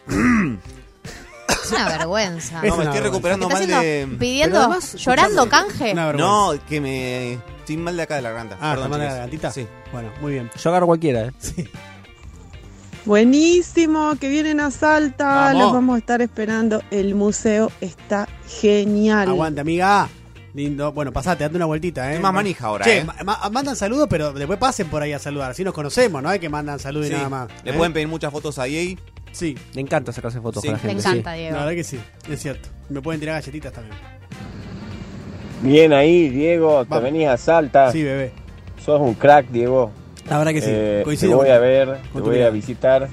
Es una vergüenza. Es No, me estoy vergüenza. recuperando ¿Qué mal de. Pidiendo, además, llorando escuchame, canje. Una vergüenza. No, que me. Estoy mal de acá de la garganta. Ah, Perdón, ¿está mal de la gargantita? Sí. Bueno, muy bien. Yo agarro cualquiera, ¿eh? Sí. Buenísimo, que vienen a Salta, Vamos. los vamos a estar esperando. El museo está genial. Aguante, amiga. Lindo. Bueno, pasate, date una vueltita, ¿eh? Estoy más manija ahora, Che, ¿eh? ma- ma- mandan saludos, pero después pasen por ahí a saludar. Así nos conocemos, ¿no? Hay que mandan saludos Sí. y nada más. Le ¿eh? pueden pedir muchas fotos a EA. Sí, Le encanta sacarse fotos Sí. con la Le gente. encanta, la Diego. verdad que sí, es cierto. Me pueden tirar galletitas también. Bien ahí, Diego, te Vamos. venís a Salta. Sí, bebé. Sos un crack, Diego. La verdad que sí. Eh, te Coincido. voy con- a ver, te voy mirada. a visitar.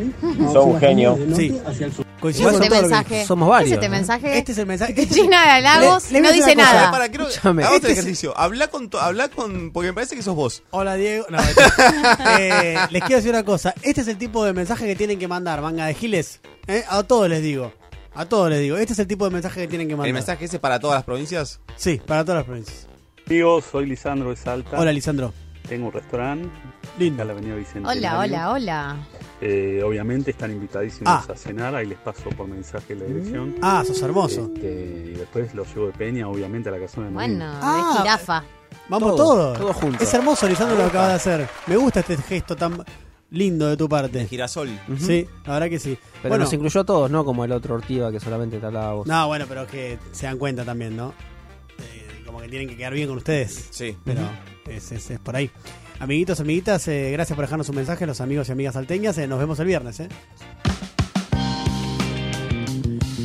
Sos un genio. Sí. ¿Qué Coincido es con este todo lo que mensaje? Somos ¿Qué varios, es este ¿no? mensaje? Este es el mensaje. De este- China de Halagos Le- no voy dice cosa. nada. Para, hagamos Este el es- ejercicio. Habla con, to- habla con. Porque me parece que sos vos. Hola, Diego. No, [LAUGHS] eh, les quiero decir una cosa. Este es el tipo de mensaje que tienen que mandar, manga de giles. ¿eh? A todos les digo. A todos les digo. Este es el tipo de mensaje que tienen que mandar. ¿El mensaje ese para todas las provincias? Sí, para todas las provincias. Digo, soy Lisandro de Salta. Hola, Lisandro. Tengo un restaurante. Lindo. La avenida Vicente. Hola, hola, hola. Eh, obviamente están invitadísimos Ah. a cenar. Ahí les paso por mensaje la dirección. Ah, sos hermoso. Este, y después los llevo de Peña, obviamente, a la casona de Molino. Bueno, Ah. de jirafa. Vamos Todo, todos. todo. Es hermoso, Lisandro, lo que acabas de hacer. Me gusta este gesto tan lindo de tu parte. Girasol. Sí, la verdad que sí. Pero bueno, nos incluyó a todos, ¿no? Como el otro Ortiva que solamente te hablaba vos. no, bueno, pero que se dan cuenta también, ¿no? Como que tienen que quedar bien con ustedes. Sí. Pero es, es- es por ahí. Amiguitos, amiguitas, eh, gracias por dejarnos un mensaje, los amigos y amigas salteñas. eh, nos vemos el viernes, ¿eh?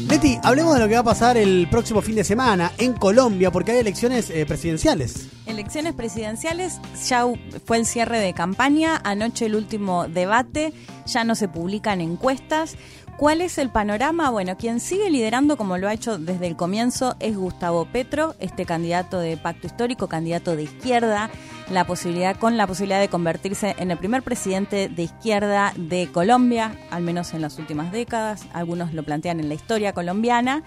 Leti, hablemos de lo que va a pasar el próximo fin de semana en Colombia, porque hay elecciones eh, presidenciales. Elecciones presidenciales, ya hu- fue el cierre de campaña, anoche el último debate, ya no se publican encuestas. ¿Cuál es el panorama? Bueno, quien sigue liderando, como lo ha hecho desde el comienzo, es Gustavo Petro, este candidato de pacto histórico, candidato de izquierda, la posibilidad, con la posibilidad de convertirse en el primer presidente de izquierda de Colombia, al menos en las últimas décadas. Algunos lo plantean en la historia colombiana.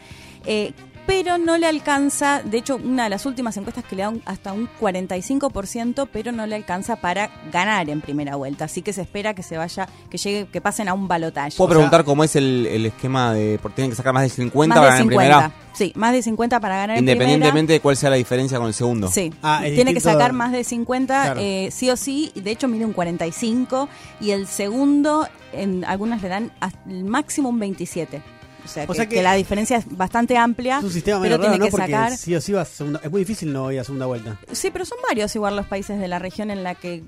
Eh, pero no le alcanza, de hecho, una de las últimas encuestas que le da un- hasta un 45%, pero no le alcanza para ganar en primera vuelta. Así que se espera que se vaya, que llegue, que pasen a un balotaje. ¿Puedo preguntar cómo es el, el esquema de. Porque tienen que sacar más de 50 más para de ganar en 50. primera? Sí, más de 50 para ganar en Independientemente de cuál sea la diferencia con el segundo. Sí, Ah, tiene que sacar más de 50 Claro. eh, sí o sí, de hecho mide un 45 y el segundo en algunas le dan el máximo un 27. O sea, O que, sea que- que la diferencia es bastante amplia, Es un sistema pero raro, tiene ¿no? que sacar sí o sí vas a segunda... Es muy difícil no ir a segunda vuelta. Sí, pero son varios igual los países de la región en la que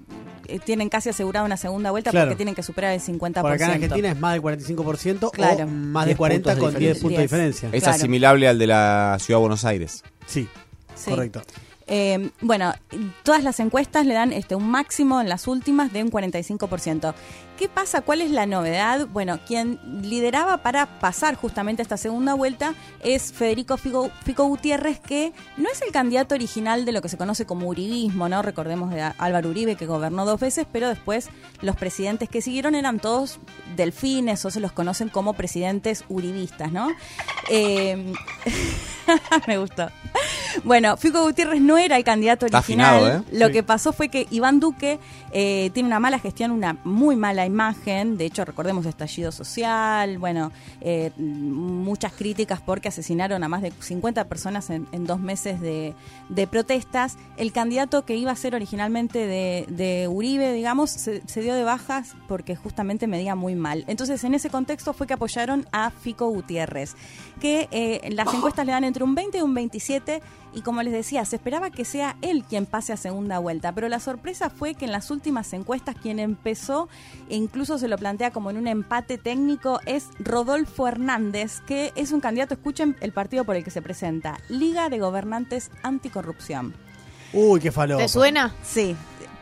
eh, tienen casi asegurada una segunda vuelta Claro. porque tienen que superar el 50%. Por acá en Argentina es más del 45% Claro. o más de 10 40 puntos de con 10 diferencia. puntos de 10. diferencia. Es Claro. asimilable al de la Ciudad de Buenos Aires. Sí, Sí. correcto. Eh, bueno, todas las encuestas le dan este un máximo en las últimas de un 45%. ¿Qué pasa? ¿Cuál es la novedad? Bueno, quien lideraba para pasar justamente esta segunda vuelta es Federico Fico, Fico Gutiérrez, que no es el candidato original de lo que se conoce como uribismo, ¿no? Recordemos de Álvaro Uribe, que gobernó dos veces, pero después los presidentes que siguieron eran todos delfines o se los conocen como presidentes uribistas, ¿no? Eh, [LAUGHS] me gustó. Bueno, Fico Gutiérrez no era el candidato original. afinado, ¿eh? Lo Sí. que pasó fue que Iván Duque eh, tiene una mala gestión, una muy mala imagen. De hecho, recordemos estallido social, bueno, eh, muchas críticas porque asesinaron a más de 50 personas en, dos meses de, protestas. El candidato que iba a ser originalmente de, de Uribe, digamos, se, se dio de bajas porque justamente medía muy mal. Entonces, en ese contexto fue que apoyaron a Fico Gutiérrez, que eh, las encuestas le dan entre un 20 y un 27 y como les decía, se esperaba que sea él quien pase a segunda vuelta, pero la sorpresa fue que en las últimas encuestas quien empezó, e incluso se lo plantea como en un empate técnico, es Rodolfo Hernández, que es un candidato, escuchen el partido por el que se presenta, Liga de Gobernantes Anticorrupción. Uy, qué falopa. ¿Te suena? Sí.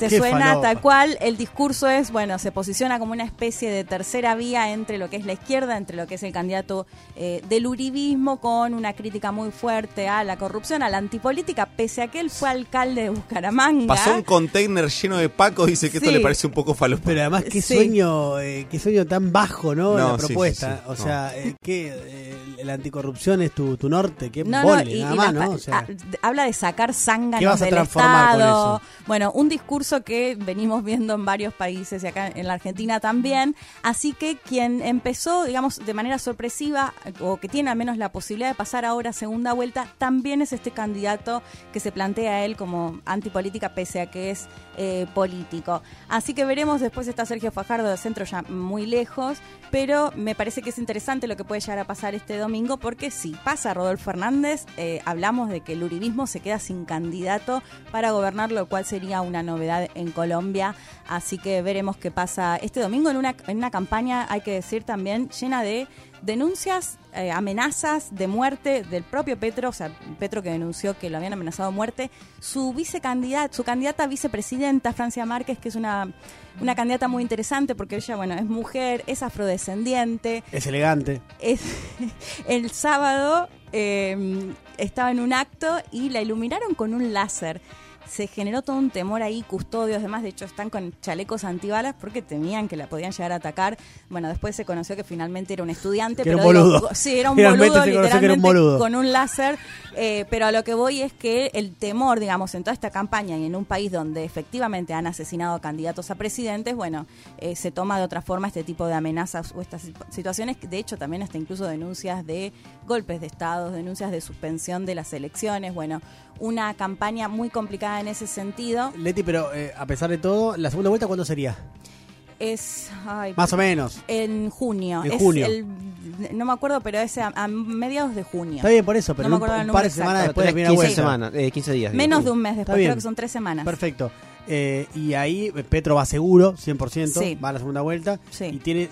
Te Qué suena falopa. tal cual, el discurso es, bueno, se posiciona como una especie de tercera vía entre lo que es la izquierda, entre lo que es el candidato eh, del uribismo, con una crítica muy fuerte a la corrupción, a la antipolítica, pese a que él fue alcalde de Bucaramanga. Pasó un container lleno de Paco, dice que esto Sí. le parece un poco falopa. Pero además, qué Sí. sueño, eh, qué sueño tan bajo, ¿no? No, la propuesta. sí, sí. O No. sea, eh, que eh, la anticorrupción es tu, tu norte, qué No, no, y- nada y más, ¿no? O sea, ah, habla de sacar ¿Qué zánganos vas a del transformar con Estado. eso? Bueno, un discurso que venimos viendo en varios países y acá en la Argentina también. Así que quien empezó, digamos, de manera sorpresiva o que tiene al menos la posibilidad de pasar ahora segunda vuelta, también es este candidato que se plantea él como antipolítica pese a que es eh, político. Así que veremos, después está Sergio Fajardo del centro ya muy lejos, pero me parece que es interesante lo que puede llegar a pasar este domingo porque si pasa Rodolfo Hernández, eh, hablamos de que el uribismo se queda sin candidato para gobernar, lo cual sería una novedad en Colombia. Así que veremos qué pasa este domingo en una, en una campaña, hay que decir también, llena de denuncias, eh, amenazas de muerte del propio Petro, o sea, Petro que denunció que lo habían amenazado de muerte, su vicecandidata, su candidata a vicepresidenta, Francia Márquez, que es una, una candidata muy interesante porque ella, bueno, es mujer, es afrodescendiente, es elegante. es, [LAUGHS] el sábado eh, estaba en un acto y la iluminaron con un láser. Se generó todo un temor ahí, custodios, demás. De hecho, están con chalecos antibalas porque temían que la podían llegar a atacar. Bueno, después se conoció que finalmente era un estudiante. Que era pero un digo, boludo. sí, era un Finalmente boludo, era un literalmente, boludo. con un láser. Eh, pero a lo que voy es que el temor, digamos, en toda esta campaña y en un país donde efectivamente han asesinado candidatos a presidentes, bueno, eh, se toma de otra forma este tipo de amenazas o estas situ- situaciones. De hecho, también hasta incluso denuncias de golpes de Estado, denuncias de suspensión de las elecciones. Bueno, una campaña muy complicada en ese sentido. Leti, pero eh, a pesar de todo, ¿la segunda vuelta cuándo sería? Es. ay, Más o menos. En junio. En Es junio. el- no me acuerdo, pero es a, a mediados de junio. Está bien por eso, pero no me un- el un par de semanas exacto. después viene la 15 vuelta. semanas, eh, 15 días. digo. Menos de un mes después, creo que son tres semanas. Perfecto. Eh, y ahí Petro va seguro, 100%, Sí. va a la segunda vuelta Sí. y tiene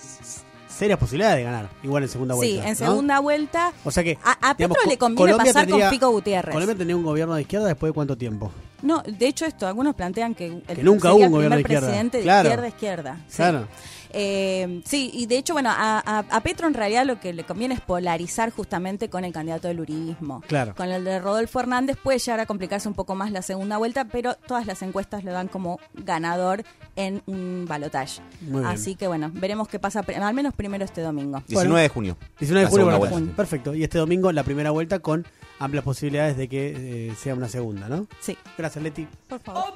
serias posibilidades de ganar, igual en segunda Sí, vuelta. en ¿no? segunda vuelta. O sea que A, a digamos, Petro le Co- conviene Colombia pasar tendría- con Fico Gutiérrez. Colombia tenía un gobierno de izquierda después de cuánto tiempo. No, de hecho esto, algunos plantean que, el, Que nunca hubo un gobierno de izquierda. presidente de Claro. izquierda sí. Claro. Eh, sí, y de hecho, bueno, a, a- a Petro en realidad lo que le conviene es polarizar justamente con el candidato del uribismo. Claro. Con el de Rodolfo Hernández puede llegar a complicarse un poco más la segunda vuelta, pero todas las encuestas le dan como ganador en un balotaje. Muy bien. Así que bueno, veremos qué pasa, al menos primero este domingo. 19 de junio. 19 de bueno, vuelta. perfecto. Y este domingo la primera vuelta con amplias posibilidades de que eh, sea una segunda, ¿no? Sí. Gracias, Leti. Por favor.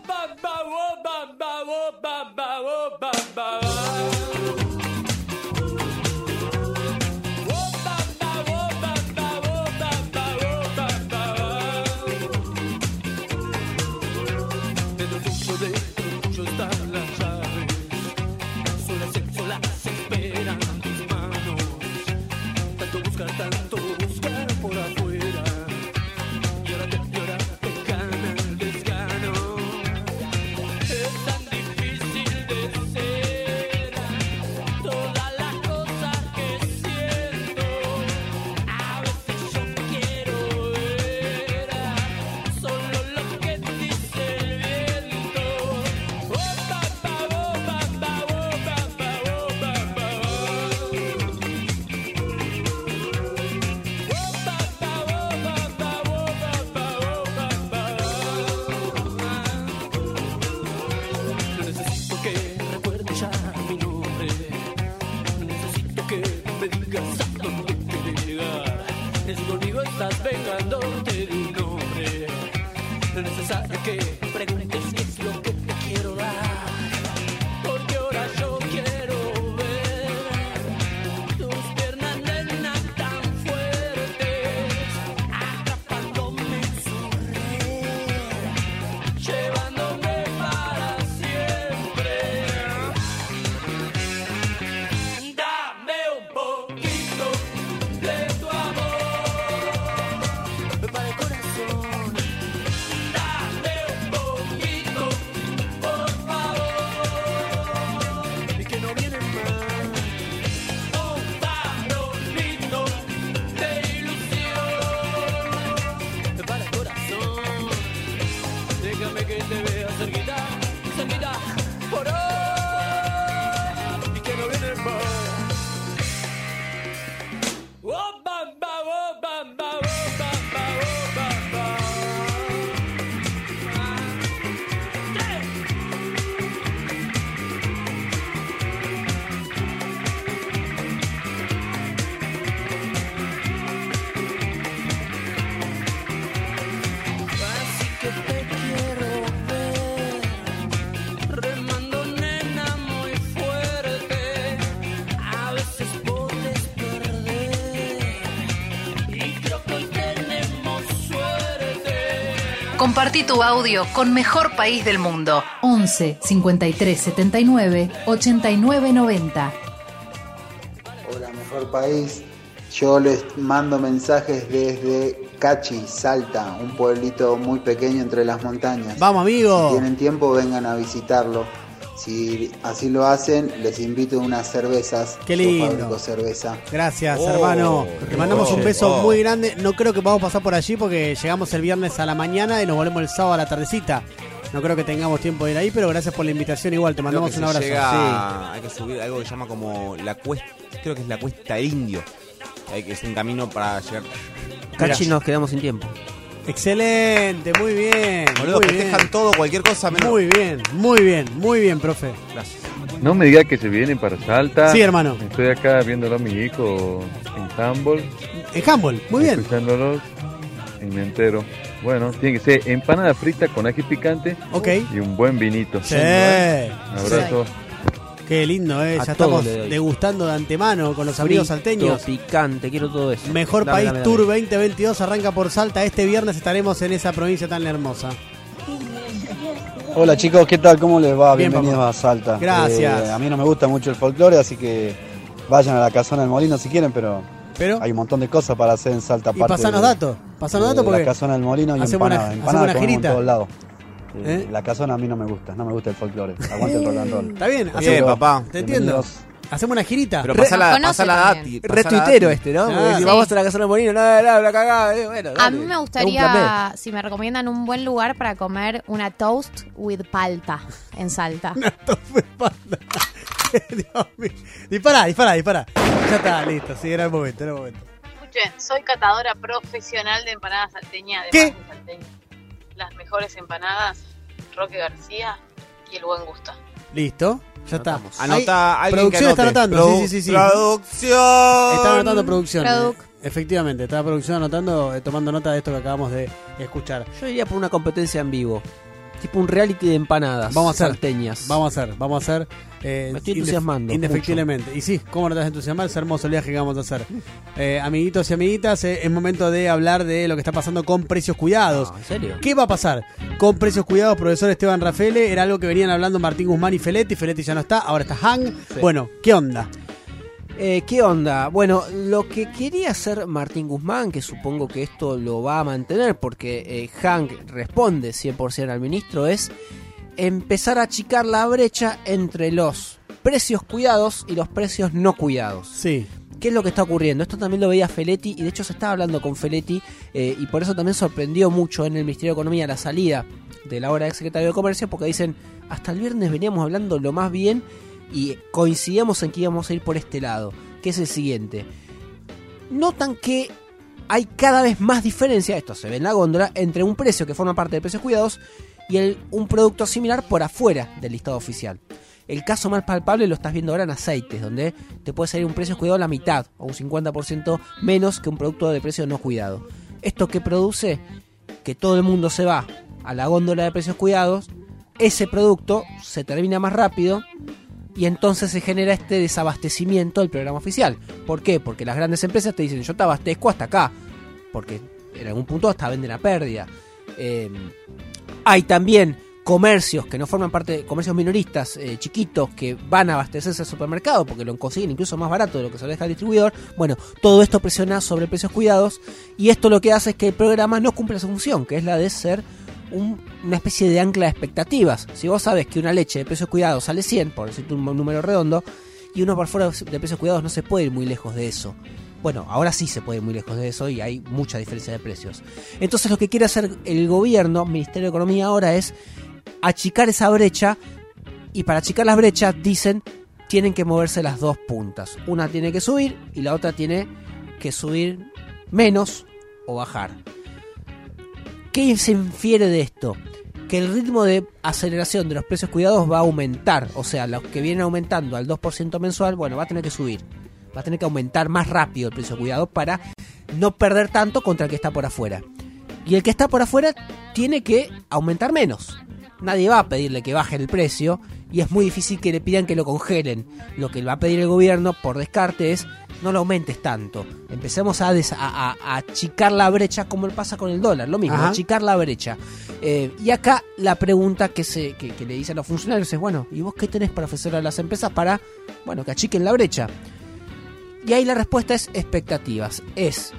Tu audio con Mejor País del Mundo. 11 53 79 89 90. Hola, mejor país. Yo les mando mensajes desde Cachi, Salta, un pueblito muy pequeño entre las montañas. Vamos, amigo. Si tienen tiempo, vengan a visitarlo. Si así lo hacen, les invito unas cervezas. Qué lindo. cerveza. Gracias, Oh, hermano. Te mandamos un beso Oh. muy grande. No creo que podamos pasar por allí porque llegamos el viernes a la mañana y nos volvemos el sábado a la tardecita. No creo que tengamos tiempo de ir ahí, pero gracias por la invitación igual. Te Creo mandamos que un se abrazo. llega- Hay que subir algo que se llama como la cuesta, creo que es la cuesta del indio. Hay que es un camino para llegar. Cachi nos quedamos sin tiempo. Excelente, muy bien. Boludo, muy festejan bien. todo, cualquier cosa menos. Muy bien, muy bien, muy bien, profe. Gracias. No me diga que se vienen para Salta. Sí, hermano. Estoy acá viéndolo a mi hijo en handball. En handball, muy bien. Escuchándolos y me entero. Bueno, tiene que ser empanada frita con ají picante. Ok. Y un buen vinito. Sí. Un abrazo. Qué lindo, ¿eh? A Ya estamos degustando de antemano con los amigos salteños. picante, quiero todo eso. Mejor Dame, País dame, Tour dame. 2022 arranca por Salta. Este viernes estaremos en esa provincia tan hermosa. Hola chicos, ¿qué tal? ¿Cómo les va? Bien, Bienvenidos papá. a Salta. Gracias. Eh, a mí no me gusta mucho el folclore, así que vayan a la casona del molino si quieren, pero, ¿Pero? hay un montón de cosas para hacer en Salta. Y pasanos datos. Pasanos datos porque La casona del molino y hacemos una- empanada. hacemos Empanada una girita. en todos lados. Eh, ¿Eh? La casona a mí no me gusta, no me gusta el folclore. Aguante el rock and roll. Está bien, que, papá. Te entiendo. Hacemos una girita. Pero pasa la, pasa la la Retuitero este, ¿no? Ah, si sí. vamos a la casa del molino, nada, nada, la cagada. eh, Bueno, A mí me gustaría, si me recomiendan un buen lugar para comer una toast with palta en Salta. [LAUGHS] [LAUGHS] Dios mío. Dispara, dispara, dispara. Ya está, listo. Sí, era el momento, era el momento. Escuchen, soy catadora profesional de empanadas salteñas. además ¿Qué? de salteña. Las mejores empanadas, Roque García y el buen gusto. Listo, ya está. Anota, Ahí, alguien que producción está anotando, sí, sí, sí, sí. Producción. Está anotando producción. Produc. Efectivamente, está producción anotando, eh, tomando nota de esto que acabamos de escuchar. Yo iría por una competencia en vivo. Tipo un reality de empanadas. Vamos a hacer. salteñas. Vamos a hacer, vamos a hacer. Eh, Me estoy entusiasmando Indefectiblemente. Y sí, ¿cómo no te vas a entusiasmar? Es hermoso el viaje que vamos a hacer. Eh, amiguitos y amiguitas, eh, es momento de hablar de lo que está pasando con precios cuidados. ¿En serio? ¿Qué va a pasar con precios cuidados, profesor Esteban Rafele? Era algo que venían hablando Martín Guzmán y Feletti. Feletti ya no está, ahora está Hang. Sí. Bueno, ¿qué onda? Eh, ¿Qué onda? Bueno, lo que quería hacer Martín Guzmán, que supongo que esto lo va a mantener porque eh, Hank responde 100% al ministro, es empezar a achicar la brecha entre los precios cuidados y los precios no cuidados. Sí. ¿Qué es lo que está ocurriendo? Esto también lo veía Feletti y de hecho se estaba hablando con Feletti eh, y por eso también sorprendió mucho en el Ministerio de Economía la salida de la hora del secretario de Comercio porque dicen, hasta el viernes veníamos hablando lo más bien y coincidíamos en que íbamos a ir por este lado, que es el siguiente. Notan que hay cada vez más diferencia, esto se ve en la góndola, entre un precio que forma parte de precios cuidados y un producto similar por afuera del listado oficial. El caso más palpable lo estás viendo ahora en aceites, donde te puede salir un precio cuidado la mitad o un 50% menos que un producto de precio no cuidado. ¿Esto que produce? Que todo el mundo se va a la góndola de precios cuidados, ese producto se termina más rápido y entonces se genera este desabastecimiento del programa oficial. ¿Por qué? Porque las grandes empresas te dicen yo te abastezco hasta acá, porque en algún punto hasta venden a pérdida. Eh, hay también comercios que no forman parte, comercios minoristas eh, chiquitos que van a abastecerse al supermercado porque lo consiguen incluso más barato de lo que se lo deja al distribuidor. Bueno, todo esto presiona sobre precios cuidados y esto lo que hace es que el programa no cumple su función, que es la de ser un- una especie de ancla de expectativas. Si vos sabes que una leche de precios cuidados sale 100, por decirte un número redondo, y uno por fuera de precios cuidados no se puede ir muy lejos de eso. Bueno, ahora sí se puede ir muy lejos de eso y hay mucha diferencia de precios. Entonces lo que quiere hacer el gobierno, Ministerio de Economía ahora es achicar esa brecha y para achicar las brechas dicen tienen que moverse las dos puntas. Una tiene que subir y la otra tiene que subir menos o bajar. ¿Qué se infiere de esto? Que el ritmo de aceleración de los precios cuidados va a aumentar. O sea, los que vienen aumentando al 2% mensual, bueno, va a tener que subir. Va a tener que aumentar más rápido el precio cuidado para no perder tanto contra el que está por afuera. Y el que está por afuera tiene que aumentar menos. Nadie va a pedirle que baje el precio y es muy difícil que le pidan que lo congelen. Lo que va a pedir el gobierno por descarte es no lo aumentes tanto. Empecemos a, des- a- a- a achicar la brecha como pasa con el dólar, lo mismo, Ajá. achicar la brecha. Eh, y acá la pregunta que, se, que, que le dice a los funcionarios es, bueno, ¿y vos qué tenés para ofrecer a las empresas para, bueno, que achiquen la brecha? Y ahí la respuesta es expectativas. Es,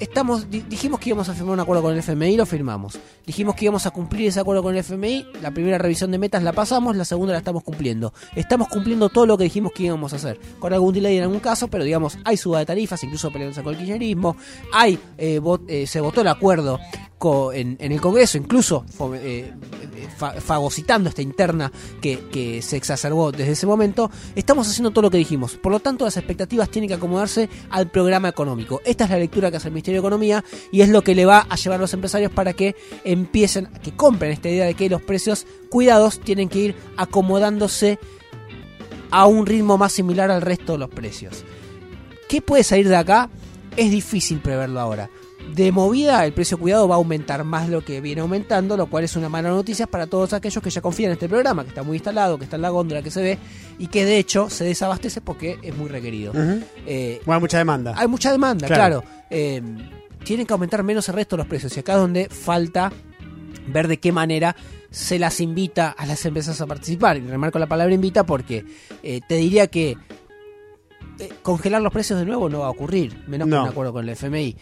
estamos, di- dijimos que íbamos a firmar un acuerdo con el FMI, lo firmamos. Dijimos que íbamos a cumplir ese acuerdo con el FMI, la primera revisión de metas la pasamos, la segunda la estamos cumpliendo. Estamos cumpliendo todo lo que dijimos que íbamos a hacer. Con algún delay en algún caso, pero digamos, hay suba de tarifas, incluso peleándose con el kirchnerismo, hay, eh, vot- eh, se votó el acuerdo en, el Congreso, incluso eh, eh, fa- fagocitando esta interna que, que se exacerbó desde ese momento, estamos haciendo todo lo que dijimos. Por lo tanto, las expectativas tienen que acomodarse al programa económico. Esta es la lectura que hace el Ministerio de Economía y es lo que le va a llevar a los empresarios para que empiecen, que compren esta idea de que los precios cuidados tienen que ir acomodándose a un ritmo más similar al resto de los precios. ¿Qué puede salir de acá? Es difícil preverlo ahora. De movida, el precio cuidado va a aumentar más de lo que viene aumentando, lo cual es una mala noticia para todos aquellos que ya confían en este programa, que está muy instalado, que está en la góndola, que se ve y que de hecho se desabastece porque es muy requerido. Eh, Bueno, hay mucha demanda. hay mucha demanda, Claro. claro. Eh, tienen que aumentar menos el resto de los precios. Y acá es donde falta ver de qué manera se las invita a las empresas a participar. Y remarco la palabra invita porque eh, te diría que congelar los precios de nuevo no va a ocurrir, menos No. con un acuerdo con el FMI.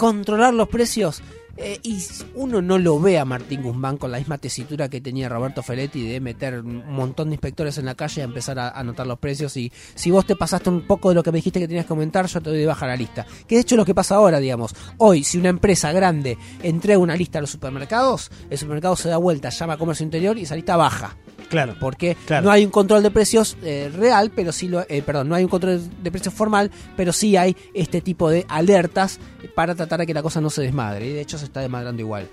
Controlar los precios, eh, y uno no lo ve a Martín Guzmán con la misma tesitura que tenía Roberto Feletti de meter un montón de inspectores en la calle y empezar a anotar los precios. Y si vos te pasaste un poco de lo que me dijiste que tenías que aumentar, yo te doy de baja la lista. Que de hecho es lo que pasa ahora, digamos. Hoy, si una empresa grande entrega una lista a los supermercados, el supermercado se da vuelta, llama a comercio interior y esa lista baja. Claro. Porque Claro. no hay un control de precios eh, real, pero sí lo, eh, perdón, no hay un control de precios formal, pero sí hay este tipo de alertas para tratar de que la cosa no se desmadre. Y de hecho se está desmadrando igual.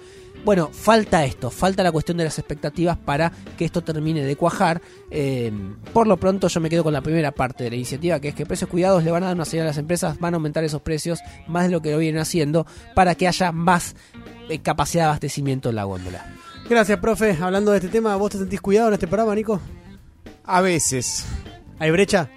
Bueno, falta esto, falta la cuestión de las expectativas para que esto termine de cuajar. Eh, por lo pronto yo me quedo con la primera parte de la iniciativa, que es que precios cuidados le van a dar una señal a las empresas, van a aumentar esos precios más de lo que lo vienen haciendo para que haya más eh, capacidad de abastecimiento en la góndola. Gracias, profe. Hablando de este tema, ¿vos te sentís cuidado en este programa, Nico? A veces. ¿Hay brecha?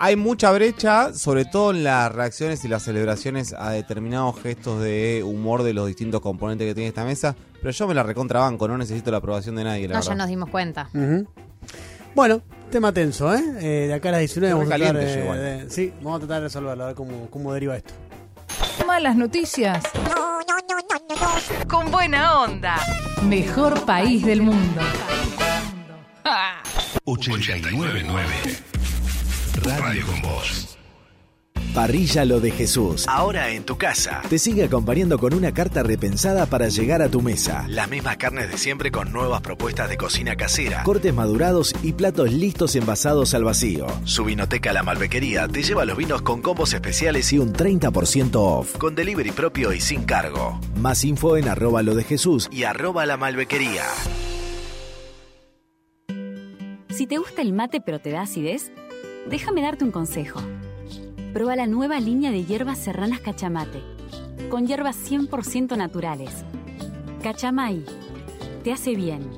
Hay mucha brecha, sobre todo en las reacciones y las celebraciones a determinados gestos de humor de los distintos componentes que tiene esta mesa. Pero yo me la recontrabanco, no necesito la aprobación de nadie, la No, verdad. ya nos dimos cuenta. Bueno, tema tenso, ¿eh? Eh, De acá a las 19 Estoy vamos a, tratar, caliente yo eh, igual. de- sí, vamos a tratar de resolverlo, a ver cómo, cómo deriva esto. Malas noticias. Con buena onda. Mejor país del mundo. 899 Radio con Voz. Parrilla Lo de Jesús. Ahora en tu casa. Te sigue acompañando con una carta repensada para llegar a tu mesa. Las mismas carnes de siempre con nuevas propuestas de cocina casera. Cortes madurados y platos listos envasados al vacío. Su vinoteca La Malbequería te lleva los vinos con combos especiales y un 30% off. Con delivery propio y sin cargo. Más info en arroba lo de Jesús y arroba la malbequería. Si te gusta el mate pero te da acidez, déjame darte un consejo. Prueba la nueva línea de hierbas serranas Cachamate, con hierbas 100% naturales. Cachamay, te hace bien.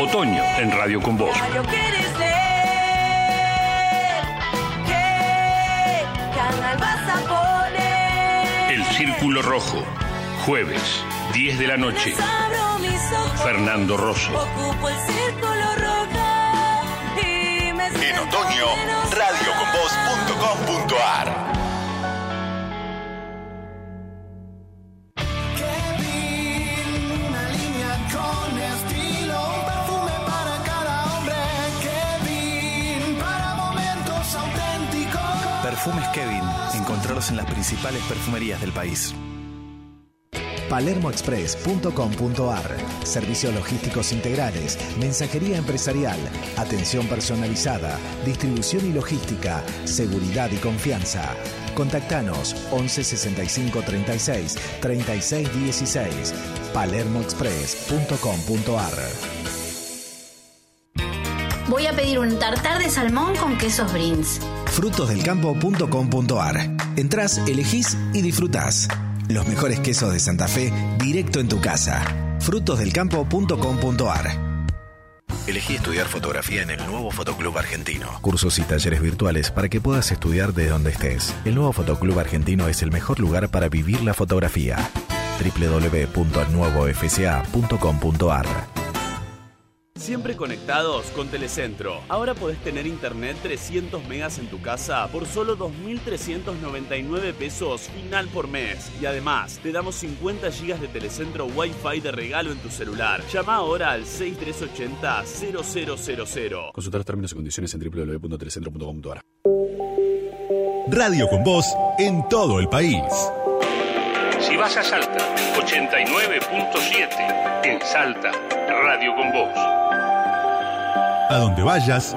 Otoño en Radio con Voz. El Círculo Rojo. Jueves, 10 de la noche. Fernando Rosso. ocupo el círculo rojo para momentos auténticos. Perfumes Kevin. Encontrarlos en las principales perfumerías del país. palermoexpress.com.ar Servicios logísticos integrales, mensajería empresarial, atención personalizada, distribución y logística, seguridad y confianza. Contactanos 11 65 36 36 16 palermoexpress.com.ar Voy a pedir un tartar de salmón con quesos Brins. frutosdelcampo.com.ar Entrás, elegís y disfrutás. Los mejores quesos de Santa Fe directo en tu casa. frutosdelcampo.com.ar Elegí estudiar fotografía en el nuevo Fotoclub Argentino. Cursos y talleres virtuales para que puedas estudiar de donde estés. El nuevo Fotoclub Argentino es el mejor lugar para vivir la fotografía. www.nuevofca.com.ar Siempre conectados con Telecentro. Ahora podés tener internet 300 megas en tu casa por solo 2.399 pesos final por mes. Y además, te damos 50 gigas de Telecentro Wi-Fi de regalo en tu celular. Llama ahora al 6380-0000. Consultar los términos y condiciones en www.telecentro.com.ar. Radio con Voz en todo el país. Si vas a Salta, 89.7. En Salta, Radio con Voz. A donde vayas,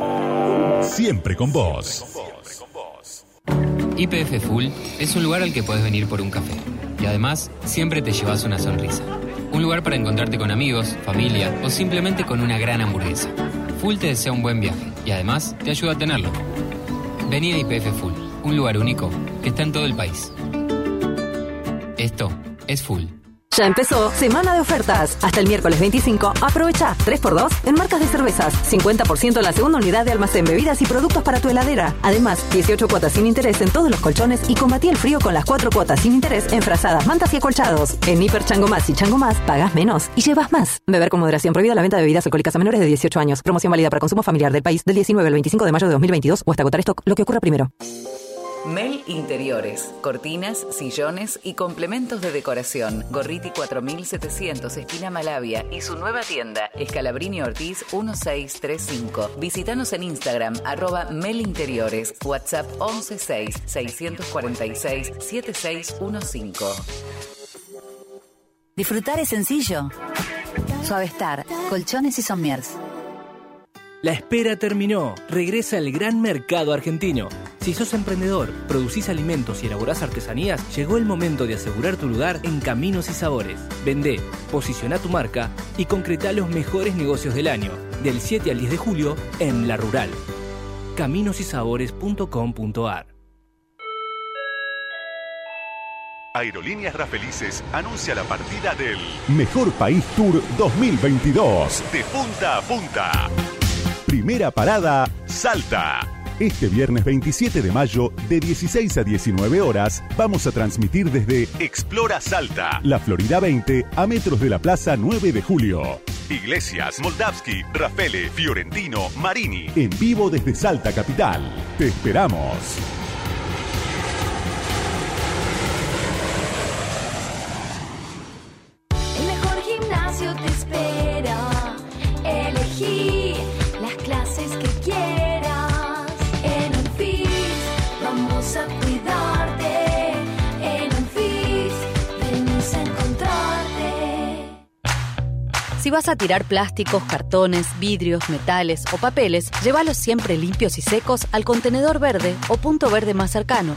siempre con vos. IPF Full es un lugar al que puedes venir por un café. Y además, siempre te llevas una sonrisa. Un lugar para encontrarte con amigos, familia o simplemente con una gran hamburguesa. Full te desea un buen viaje y además te ayuda a tenerlo. Vení a IPF Full, un lugar único que está en todo el país. Esto es Full. Ya empezó Semana de Ofertas. Hasta el miércoles 25, aprovecha 3x2 en marcas de cervezas, 50% en la segunda unidad de almacén, bebidas y productos para tu heladera. Además, 18 cuotas sin interés en todos los colchones y combatí el frío con las 4 cuotas sin interés en frazadas, mantas y acolchados. En Hiper Chango Más y Chango Más, pagas menos y llevas más. Beber con moderación prohibida la venta de bebidas alcohólicas a menores de 18 años. Promoción válida para consumo familiar del país del 19 al 25 de mayo de 2022 o hasta agotar stock, lo que ocurra primero. Mel Interiores, cortinas, sillones y complementos de decoración. Gorriti 4700, esquina Malavia y su nueva tienda, Escalabrini Ortiz 1635. Visítanos en Instagram, arroba Mel Interiores, WhatsApp 116 646 7615. Disfrutar es sencillo. Suavestar, colchones y somiers. La espera terminó. Regresa el gran mercado argentino. Si sos emprendedor, producís alimentos y elaborás artesanías, llegó el momento de asegurar tu lugar en Caminos y Sabores. Vendé, posiciona tu marca y concreta los mejores negocios del año. Del 7 al 10 de julio en La Rural. Caminosysabores.com.ar Aerolíneas Rafelices anuncia la partida del Mejor País Tour 2022. De punta a punta. Primera parada, Salta. Este viernes 27 de mayo, de 16 a 19 horas, vamos a transmitir desde Explora Salta, la Florida 20, a metros de la Plaza 9 de Julio. Iglesias, Moldavski, Rafele, Fiorentino, Marini, en vivo desde Salta Capital. Te esperamos. Si vas a tirar plásticos, cartones, vidrios, metales o papeles, llévalos siempre limpios y secos al contenedor verde o punto verde más cercano,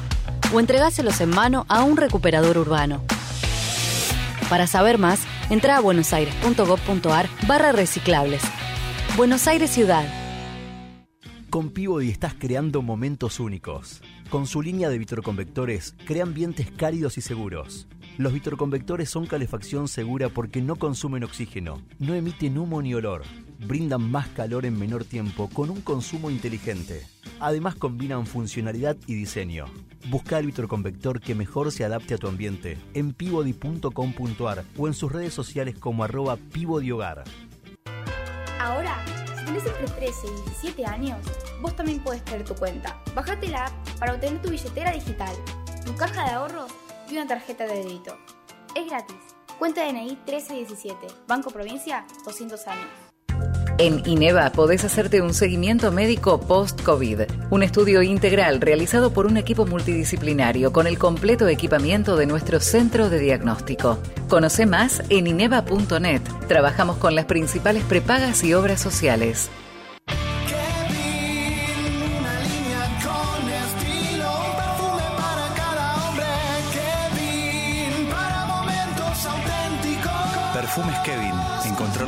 o entregáselos en mano a un recuperador urbano. Para saber más, entra a buenosaires.gov.ar barra reciclables. Buenos Aires Ciudad. Con Peabody estás creando momentos únicos. Con su línea de vitroconvectores, crea ambientes cálidos y seguros. Los vitroconvectores son calefacción segura porque no consumen oxígeno, no emiten humo ni olor, brindan más calor en menor tiempo con un consumo inteligente. Además combinan funcionalidad y diseño. Busca el vitroconvector que mejor se adapte a tu ambiente en pivody.com.ar o en sus redes sociales como arroba pivodihogar. Ahora, si tenés entre 13 y 17 años, vos también podés tener tu cuenta. Bájate la app para obtener tu billetera digital, tu caja de ahorros una tarjeta de débito. Es gratis. Cuenta DNI 1317, Banco Provincia, 200 años. En INEVA podés hacerte un seguimiento médico post-COVID. Un estudio integral realizado por un equipo multidisciplinario con el completo equipamiento de nuestro centro de diagnóstico. Conoce más en ineva.net. Trabajamos con las principales prepagas y obras sociales.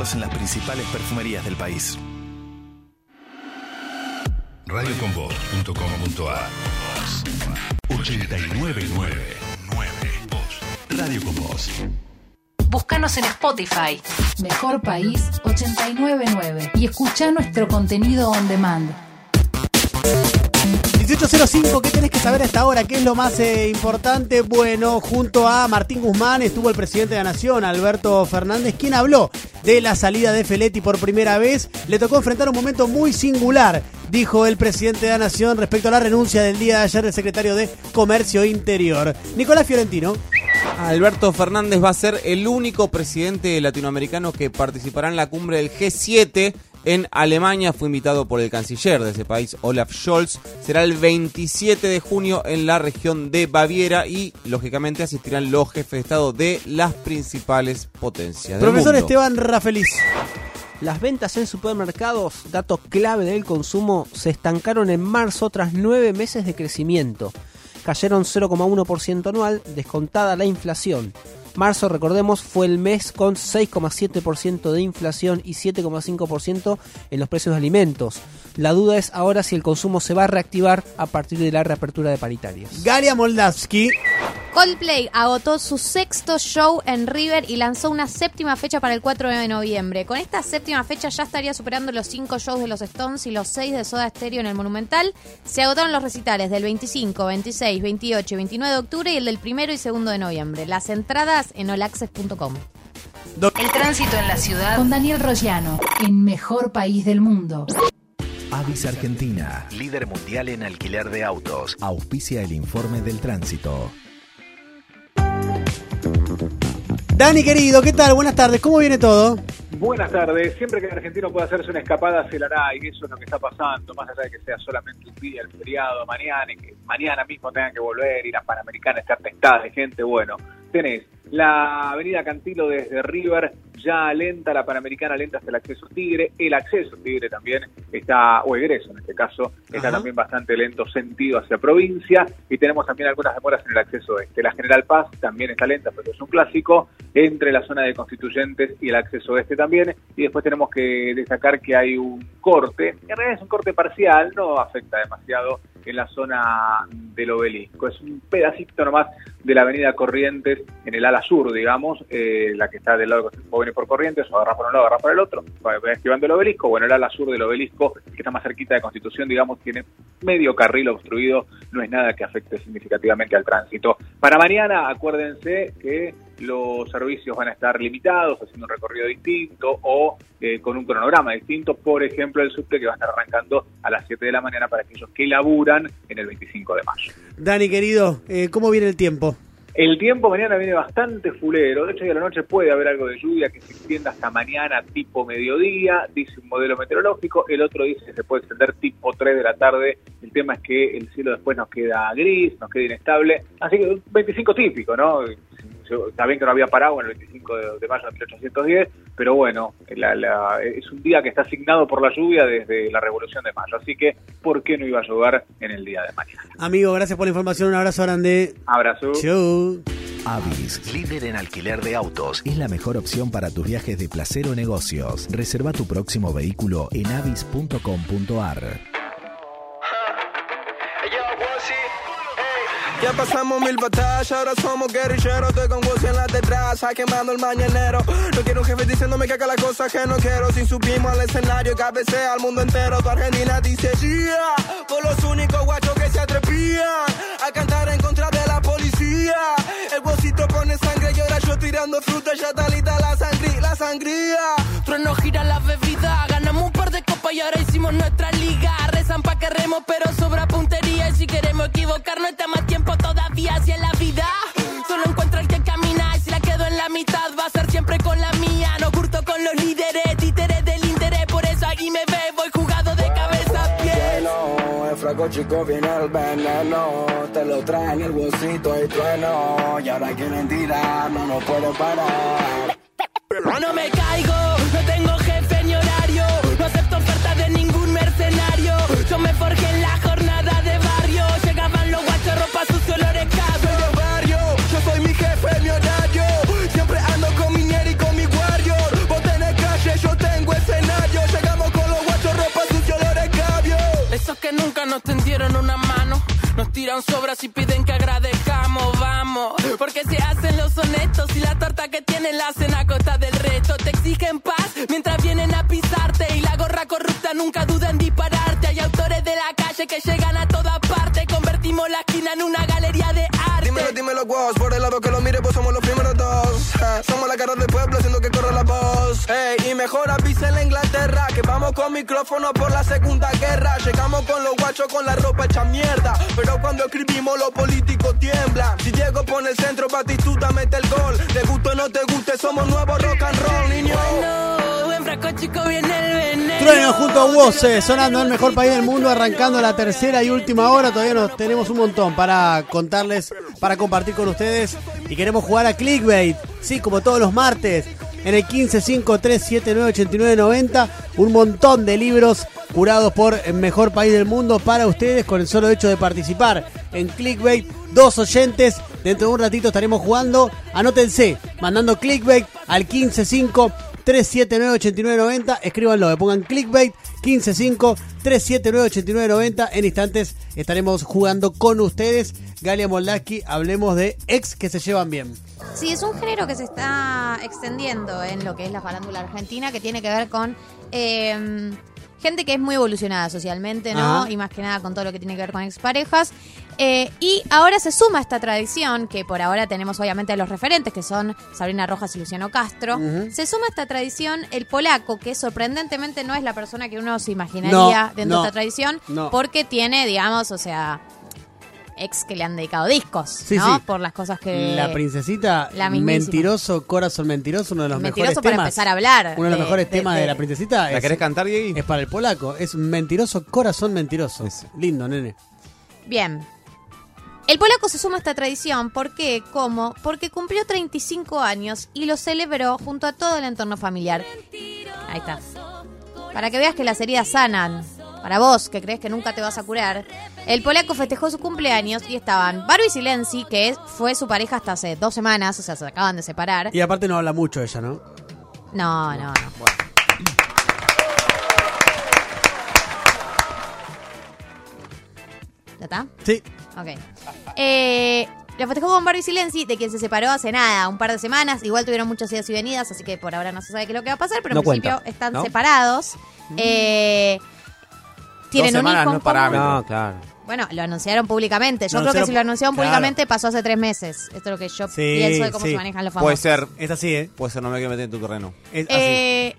Encontrarlos en las principales perfumerías del país. Radioconvoz.com.ar 899 Radio con Voz. Búscanos en Spotify. Mejor País 899 y escucha nuestro contenido on demand. 1805, ¿qué tenés que saber hasta ahora? ¿Qué es lo más eh, importante? Bueno, junto a Martín Guzmán estuvo el presidente de la Nación, Alberto Fernández, quien habló de la salida de Feletti por primera vez. Le tocó enfrentar un momento muy singular, dijo el presidente de la Nación respecto a la renuncia del día de ayer del secretario de Comercio Interior. Nicolás Fiorentino. Alberto Fernández va a ser el único presidente latinoamericano que participará en la cumbre del G7 en Alemania. Fue invitado por el canciller de ese país, Olaf Scholz. Será el 27 de junio en la región de Baviera y, lógicamente, asistirán los jefes de Estado de las principales potencias. del Profesor mundo. Esteban Rafelis. Las ventas en supermercados, dato clave del consumo, se estancaron en marzo tras nueve meses de crecimiento. Cayeron 0,1% anual, descontada la inflación. Marzo, recordemos, fue el mes con 6,7% de inflación y 7,5% en los precios de alimentos. La duda es ahora si el consumo se va a reactivar a partir de la reapertura de paritarias. Galia Moldavsky. Coldplay agotó su sexto show en River y lanzó una séptima fecha para el 4 de noviembre. Con esta séptima fecha ya estaría superando los cinco shows de los Stones y los seis de Soda Stereo en el Monumental. Se agotaron los recitales del 25, 26, 28 y 29 de octubre y el del 1 y 2 de noviembre. Las entradas en olaccess.com. El tránsito en la ciudad con Daniel Rollano en Mejor País del Mundo. Avis Argentina, líder mundial en alquiler de autos, auspicia el informe del tránsito. Dani querido, ¿qué tal? Buenas tardes, ¿cómo viene todo? Buenas tardes. Siempre que el argentino pueda hacerse una escapada, se la hará, y eso es lo que está pasando, más allá de que sea solamente un día, el feriado, mañana, y que mañana mismo tengan que volver, y la Panamericana estar testada de gente. Bueno, tenés la avenida Cantilo desde River, ya lenta, la Panamericana lenta hasta el acceso Tigre, el acceso Tigre también está, o egreso en este caso, está Ajá. también bastante lento sentido hacia provincia, y tenemos también algunas demoras en el acceso este. La General Paz también está lenta, pero es un clásico, entre la zona de Constituyentes y el acceso este también, y después tenemos que destacar que hay un corte, en realidad es un corte parcial, no afecta demasiado en la zona del obelisco, es un pedacito nomás de la avenida Corrientes en el ala sur, digamos, eh, la que está del lado de o venir por Corrientes, o agarrar por un lado, agarrar por el otro, va va esquivando el obelisco, bueno, el ala sur del obelisco, que está más cerquita de Constitución, digamos, tiene medio carril obstruido, no es nada que afecte significativamente al tránsito. Para mañana, acuérdense que los servicios van a estar limitados, haciendo un recorrido distinto o eh, con un cronograma distinto, por ejemplo, el subte que va a estar arrancando a las 7 de la mañana para aquellos que laburan en el 25 de mayo. Dani querido, eh, ¿cómo viene el tiempo? El tiempo mañana viene bastante fulero. De hecho, a la noche puede haber algo de lluvia que se extienda hasta mañana tipo mediodía, dice un modelo meteorológico. El otro dice que se puede extender tipo 3 de la tarde. El tema es que el cielo después nos queda gris, nos queda inestable. Así que un 25 típico, ¿no? Está bien que no había parado en el 25 de, de mayo de 1810, pero bueno, la- la- es un día que está asignado por la lluvia desde la Revolución de Mayo. Así que, ¿por qué no iba a llover en el día de mañana? Amigo, gracias por la información, un abrazo grande. Abrazo. Chau. Avis, líder en alquiler de autos, es la mejor opción para tus viajes de placer o negocios. Reserva tu próximo vehículo en avis.com.ar. Ya pasamos mil batallas, ahora somos guerrilleros. Estoy con Woz en la detrás, quemando el mañanero. No quiero un jefe diciéndome que haga las cosas que no quiero. Si subimos al escenario, cabecea al mundo entero. Tu Argentina dice yeah, por los únicos guachos que se atrevían a cantar en contra de la policía. El bolsito pone sangre y ahora yo tirando fruta, ya está lista la sangría, la sangría. Trueno gira la bebida, de copas y ahora hicimos nuestra liga. Rezan pa' que remos, pero sobra puntería. Y si queremos equivocarnos, está más tiempo todavía hacia la vida. Solo encuentro el que camina y si la quedo en la mitad va a ser siempre con la mía. No curto con los líderes, títeres del interés, por eso aquí me ve, voy jugado de cabeza a pies. Fraco chico viene el veneno. Te lo traen el bolsito y trueno. Y ahora quieren tirar, no nos pueden parar. No me caigo, Yo me forjé en la jornada de barrio. Llegaban los guachos, ropa sucio, olores cabros. Soy de barrio, yo soy mi jefe, mi horario. Siempre ando con mi ñeri y con mi warrior. Vos tenés calle, yo tengo escenario. Llegamos con los guachos, ropa sucia, olores cabio. Esos que nunca nos tendieron una mano. Nos tiran sobras y piden que agradezcamos, vamos. Porque se hacen los honestos y la torta que tienen la cena a costa del resto. Te exigen paz mientras que llegan a toda parte. Convertimos la esquina en una galería de arte. Dímelo, dímelo, vos, por el lado que lo mire, pues somos los primeros dos. Somos la cara del pueblo haciendo que corra la voz. Ey, y mejor avisa en la Inglaterra que vamos con micrófono por la segunda guerra. Llegamos con los guachos con la ropa hecha mierda. Pero cuando escribimos los políticos tiemblan. Si Diego pone el centro, Batistuta mete el gol. Te guste o no te guste, somos nuevos rock and roll, niño. Bueno, Trueno junto a Woze, sonando el mejor país del mundo, arrancando la tercera y última hora. Todavía nos tenemos un montón para contarles, para compartir con ustedes. Y queremos jugar a Clickbait, sí, como todos los martes. En el 1553798990, un montón de libros curados por el mejor país del mundo para ustedes con el solo hecho de participar en Clickbait. Dos oyentes, dentro de un ratito estaremos jugando. Anótense, mandando Clickbait al 155 379-8990. Escríbanlo, me pongan clickbait 155-379-8990. En instantes estaremos jugando con ustedes. Galia Moldaski, hablemos de ex que se llevan bien. Sí, es un género que se está extendiendo en lo que es la farándula argentina, que tiene que ver con eh, gente que es muy evolucionada socialmente, ¿no? Ajá. Y más que nada con todo lo que tiene que ver con exparejas. Eh, y ahora se suma esta tradición, que por ahora tenemos obviamente a los referentes, que son Sabrina Rojas y Luciano Castro. Se suma a esta tradición el polaco, que sorprendentemente no es la persona que uno se imaginaría No, dentro no, de esta tradición, no. porque tiene, digamos, o sea, ex que le han dedicado discos, Sí, ¿no? sí. Por las cosas que... La princesita, La mentiroso, corazón mentiroso, uno de los Mentiroso mejores para temas. empezar a hablar Uno de los mejores de- temas de, de- la princesita. ¿La es- querés cantar, Diego? Es para el polaco. Es mentiroso, corazón mentiroso. Lindo, nene. Bien. El polaco se suma a esta tradición, ¿por qué? ¿Cómo? Porque cumplió 35 años y lo celebró junto a todo el entorno familiar. Ahí está. Para que veas que las heridas sanan. Para vos, que crees que nunca te vas a curar. El polaco festejó su cumpleaños y estaban Barbie Silenzi, que es- fue su pareja hasta hace dos semanas, o sea, se acaban de separar. Y aparte no habla mucho ella, ¿no? No, no, no. ¿Ya está? Sí. Ok. Eh, lo festejó con Barbie Silenzi, de quien se separó hace nada, un par de semanas. Igual tuvieron muchas idas y venidas, así que por ahora no se sabe qué es lo que va a pasar, pero No en principio cuenta, están ¿no? separados. Eh, tienen Dos un semanas hijo no en es común. parámetro. No, claro. Bueno, lo anunciaron públicamente. Yo creo que si lo anunciaron claro. públicamente pasó hace tres meses. Esto es lo que yo Sí, pienso de cómo sí. se manejan los famosos. Puede ser. Es así, ¿eh? Puede ser, no me quiero meter en tu terreno. Es Eh,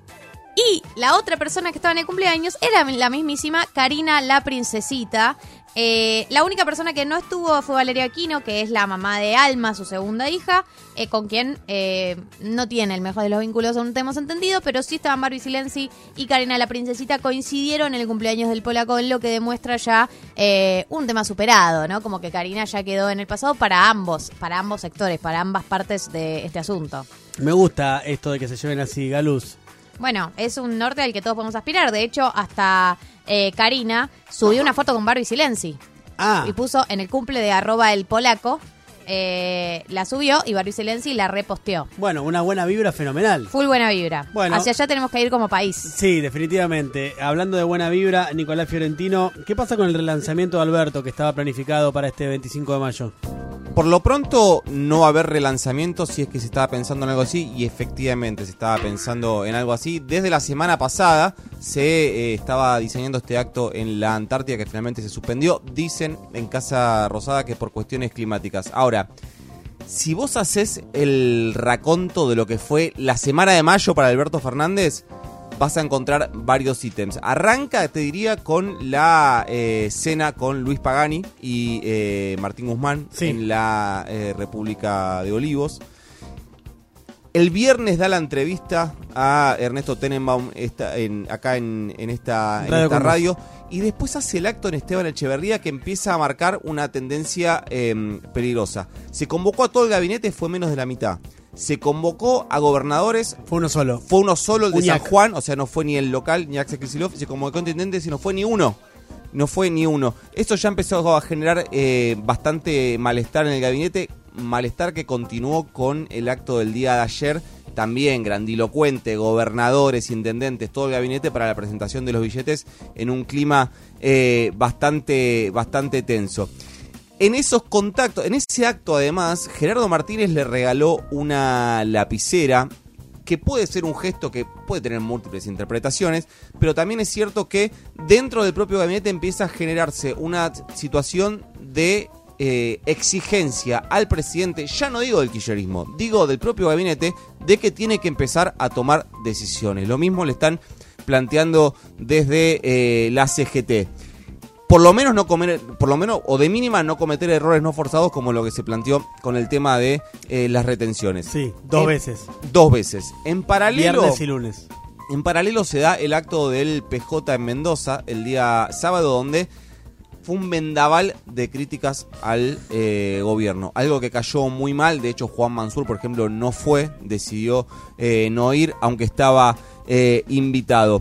y la otra persona que estaba en el cumpleaños era la mismísima Karina la Princesita. Eh, la única persona que no estuvo fue Valeria Aquino, que es la mamá de Alma, su segunda hija, eh, con quien eh, no tiene el mejor de los vínculos, aún tenemos entendido, pero sí estaban Barbie Silenzi y Karina la Princesita coincidieron en el cumpleaños del polaco, lo que demuestra ya un tema superado, ¿no? Como que Karina ya quedó en el pasado para ambos, para ambos sectores, para ambas partes de este asunto. Me gusta esto de que se lleven así, Galuz. Bueno, es un norte al que todos podemos aspirar. De hecho, hasta eh, Karina subió una foto con Barbie Silenzi. Ah. Y puso en el cumple de arroba el polaco. Eh, la subió y Barbie Silenzi la reposteó. Bueno, una buena vibra fenomenal. Full buena vibra. Bueno. Hacia allá tenemos que ir como país. Sí, definitivamente. Hablando de buena vibra, Nicolás Fiorentino, ¿qué pasa con el relanzamiento de Alberto que estaba planificado para este 25 de mayo? Por lo pronto no va a haber relanzamiento si es que se estaba pensando en algo así y efectivamente se estaba pensando en algo así. Desde la semana pasada se eh, estaba diseñando este acto en la Antártida que finalmente se suspendió. Dicen en Casa Rosada que por cuestiones climáticas. Ahora, si vos haces el raconto de lo que fue la semana de mayo para Alberto Fernández, vas a encontrar varios ítems. Arranca, te diría, con la eh, cena con Luis Pagani y eh, Martín Guzmán en la eh, República de Olivos. El viernes da la entrevista a Ernesto Tenenbaum esta- en- acá en, en esta, en radio. Y después hace el acto en Esteban Echeverría que empieza a marcar una tendencia eh, peligrosa. Se convocó a todo el gabinete, fue menos de la mitad. Se convocó a gobernadores. Fue uno solo. Fue uno solo, el de Uñac. San Juan. O sea, no fue ni el local ni Axel Kicillof. Se convocó a intendentes y no fue ni uno. No fue ni uno. Esto ya empezó a generar eh, bastante malestar en el gabinete. Malestar que continuó con el acto del día de ayer. También grandilocuente, gobernadores, intendentes, todo el gabinete para la presentación de los billetes en un clima eh, bastante, bastante tenso. en esos contactos, en ese acto además, Gerardo Martínez le regaló una lapicera que puede ser un gesto que puede tener múltiples interpretaciones, pero también es cierto que dentro del propio gabinete empieza a generarse una situación de eh, exigencia al presidente, ya no digo del kirchnerismo, digo del propio gabinete, de que tiene que empezar a tomar decisiones. Lo mismo le están planteando desde eh, la CGT por lo menos no comer, por lo menos, o de mínima no cometer errores no forzados como lo que se planteó con el tema de eh, las retenciones. Sí, dos En- veces. Dos veces. En paralelo. Viernes y lunes. En paralelo se da el acto del PJ en Mendoza el día sábado, donde fue un vendaval de críticas al eh, gobierno. Algo que cayó muy mal. De hecho, Juan Mansur, por ejemplo, no fue, decidió eh, no ir, aunque estaba eh, invitado.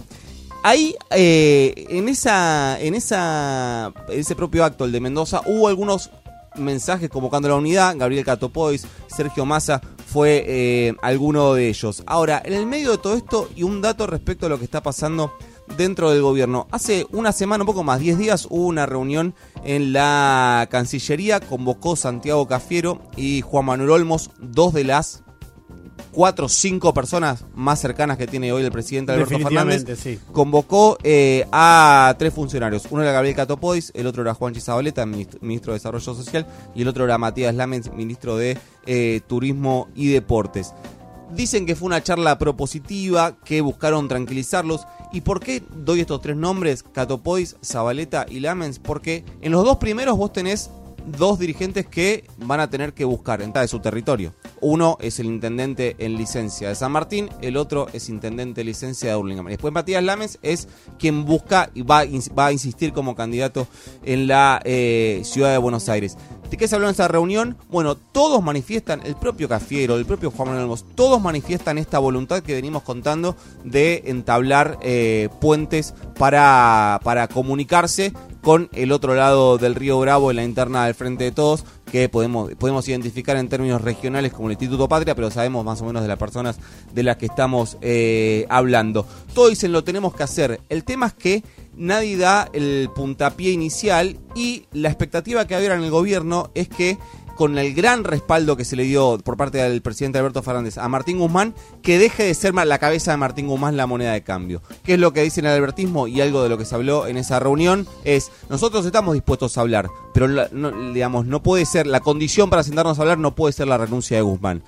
Ahí, en esa, en esa, ese propio acto, el de Mendoza, hubo algunos mensajes convocando a la unidad. Gabriel Catopois, Sergio Massa fue alguno de ellos. Ahora, en el medio de todo esto y un dato respecto a lo que está pasando dentro del gobierno. Hace una semana, un poco más, 10 días, hubo una reunión en la Cancillería. Convocó Santiago Cafiero y Juan Manuel Olmos, dos de las cuatro o cinco personas más cercanas que tiene hoy el presidente Alberto Fernández sí. convocó eh, a tres funcionarios. Uno era Gabriel Catopois, el otro era Juan Chizabaleta, ministro, ministro de Desarrollo Social, y el otro era Matías Lamens, ministro de eh, Turismo y Deportes. Dicen que fue una charla propositiva, que buscaron tranquilizarlos. ¿Y por qué doy estos tres nombres, Catopois, Zabaleta y Lamens? Porque en los dos primeros vos tenés dos dirigentes que van a tener que buscar entrar de su territorio. Uno es el intendente en licencia de San Martín, el otro es intendente en licencia de Hurlingham. Después Matías Lames es quien busca y va, va a insistir como candidato en la eh, ciudad de Buenos Aires. ¿De qué se habló en esa reunión? Bueno, todos manifiestan, el propio Cafiero, el propio Juan Manuel Olmos, todos manifiestan esta voluntad que venimos contando de entablar eh, puentes para, para comunicarse con el otro lado del río Bravo en la interna del Frente de Todos, que podemos, podemos identificar en términos regionales como el Instituto Patria, pero sabemos más o menos de las personas de las que estamos eh, hablando. Todos dicen lo tenemos que hacer. El tema es que nadie da el puntapié inicial y la expectativa que había en el gobierno es que con el gran respaldo que se le dio por parte del presidente Alberto Fernández a Martín Guzmán, que deje de ser la cabeza de Martín Guzmán la moneda de cambio. ¿Qué es lo que dice en el albertismo? Y algo de lo que se habló en esa reunión es, nosotros estamos dispuestos a hablar, pero no, digamos, no puede ser, la condición para sentarnos a hablar no puede ser la renuncia de Guzmán.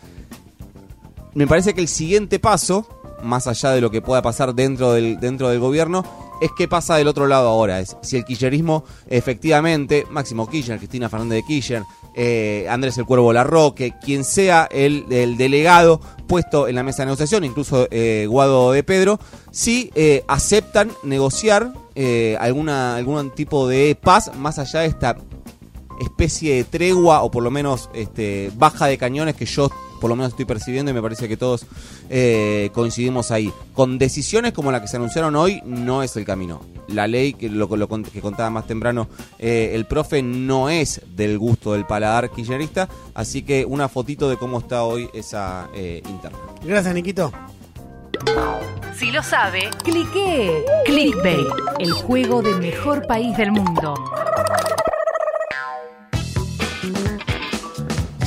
Me parece que el siguiente paso, más allá de lo que pueda pasar dentro del, dentro del gobierno, es qué pasa del otro lado ahora. Es si el kirchnerismo efectivamente, Máximo Kirchner, Cristina Fernández de Kirchner, eh, Andrés el Cuervo Larroque, quien sea el, el delegado puesto en la mesa de negociación, incluso eh, Guado de Pedro, si eh, aceptan negociar eh, alguna, algún tipo de paz más allá de esta especie de tregua o por lo menos este, baja de cañones que yo por lo menos estoy percibiendo y me parece que todos eh, coincidimos ahí. Con decisiones como la que se anunciaron hoy no es el camino. La ley que lo, que contaba más temprano eh, el profe no es del gusto del paladar kirchnerista, así que una fotito de cómo está hoy esa eh, interna. Gracias, Niquito. Si lo sabe, clique. Clickbait, el juego de mejor país del mundo.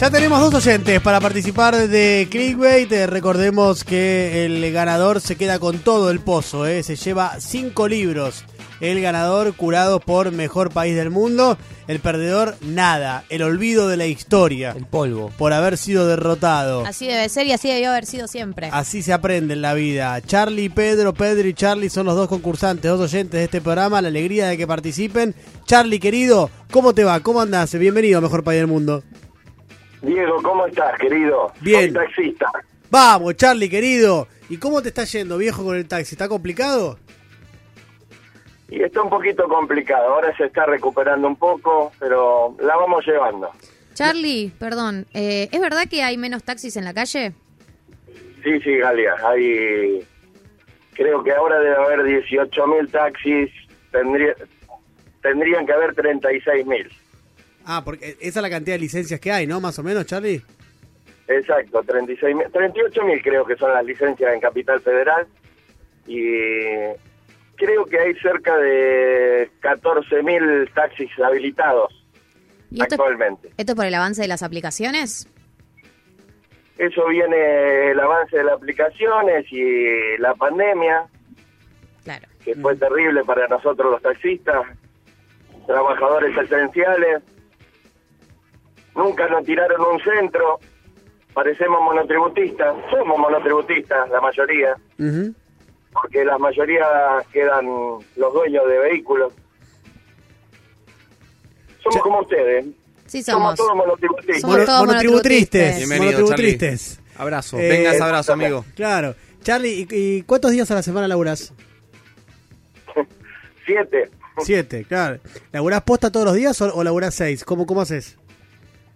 Ya tenemos dos oyentes para participar de Clickbait. Recordemos que el ganador se queda con todo el pozo. eh. Se lleva cinco libros. El ganador curado por Mejor País del Mundo. El perdedor, nada. El olvido de la historia. El polvo. Por haber sido derrotado. Así debe ser y así debió haber sido siempre. Así se aprende en la vida. Charlie, y Pedro, Pedro y Charlie son los dos concursantes, dos oyentes de este programa. La alegría de que participen. Charlie, querido, ¿cómo te va? ¿Cómo andás? Bienvenido a Mejor País del Mundo. Diego, ¿cómo estás, querido? Bien. Soy taxista. Vamos, Charlie, querido. ¿Y cómo te está yendo, viejo, con el taxi? ¿Está complicado? Y está un poquito complicado. Ahora se está recuperando un poco, pero la vamos llevando. Charlie, perdón, eh, ¿es verdad que hay menos taxis en la calle? Sí, sí, Galia. Hay. Creo que ahora debe haber 18.000 taxis. Tendría, tendrían que haber 36.000. Ah, porque esa es la cantidad de licencias que hay, ¿no? Más o menos, Charlie. Exacto, 36.000. 38.000 creo que son las licencias en Capital Federal. Y creo que hay cerca de 14.000 taxis habilitados. ¿Y esto, actualmente. esto es por el avance de las aplicaciones? Eso viene el avance de las aplicaciones y la pandemia, Claro. que fue terrible para nosotros los taxistas, trabajadores esenciales. Nunca nos tiraron un centro, parecemos monotributistas, somos monotributistas la mayoría, porque la mayoría quedan los dueños de vehículos. Somos como ustedes. Sí, somos. somos. todos monotributistas. Somos todos monotributristes. Bienvenido, Monotributristes. Abrazo. Eh, Venga ese abrazo, amigo. Claro. Charlie, ¿y, y cuántos días a la semana laburás? [LAUGHS] Siete. Siete, claro. ¿Laburás posta todos los días o, o laburás seis? ¿Cómo, ¿Cómo haces?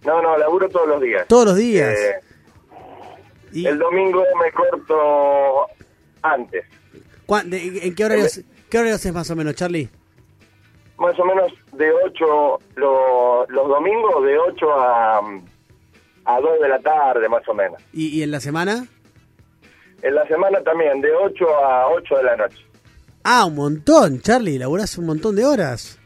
No, no, laburo todos los días. Todos los días. Eh, El domingo me corto antes. ¿Cuán- de- ¿En qué horarios, qué horarios es más o menos, Charlie? Más o menos de 8, lo- los domingos de 8 a, a 2 de la tarde, más o menos. ¿Y, y en la semana? En la semana también, de 8 a 8 de la noche. Ah, un montón, Charlie. Laburás un montón de horas.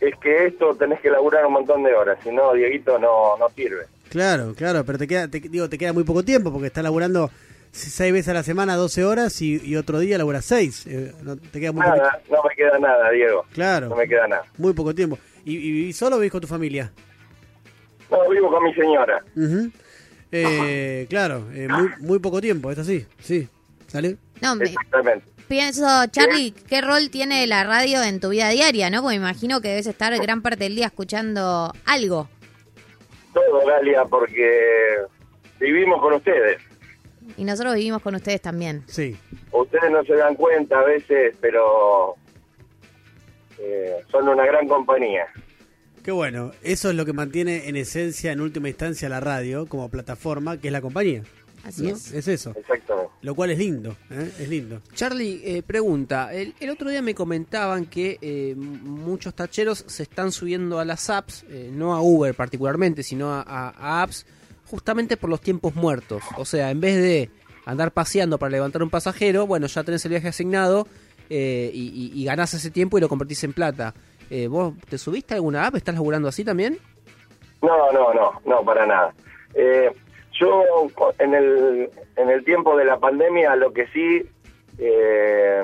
Es que esto tenés que laburar un montón de horas, si no, Dieguito no, no sirve. Claro, claro, pero te queda, te, digo, te queda muy poco tiempo porque estás laburando seis veces a la semana, 12 horas y, y otro día laburas seis. Eh, no, te queda muy poco Nada, no me queda nada, Diego. Claro. No me queda nada. Muy poco tiempo. ¿Y, y vivís solo o vivís con tu familia? No, vivo con mi señora. Ujú. Eh, claro, eh, muy, muy poco tiempo, es así, sí. ¿Sale? No, me- Exactamente. Pienso, Charlie, ¿qué rol tiene la radio en tu vida diaria, no? Porque me imagino que debes estar gran parte del día escuchando algo. Todo, Galia, porque vivimos con ustedes. Y nosotros vivimos con ustedes también. Sí. Ustedes no se dan cuenta a veces, pero eh, son una gran compañía. Qué bueno, eso es lo que mantiene en esencia, en última instancia, la radio como plataforma, que es la compañía. Así ¿no? es. Es eso. Exactamente. Lo cual es lindo, ¿eh? es lindo. Charlie, eh, pregunta, el, el otro día me comentaban que eh, muchos tacheros se están subiendo a las apps, eh, no a Uber particularmente, sino a, a- a apps justamente por los tiempos muertos. O sea, en vez de andar paseando para levantar un pasajero, bueno, ya tenés el viaje asignado eh, y, y- y ganás ese tiempo y lo convertís en plata. Eh, ¿Vos te subiste a alguna app? ¿Estás laburando así también? No, no, no, no, para nada. Eh, yo en el, en el tiempo de la pandemia lo que sí eh,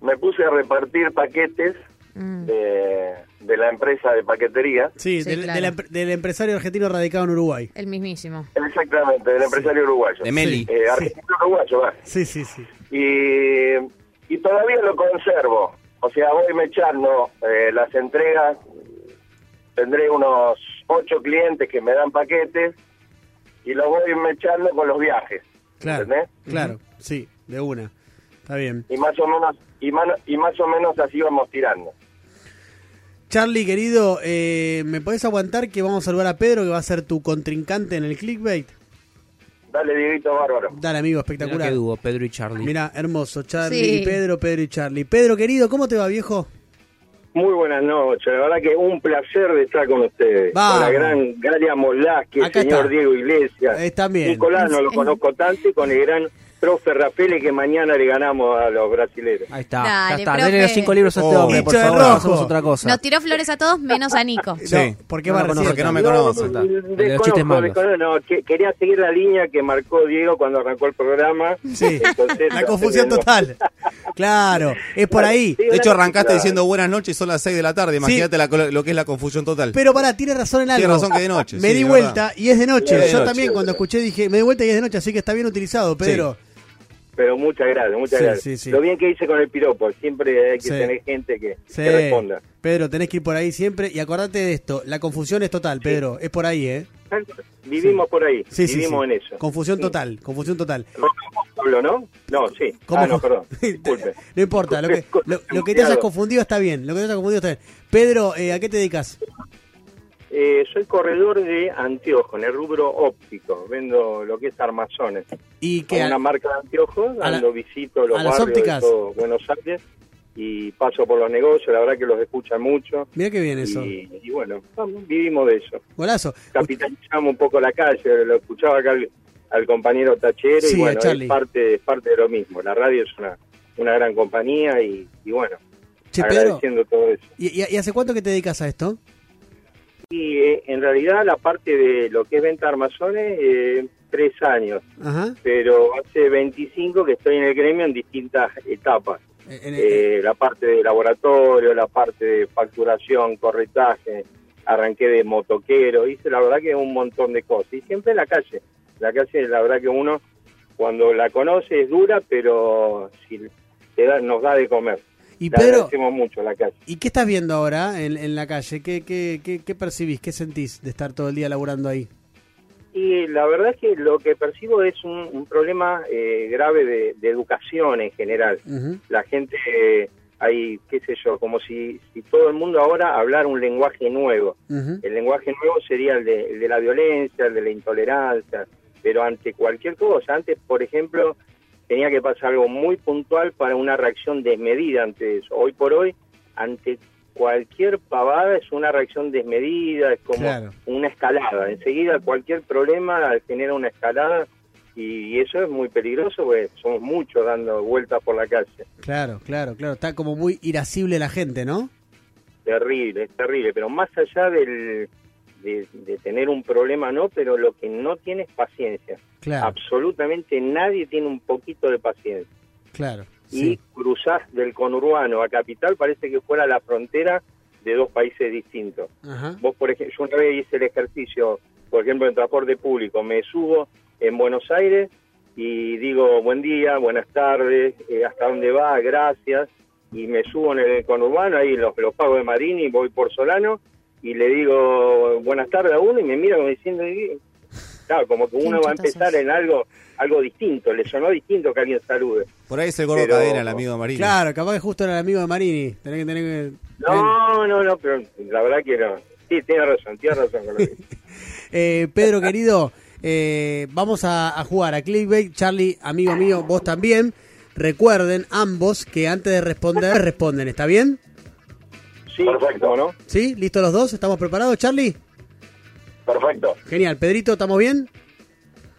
me puse a repartir paquetes de, de la empresa de paquetería. Sí, Sí, del, claro. del empre- del empresario argentino radicado en Uruguay. El mismísimo. Exactamente, del empresario uruguayo. De Meli. Eh, argentino uruguayo, va. Sí, sí, sí. Y, y todavía lo conservo. O sea, voy mechando eh, las entregas. Tendré unos ocho clientes que me dan paquetes y los voy mechando con los viajes. Claro, ¿Entendés? claro, sí, de una. Está bien. Y más o menos y, man- y más o menos así vamos tirando. Charlie, querido, eh, ¿me podés aguantar que vamos a saludar a Pedro, que va a ser tu contrincante en el clickbait? Dale, Dieguito Bárbaro. Dale, amigo, Mirá espectacular. qué dúo, Pedro y Charlie. Mira, hermoso, Charlie Sí. y Pedro, Pedro y Charlie. Pedro, querido, ¿cómo te va, viejo? Muy buenas noches, la verdad que un placer de estar con ustedes. Vamos. Con la gran Galia Molaski, el señor está. Diego Iglesias. Eh, también. Nicolás no lo conozco tanto y con el gran profe Rafeli que mañana le ganamos a los brasileños. Ahí está, Dale, ya está. profe. Denle los cinco libros a este Oh. hombre, por Hincha de favor, rojo. hacemos otra cosa. Nos tiró flores a todos menos a Nico. Sí. No, ¿Por qué No va lo conozco, no me No, conoce. está. El de los desconozco, chistes malos. desconozco, no, que- quería seguir la línea que marcó Diego cuando arrancó el programa. Sí, Entonces, la confusión total. Claro, es por ahí. Sí, De hecho, arrancaste Claro. diciendo buenas noches y son las 6 de la tarde. Imagínate la- lo que es la confusión total. Pero pará, tiene razón en algo. Tiene razón que de noche, Me sí, di vuelta verdad. y es de noche. Es de Yo noche. también cuando escuché dije, me di vuelta y es de noche, así que está bien utilizado, Pedro. Pero muchas gracias, muchas Sí, gracias. sí, sí. Lo bien que hice con el piropo, siempre hay que tener gente que, responda. Pedro, tenés que ir por ahí siempre y acordate de esto, la confusión es total, Pedro, es por ahí, ¿eh? Vivimos por ahí, vivimos en eso. Confusión total, confusión total. Pablo, ¿no? No, sí. ¿Cómo? Ah, no, perdón. [LAUGHS] Disculpe. No importa, lo que, lo, lo que te hayas confundido está bien, lo que te hayas confundido está bien. Pedro, eh, ¿a qué te dedicas? Eh, soy corredor de anteojos en el rubro óptico. Vendo lo que es armazones. ¿Y qué? una marca de anteojos, a la- dando visito los a las barrios ópticas? de todo Buenos Aires y paso por los negocios. La verdad que los escuchan mucho. Mira qué bien eso. Y, y bueno, vivimos de eso. Golazo. Capitalizamos un poco la calle. Lo escuchaba acá al, al compañero Tachero Sí, y bueno, es parte, es parte de lo mismo. La radio es una, una gran compañía y, y bueno, Che, Pedro, agradeciendo todo eso. ¿y, y- y hace cuánto que te dedicas a esto? Y eh, en realidad la parte de lo que es venta de armazones, eh, tres años. Ajá. Pero hace 25 que estoy en el gremio en distintas etapas. Eh, la parte de laboratorio, la parte de facturación, corretaje, arranqué de motoquero, hice la verdad que un montón de cosas. Y siempre en la calle. La calle, la verdad que uno cuando la conoce es dura, pero si te da- nos da de comer. Y Pedro- mucho la calle. ¿Y qué estás viendo ahora en, en la calle? ¿Qué, qué, qué, qué percibís? ¿Qué sentís de estar todo el día laburando ahí? Y la verdad es que lo que percibo es un, un problema eh, grave de, de educación en general. La gente, eh, hay, qué sé yo, como si, si todo el mundo ahora hablara un lenguaje nuevo. El lenguaje nuevo sería el de, el de la violencia, el de la intolerancia, pero ante cualquier cosa. Antes, por ejemplo, tenía que pasar algo muy puntual para una reacción desmedida ante eso. Hoy por hoy, ante cualquier pavada es una reacción desmedida, es como Claro. una escalada. Enseguida cualquier problema genera una escalada y eso es muy peligroso porque somos muchos dando vueltas por la calle. Claro, claro, claro. Está como muy irascible la gente, ¿no? Terrible, es terrible, pero más allá del, de, de tener un problema, no, pero lo que no tiene es paciencia. Claro. Absolutamente nadie tiene un poquito de paciencia. Claro. Y cruzás del conurbano a capital, parece que fuera la frontera de dos países distintos. Ajá. Vos, por ejemplo, yo una vez hice el ejercicio, por ejemplo, en transporte público, me subo en Buenos Aires y digo buen día, buenas tardes, eh, hasta dónde va, gracias, y me subo en el conurbano, ahí los, los pago de Marini, voy por Solano, y le digo buenas tardes a uno y me mira como diciendo, claro, como que [LAUGHS] uno va a empezar en algo algo distinto, le sonó distinto que alguien salude. Por ahí es el gordo Pero- cadena, el amigo de Marini. Claro, capaz que justo era el amigo de Marini. Tenés que tener que... No, no, no, pero la verdad que no. Sí, tiene razón, tiene razón con lo que dice. [LAUGHS] Eh, Pedro, querido, eh, vamos a, a jugar a Clickbait. Charlie, amigo mío, vos también. Recuerden ambos que antes de responder, responden. ¿Está bien? Sí, perfecto, ¿no? ¿Sí? ¿Listos los dos? ¿Estamos preparados, Charlie? Perfecto. Genial. Pedrito, ¿estamos bien?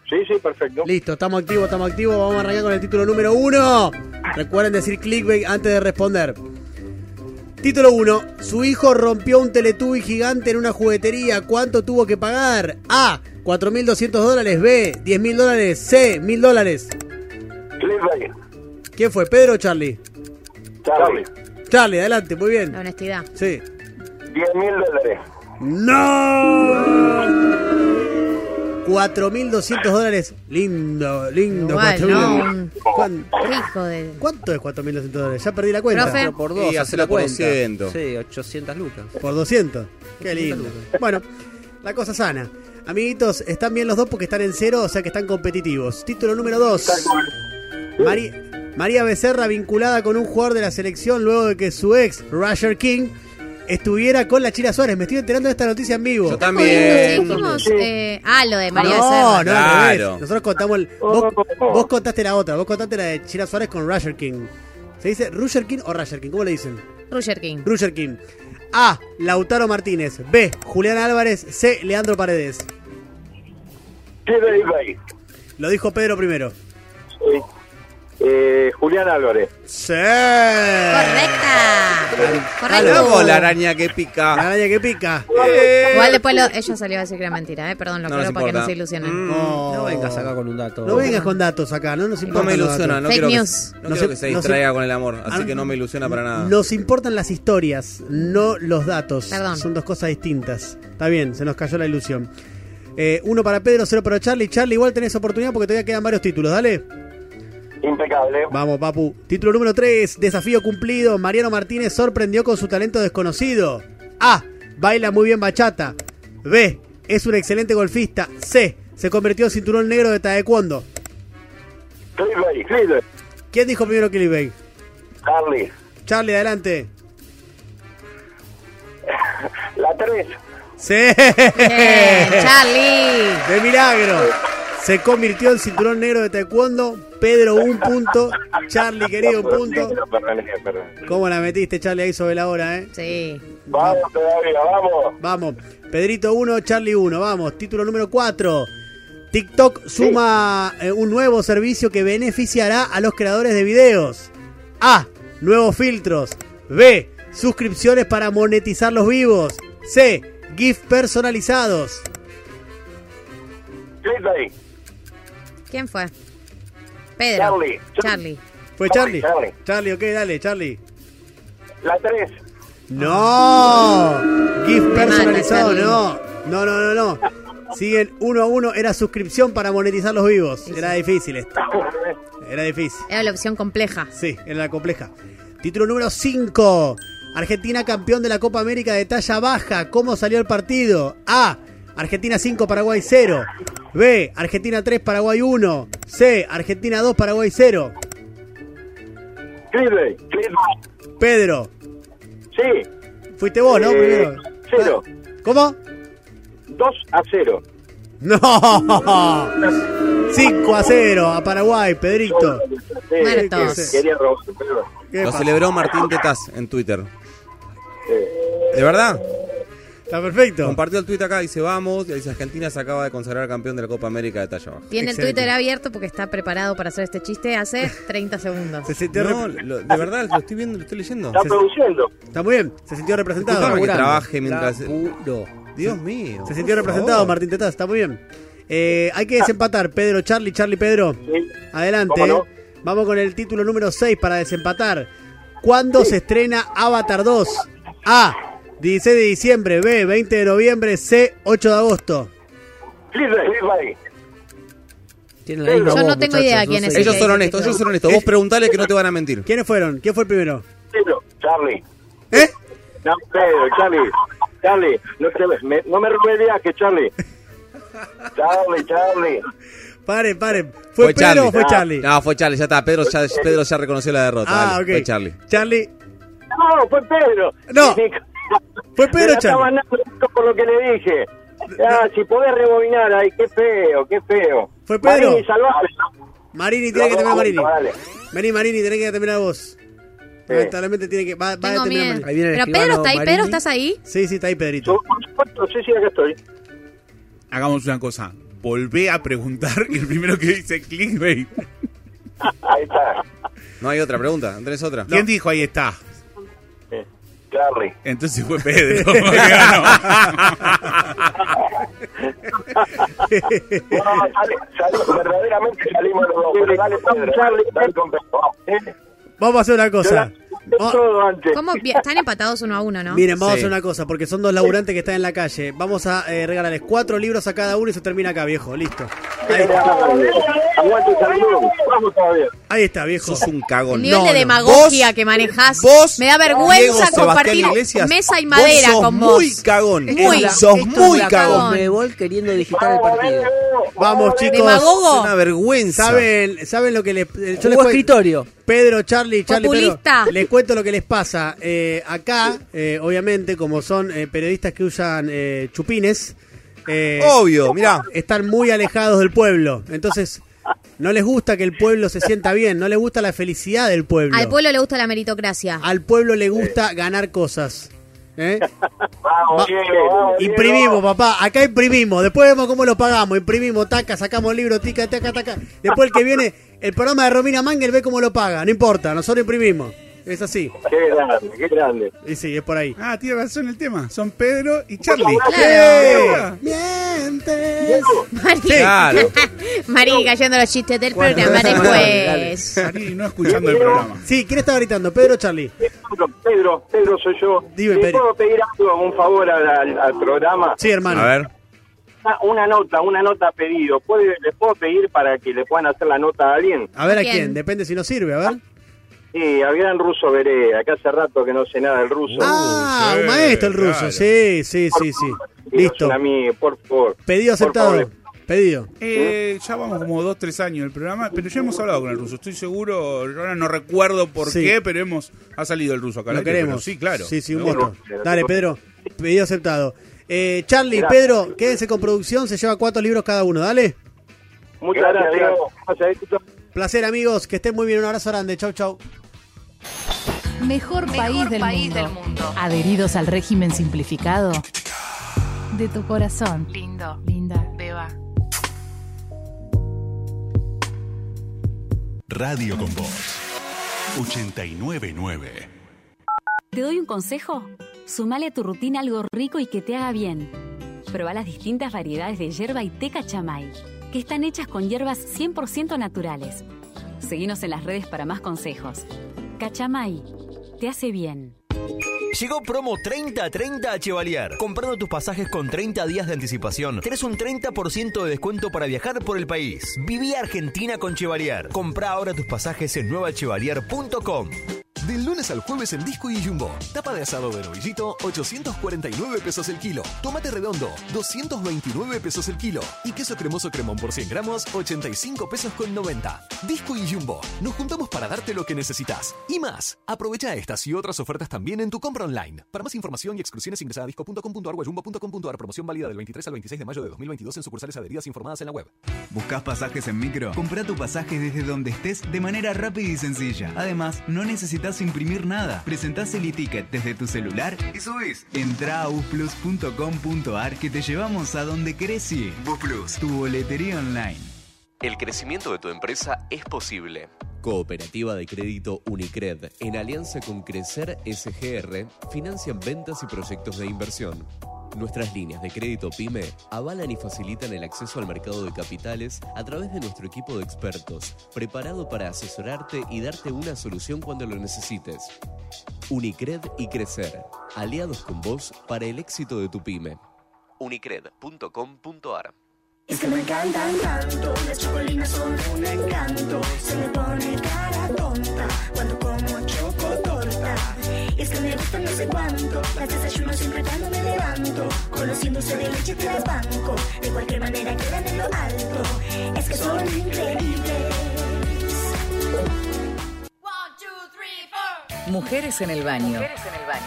Sí, sí, perfecto. Listo, estamos activos, estamos activos. Vamos a arrancar con el título número uno. Recuerden decir clickbait antes de responder. Título 1. Su hijo rompió un teletubi gigante en una juguetería. ¿Cuánto tuvo que pagar? A. 4.200 dólares. B. 10.000 dólares. C. 1.000 dólares. Clickbait. ¿Quién fue? ¿Pedro o Charlie? Charlie. Charlie, adelante, muy bien. La honestidad. Sí. 10 mil dólares. ¡No! 4.200 dólares. Lindo, lindo. Igual, 4.000. no, ¿Cuán- Hijo de... ¿Cuánto es 4.200 dólares? Ya perdí la cuenta. Profe. Pero por dos, Y hace hacela la por cuenta. 200. Sí, 800 lucas. Por 200. Qué lindo. Bueno, la cosa sana. Amiguitos, están bien los dos porque están en cero, o sea que están competitivos. Título número 2. María Becerra vinculada con un jugador de la selección luego de que su ex, Roger King, estuviera con la Chira Suárez. Me estoy enterando de esta noticia en vivo. Yo también. Dijimos, eh, ah, lo de María no, Becerra. no. Claro. Nosotros contamos el- vos, vos contaste la otra, vos contaste la de Chira Suárez con Roger King. ¿Se dice Roger King o Roger King? ¿Cómo le dicen? Roger King. Roger King. A. Lautaro Martínez. B. Julián Álvarez. C. Leandro Paredes. Lo dijo Pedro primero. Sí. Eh, Julián Álvarez. Sí. Correcta. Correcto. La araña que pica. La araña que pica. Igual después lo, ella salió a decir que era mentira, ¿eh? Perdón, lo No aclaro para que no importa. se ilusionen. No, No vengas acá con un dato. No vengas con datos acá, no nos No importan me ilusiona, no datos. quiero, que, news. no No quiero que se no se- distraiga con el amor, así Ah, que no me ilusiona para nada. Nos importan las historias, no los datos. Perdón. Son dos cosas distintas. Está bien, se nos cayó la ilusión. Eh, uno para Pedro, cero para Charlie. Charlie, igual tenés oportunidad porque todavía quedan varios títulos. Dale. Impecable. Vamos, papu. Título número 3. Desafío cumplido. Mariano Martínez sorprendió con su talento desconocido. A. Baila muy bien bachata. B. Es un excelente golfista. C. Se convirtió en cinturón negro de taekwondo. Clickbait. Clickbait. ¿Quién dijo primero Kelly Bay? Charlie. Charlie, adelante. La 3. Sí. Bien, Charlie. De milagro. Se convirtió en cinturón negro de taekwondo. Pedro, un punto. Charlie, querido, un punto. ¿Cómo la metiste, Charlie, ahí sobre la hora, eh? Sí. Vamos todavía, vamos. Vamos. Pedrito 1, Charlie 1. Vamos. Título número 4. TikTok suma eh, un nuevo servicio que beneficiará a los creadores de videos. A. Nuevos filtros. B. Suscripciones para monetizar los vivos. C. GIF personalizados. Cleveland. ¿Quién fue? Pedro. Charlie. Charlie. Fue Charlie. Charlie. Charlie, ok, dale, Charlie. La 3. No. GIF personalizado, no. No, no, no, no. Siguen uno a uno. Era suscripción para monetizar los vivos. Era difícil esto. Era difícil. Era la opción compleja. Sí, era la compleja. Título número 5. Argentina campeón de la Copa América de talla baja. ¿Cómo salió el partido? A. Argentina 5, Paraguay 0. B. Argentina 3, Paraguay 1. C. Argentina 2, Paraguay 0. Cleveland. Cleveland. Pedro, Sí. fuiste vos, ¿no? Eh, Primero. Cero. ¿Cómo? 2 a 0. No. 5 a 0 a Paraguay, Pedrito. Muertos. Quería robar, pero... ¿Qué Lo celebró Martín Tetaz en Twitter. eh, ¿De verdad? Está perfecto. Compartió el tweet acá, dice vamos, y dice Argentina se acaba de consagrar campeón de la Copa América de talla baja. Tiene el Excelente. Twitter abierto porque está preparado para hacer este chiste hace [LAUGHS] 30 segundos. Se sintió No, rep- lo- de verdad, lo estoy viendo, lo estoy leyendo. Está produciendo. Está muy bien. Se sintió representado. Disculpame que trabaje mientras... Laburo. Dios mío. Se sintió representado, favor. Martín Tetaz. Está muy bien. Eh, hay que desempatar. Pedro, Charlie, Charlie, Pedro. Sí. Adelante. ¿Cómo no? Vamos con el título número 6 para desempatar. ¿Cuándo se estrena Avatar 2? A. 16 de diciembre. B. 20 de noviembre. C. 8 de agosto. Tienen la misma Yo no tengo muchachos, idea quién sé. es Ellos son honestos, ellos son honestos. Vos preguntale que no te van a mentir. [LAUGHS] ¿Quiénes fueron? ¿Quién fue el primero? Pedro. Charlie. ¿Eh? No, Pedro, Charlie. Charlie. No, te- me, no me robé el viaje, Charlie. Charlie, Charlie. Paren, paren. ¿Fue, Pedro o fue Charlie? No, fue Charlie, ya está. Pedro ya, Pedro ya reconoció la derrota. Ah, dale, ok. Fue Charlie. Charlie. No, fue Pedro. No. Fue Pedro, mandando por lo que le dije. Ah, si podés rebobinar ahí, qué feo, qué feo. Fue Pedro. Marini, salvame. Marini tiene que terminar Marini. Dale. Vení, Marini, tenés que terminar vos. Lamentablemente tiene que. Va, va a terminar. Marini. Ahí viene el Pero Pedro está ahí. Marini. Pedro, ¿estás ahí? Sí, sí, está ahí, Pedrito. Por supuesto, sí, sí, acá estoy. Hagamos una cosa. Volvé a preguntar y el primero que dice clickbait. [LAUGHS] Ahí está. No hay otra pregunta, ¿tenés otra? ¿Quién dijo ahí está? Charlie. Entonces fue Pedro. [LAUGHS] que ganó. [LAUGHS] No, sale, sale, verdaderamente salimos los dos. Pero dale, Pedro. Charlie, dale con Pedro. Vamos a hacer una cosa. Bien, Están empatados uno a uno, ¿no? Miren, vamos a hacer una cosa, porque son dos laburantes que están en la calle. Vamos a eh, regalarles cuatro libros a cada uno y se termina acá, viejo. Listo. Ahí está, Aguante, salimos. Vamos todavía. Ahí está viejo. Sos un El cagón. nivel No, de demagogia Vos- que manejás vos, me da Diego vergüenza Sebastián compartir Iglesias, mesa y vos madera sos con vos. muy cagón. Muy. Sos muy cagón. Conmebol queriendo digitar el partido. Vamos, chicos. Demagogo. Es una vergüenza. ¿Saben, ¿Saben lo que les. Yo les escritorio. Pedro, Charlie, Charlie, Populista. Pedro, les cuento lo que les pasa. Eh, acá, eh, obviamente, como son eh, periodistas que usan eh, chupines, eh, Obvio, mirá. están muy alejados del pueblo. Entonces, no les gusta que el pueblo se sienta bien, no les gusta la felicidad del pueblo. Al pueblo le gusta la meritocracia. Al pueblo le gusta ganar cosas. ¿eh? Vamos, Va- Diego, vamos, Diego. Imprimimos, papá. Acá imprimimos. Después vemos cómo lo pagamos. Imprimimos, taca, sacamos libros, tica, taca, taca. Después el que viene, el programa de Romina Mangel ve cómo lo paga. No importa, nosotros imprimimos. Es así. Qué grande, qué grande. Y sí, es por ahí. Ah, tiene razón el tema. Son Pedro y Charlie. Claro. Mientes. Mari, Claro. Mari cayendo los chistes del Bueno, programa después. Charlie no escuchando el programa. Sí, ¿quién estaba gritando? ¿Pedro o Charlie? Pedro, Pedro, soy yo. Dime, ¿Le Pedro. puedo pedir algo, un favor al, al- al programa? Sí, hermano. A ver. Una, una nota, una nota pedido. ¿Puede, ¿Le puedo pedir para que le puedan hacer la nota a alguien? A ver a ¿Quién? quién. Depende si nos sirve, a ver. Sí, al gran ruso Veré. Acá hace rato que no sé nada del ruso. Ah, sí, un maestro el ruso. claro. Sí, sí, sí, sí. Listo. A mí, por favor. Pedido Por aceptado. favor. Pedido. Eh, ya vamos como dos, tres años el programa, pero ya hemos hablado con el ruso. Estoy seguro, ahora no recuerdo por Sí. qué, pero hemos ha salido el ruso acá. Lo pero queremos. Sí, claro. Sí, sí, un gusto. Dale, Pedro. Pedido aceptado. Eh, Charlie, Gracias. Pedro, quédense con producción. Se lleva cuatro libros cada uno. Dale. Muchas gracias. Diego. Gracias. Placer, amigos. Que estén muy bien. Un abrazo grande. Chau, chau. Mejor, país, del, país mundo. del mundo. Adheridos al régimen simplificado de tu corazón. Lindo, linda, beba. Radio con Voz 899. ¿Te doy un consejo? Sumale a tu rutina algo rico y que te haga bien. Proba las distintas variedades de yerba y té cachamay, que están hechas con hierbas 100% naturales. Seguinos en las redes para más consejos. Cachamay, te hace bien. Llegó promo 30-30 a Chevalier. Comprando tus pasajes con 30 días de anticipación, tenés un 30% de descuento para viajar por el país. Viví Argentina con Chevalier. Compra ahora tus pasajes en nuevachevalier.com. Del lunes al jueves en Disco y Jumbo. Tapa de asado de novillito, 849 pesos el kilo. Tomate redondo, 229 pesos el kilo. Y queso cremoso cremón por 100 gramos, 85 pesos con 90. Disco y Jumbo. Nos juntamos para darte lo que necesitas. Y más. Aprovecha estas y otras ofertas también en tu compra online. Para más información y exclusiones ingresa a disco.com.ar o jumbo.com.ar. Promoción válida del 23 al 26 de mayo de 2022 en sucursales adheridas informadas en la web. ¿Buscas pasajes en micro? Compra tu pasaje desde donde estés de manera rápida y sencilla. Además, no necesitas imprimir nada. Presentás el e-ticket desde tu celular y subís. Entra a busplus.com.ar que te llevamos a donde querés ir. Busplus, tu boletería online. El crecimiento de tu empresa es posible. Cooperativa de Crédito Unicred, en alianza con Crecer SGR, financian ventas y proyectos de inversión. Nuestras líneas de crédito PYME avalan y facilitan el acceso al mercado de capitales a través de nuestro equipo de expertos, preparado para asesorarte y darte una solución cuando lo necesites. Unicred y Crecer, aliados con vos para el éxito de tu PYME. unicred.com.ar Es que me encantan tanto, las chocolinas son un encanto. Se me pone cara tonta cuando como chocotorta. Y es que me gusta no sé cuánto, las desayuno siempre cuando me levanto. Conociéndose de leche te las banco, de cualquier manera quedan en lo alto. Es que son increíbles. Mujeres en el baño.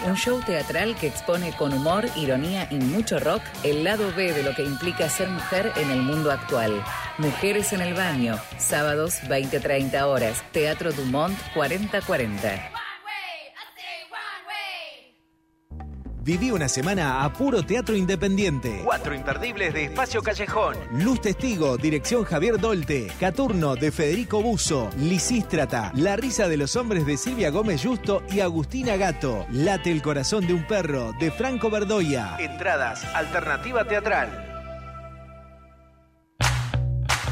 Un show teatral que expone con humor, ironía y mucho rock el lado B de lo que implica ser mujer en el mundo actual. Mujeres en el baño, sábados 20-30 horas, Teatro Dumont 4040. Viví una semana a puro teatro independiente. Cuatro imperdibles de Espacio Callejón. Luz Testigo, dirección Javier Dolte. Caturno de Federico Buzo. Lisístrata, La risa de los hombres de Silvia Gómez Justo y Agustina Gato. Late el corazón de un perro de Franco Verdoya. Entradas, alternativa teatral.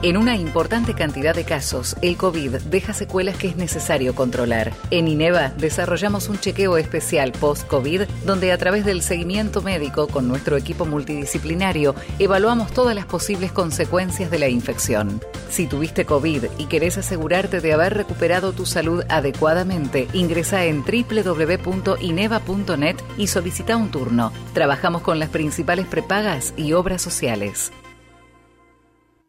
En una importante cantidad de casos, el COVID deja secuelas que es necesario controlar. En INEVA desarrollamos un chequeo especial post-COVID donde a través del seguimiento médico con nuestro equipo multidisciplinario evaluamos todas las posibles consecuencias de la infección. Si tuviste COVID y querés asegurarte de haber recuperado tu salud adecuadamente, ingresa en www.ineva.net y solicita un turno. Trabajamos con las principales prepagas y obras sociales.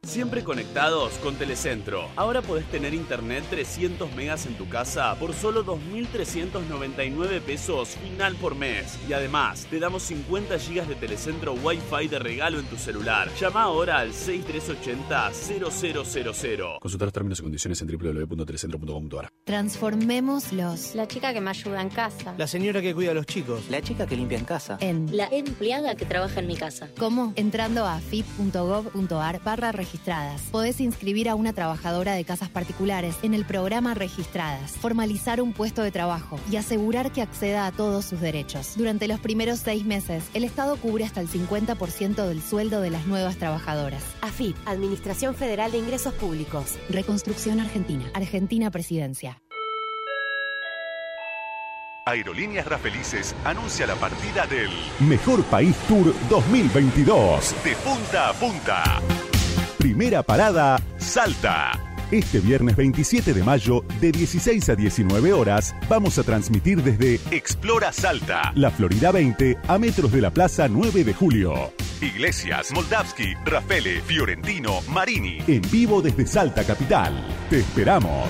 Siempre conectados con Telecentro. Ahora podés tener internet 300 megas en tu casa por solo 2.399 pesos final por mes. Y además, te damos 50 gigas de Telecentro Wi-Fi de regalo en tu celular. Llama ahora al 6380-0000. Consultar los términos y condiciones en www.telecentro.com.ar. Transformémoslos. La chica que me ayuda en casa. La señora que cuida a los chicos. La chica que limpia en casa. En la empleada que trabaja en mi casa. ¿Cómo? Entrando a afip.gov.ar barra registradas. Podés inscribir a una trabajadora de casas particulares en el programa Registradas, formalizar un puesto de trabajo y asegurar que acceda a todos sus derechos. Durante los primeros seis meses, el Estado cubre hasta el 50% del sueldo de las nuevas trabajadoras. AFIP, Administración Federal de Ingresos Públicos. Reconstrucción Argentina. Argentina Presidencia. Aerolíneas Rafelices anuncia la partida del Mejor País Tour 2022. De punta a punta. Primera parada, Salta. Este viernes 27 de mayo, de 16 a 19 horas, vamos a transmitir desde Explora Salta, la Florida 20, a metros de la Plaza 9 de Julio. Iglesias, Moldavski, Rafele, Fiorentino, Marini. En vivo desde Salta Capital. Te esperamos.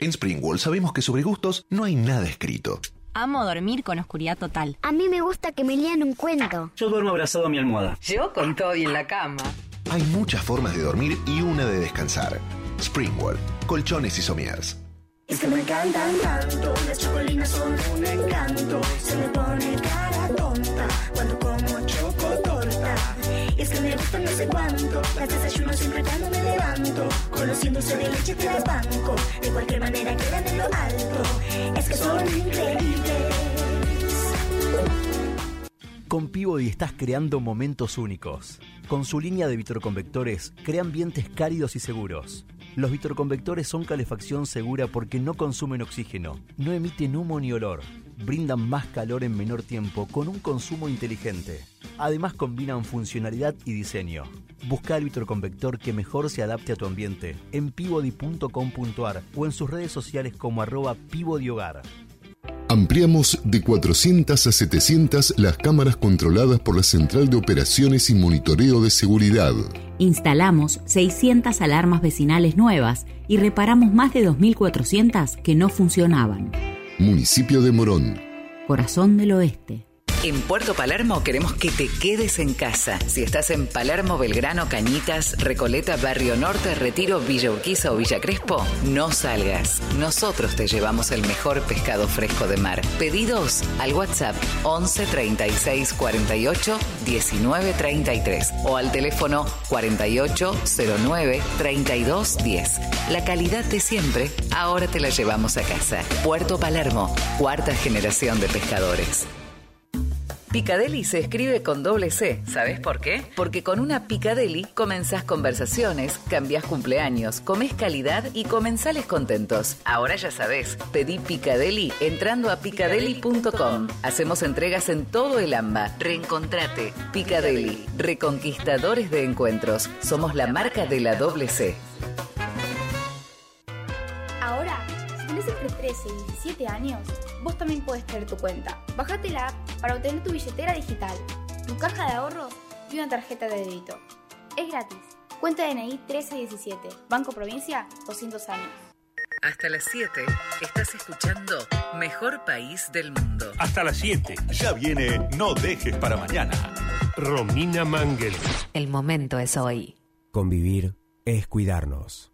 En Springwall sabemos que sobre gustos no hay nada escrito. Amo dormir con oscuridad total. A mí me gusta que me lean un cuento. Yo duermo abrazado a mi almohada. Yo con Toby en la cama. Hay muchas formas de dormir y una de descansar. Springwall, colchones y somiers. Es que me encantan tanto, las chocolinas son un encanto. Se me pone cara tonta cuando como chocotorta. Es que me gustan no sé cuánto, las desayuno siempre cuando me levanto. Conociéndose de leche te las banco, de cualquier manera quedan en lo alto. Es que son increíbles. Con Peabody estás creando momentos únicos. Con su línea de vitroconvectores, crea ambientes cálidos y seguros. Los vitroconvectores son calefacción segura porque no consumen oxígeno, no emiten humo ni olor, brindan más calor en menor tiempo con un consumo inteligente. Además combinan funcionalidad y diseño. Busca el vitroconvector que mejor se adapte a tu ambiente en pivody.com.ar o en sus redes sociales como arroba pivodihogar. Ampliamos de 400 a 700 las cámaras controladas por la Central de Operaciones y Monitoreo de Seguridad. Instalamos 600 alarmas vecinales nuevas y reparamos más de 2.400 que no funcionaban. Municipio de Morón. Corazón del Oeste. En Puerto Palermo queremos que te quedes en casa. Si estás en Palermo, Belgrano, Cañitas, Recoleta, Barrio Norte, Retiro, Villa Urquiza o Villa Crespo, no salgas. Nosotros te llevamos el mejor pescado fresco de mar. Pedidos al WhatsApp 11 36 48 19 33 o al teléfono 48 09 32 10. La calidad de siempre, ahora te la llevamos a casa. Puerto Palermo, cuarta generación de pescadores. Picadeli se escribe con doble C. ¿Sabes por qué? Porque con una Picadeli comenzás conversaciones, cambiás cumpleaños, comes calidad y comensales contentos. Ahora ya sabes, pedí Picadeli entrando a picadeli.com. Hacemos entregas en todo el AMBA. Reencontrate. Picadeli, reconquistadores de encuentros. Somos la marca de la doble C. Ahora, tenés entre 13 y 17 años, vos también puedes tener tu cuenta. Bájate la app para obtener tu billetera digital, tu caja de ahorros y una tarjeta de débito. Es gratis. Cuenta DNI 1317, Banco Provincia, 200 años. Hasta las 7 estás escuchando Mejor País del Mundo. Hasta las 7. Ya viene No dejes para mañana. Romina Mangel. El momento es hoy. Convivir es cuidarnos.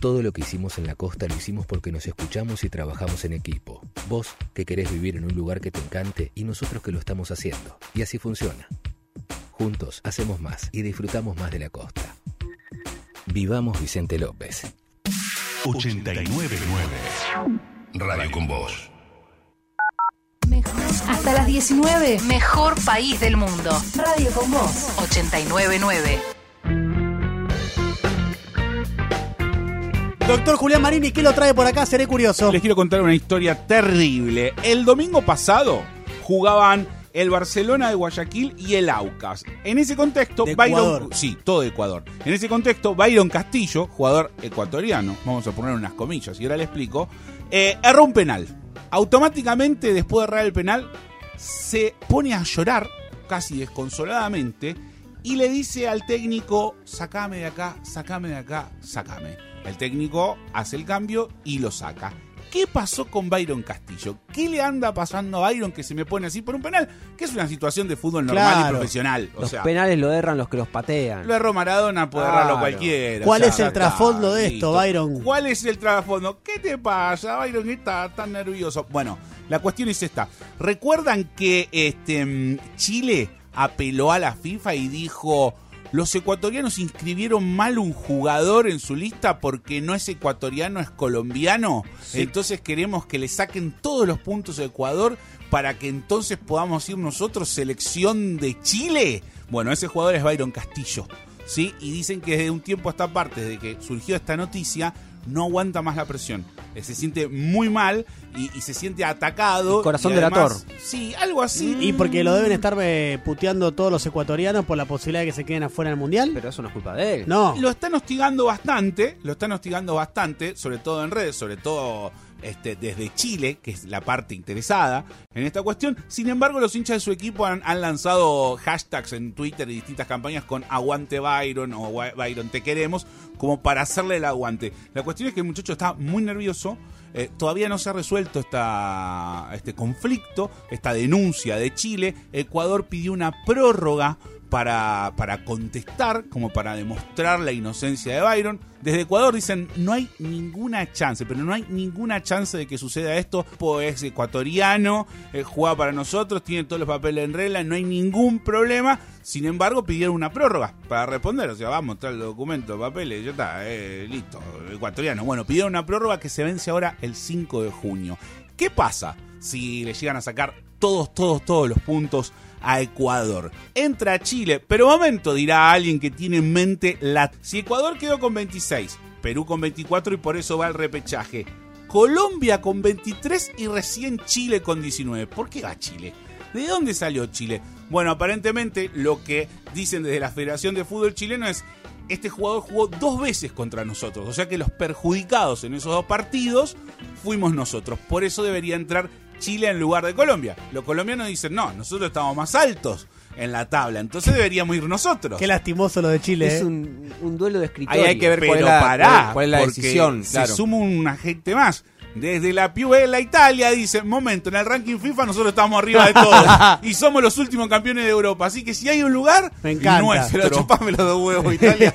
Todo lo que hicimos en la costa lo hicimos porque nos escuchamos y trabajamos en equipo. Vos que querés vivir en un lugar que te encante y nosotros que lo estamos haciendo. Y así funciona. Juntos hacemos más y disfrutamos más de la costa. Vivamos Vicente López. 899 Radio con Voz. Hasta las 19, mejor país del mundo. Radio con Voz 899. Doctor Julián Marini, ¿qué lo trae por acá? Seré curioso. Les quiero contar una historia terrible. El domingo pasado jugaban el Barcelona de Guayaquil y el Aucas. En ese contexto, De Byron. Ecuador. Sí, todo Ecuador. En ese contexto, Byron Castillo, jugador ecuatoriano, vamos a poner unas comillas y ahora le explico, eh, erró un penal. Automáticamente, después de errar el penal, se pone a llorar, casi desconsoladamente, y le dice al técnico: sacame de acá, sacame de acá, sacame. El técnico hace el cambio y lo saca. ¿Qué pasó con Byron Castillo? ¿Qué le anda pasando a Byron que se me pone así por un penal? Que es una situación de fútbol normal y profesional. O Los sea, penales lo erran los que los patean. lo erró Maradona, puede Claro. errarlo cualquiera. ¿Cuál o sea, es el trasfondo de esto. Byron? ¿Cuál es el trasfondo? ¿Qué te pasa, Byron? que está tan nervioso? Bueno, la cuestión es esta. ¿Recuerdan que este mm, Chile apeló a la FIFA y dijo... Los ecuatorianos inscribieron mal un jugador en su lista porque no es ecuatoriano, es colombiano. Sí. Entonces queremos que le saquen todos los puntos a Ecuador para que entonces podamos ir nosotros selección de Chile. Bueno, ese jugador es Byron Castillo. ¿sí? Y dicen que desde un tiempo a esta parte, desde que surgió esta noticia, no aguanta más la presión. Eh, Se siente muy mal y, y se siente atacado. El corazón y delator. además- Sí, algo así. Y porque lo deben estar eh, puteando todos los ecuatorianos por la posibilidad de que se queden afuera del mundial. Pero eso no es culpa de él. No. Lo están hostigando bastante, lo están hostigando bastante, sobre todo en redes, sobre todo este, desde Chile, que es la parte interesada en esta cuestión. Sin embargo, los hinchas de su equipo han, lanzado hashtags en Twitter y distintas campañas con Aguante Byron o Byron Te Queremos, como para hacerle el aguante. La cuestión es que el muchacho está muy nervioso. eh, todavía no se ha resuelto esta, este conflicto, esta denuncia de Chile. Ecuador pidió una prórroga para, para contestar, como para demostrar la inocencia de Byron. Desde Ecuador dicen, no hay ninguna chance, pero no hay ninguna chance de que suceda esto, pues es ecuatoriano, eh, juega para nosotros, tiene todos los papeles en regla, no hay ningún problema. Sin embargo, pidieron una prórroga para responder, o sea, va a mostrar el documento, papeles, ya está, eh, listo, ecuatoriano. Bueno, pidieron una prórroga que se vence ahora el 5 de junio. ¿Qué pasa si le llegan a sacar todos, todos, todos los puntos a Ecuador. Entra a Chile, pero momento, dirá alguien que tiene en mente la... Si Ecuador quedó con 26, Perú con 24 y por eso va al repechaje. Colombia con 23 y recién Chile con 19. ¿Por qué va Chile? ¿De dónde salió Chile? Bueno, aparentemente lo que dicen desde la Federación de Fútbol Chileno es este jugador jugó dos veces contra nosotros, o sea que los perjudicados en esos dos partidos fuimos nosotros. Por eso debería entrar Chile en lugar de Colombia. Los colombianos dicen, no, nosotros estamos más altos en la tabla, entonces deberíamos ir nosotros. Qué lastimoso lo de Chile. Es ¿eh? un, un duelo de escritorio. Ahí hay que ver cuál es la- pará, cuál es la porque decisión, se claro. suma un agente más. Desde la Piuela Italia dice, momento, en el ranking FIFA nosotros estamos arriba de todos [LAUGHS] y somos los últimos campeones de Europa. Así que si hay un lugar, Me encanta. nuestro, chupame los dos huevos [LAUGHS] Italia.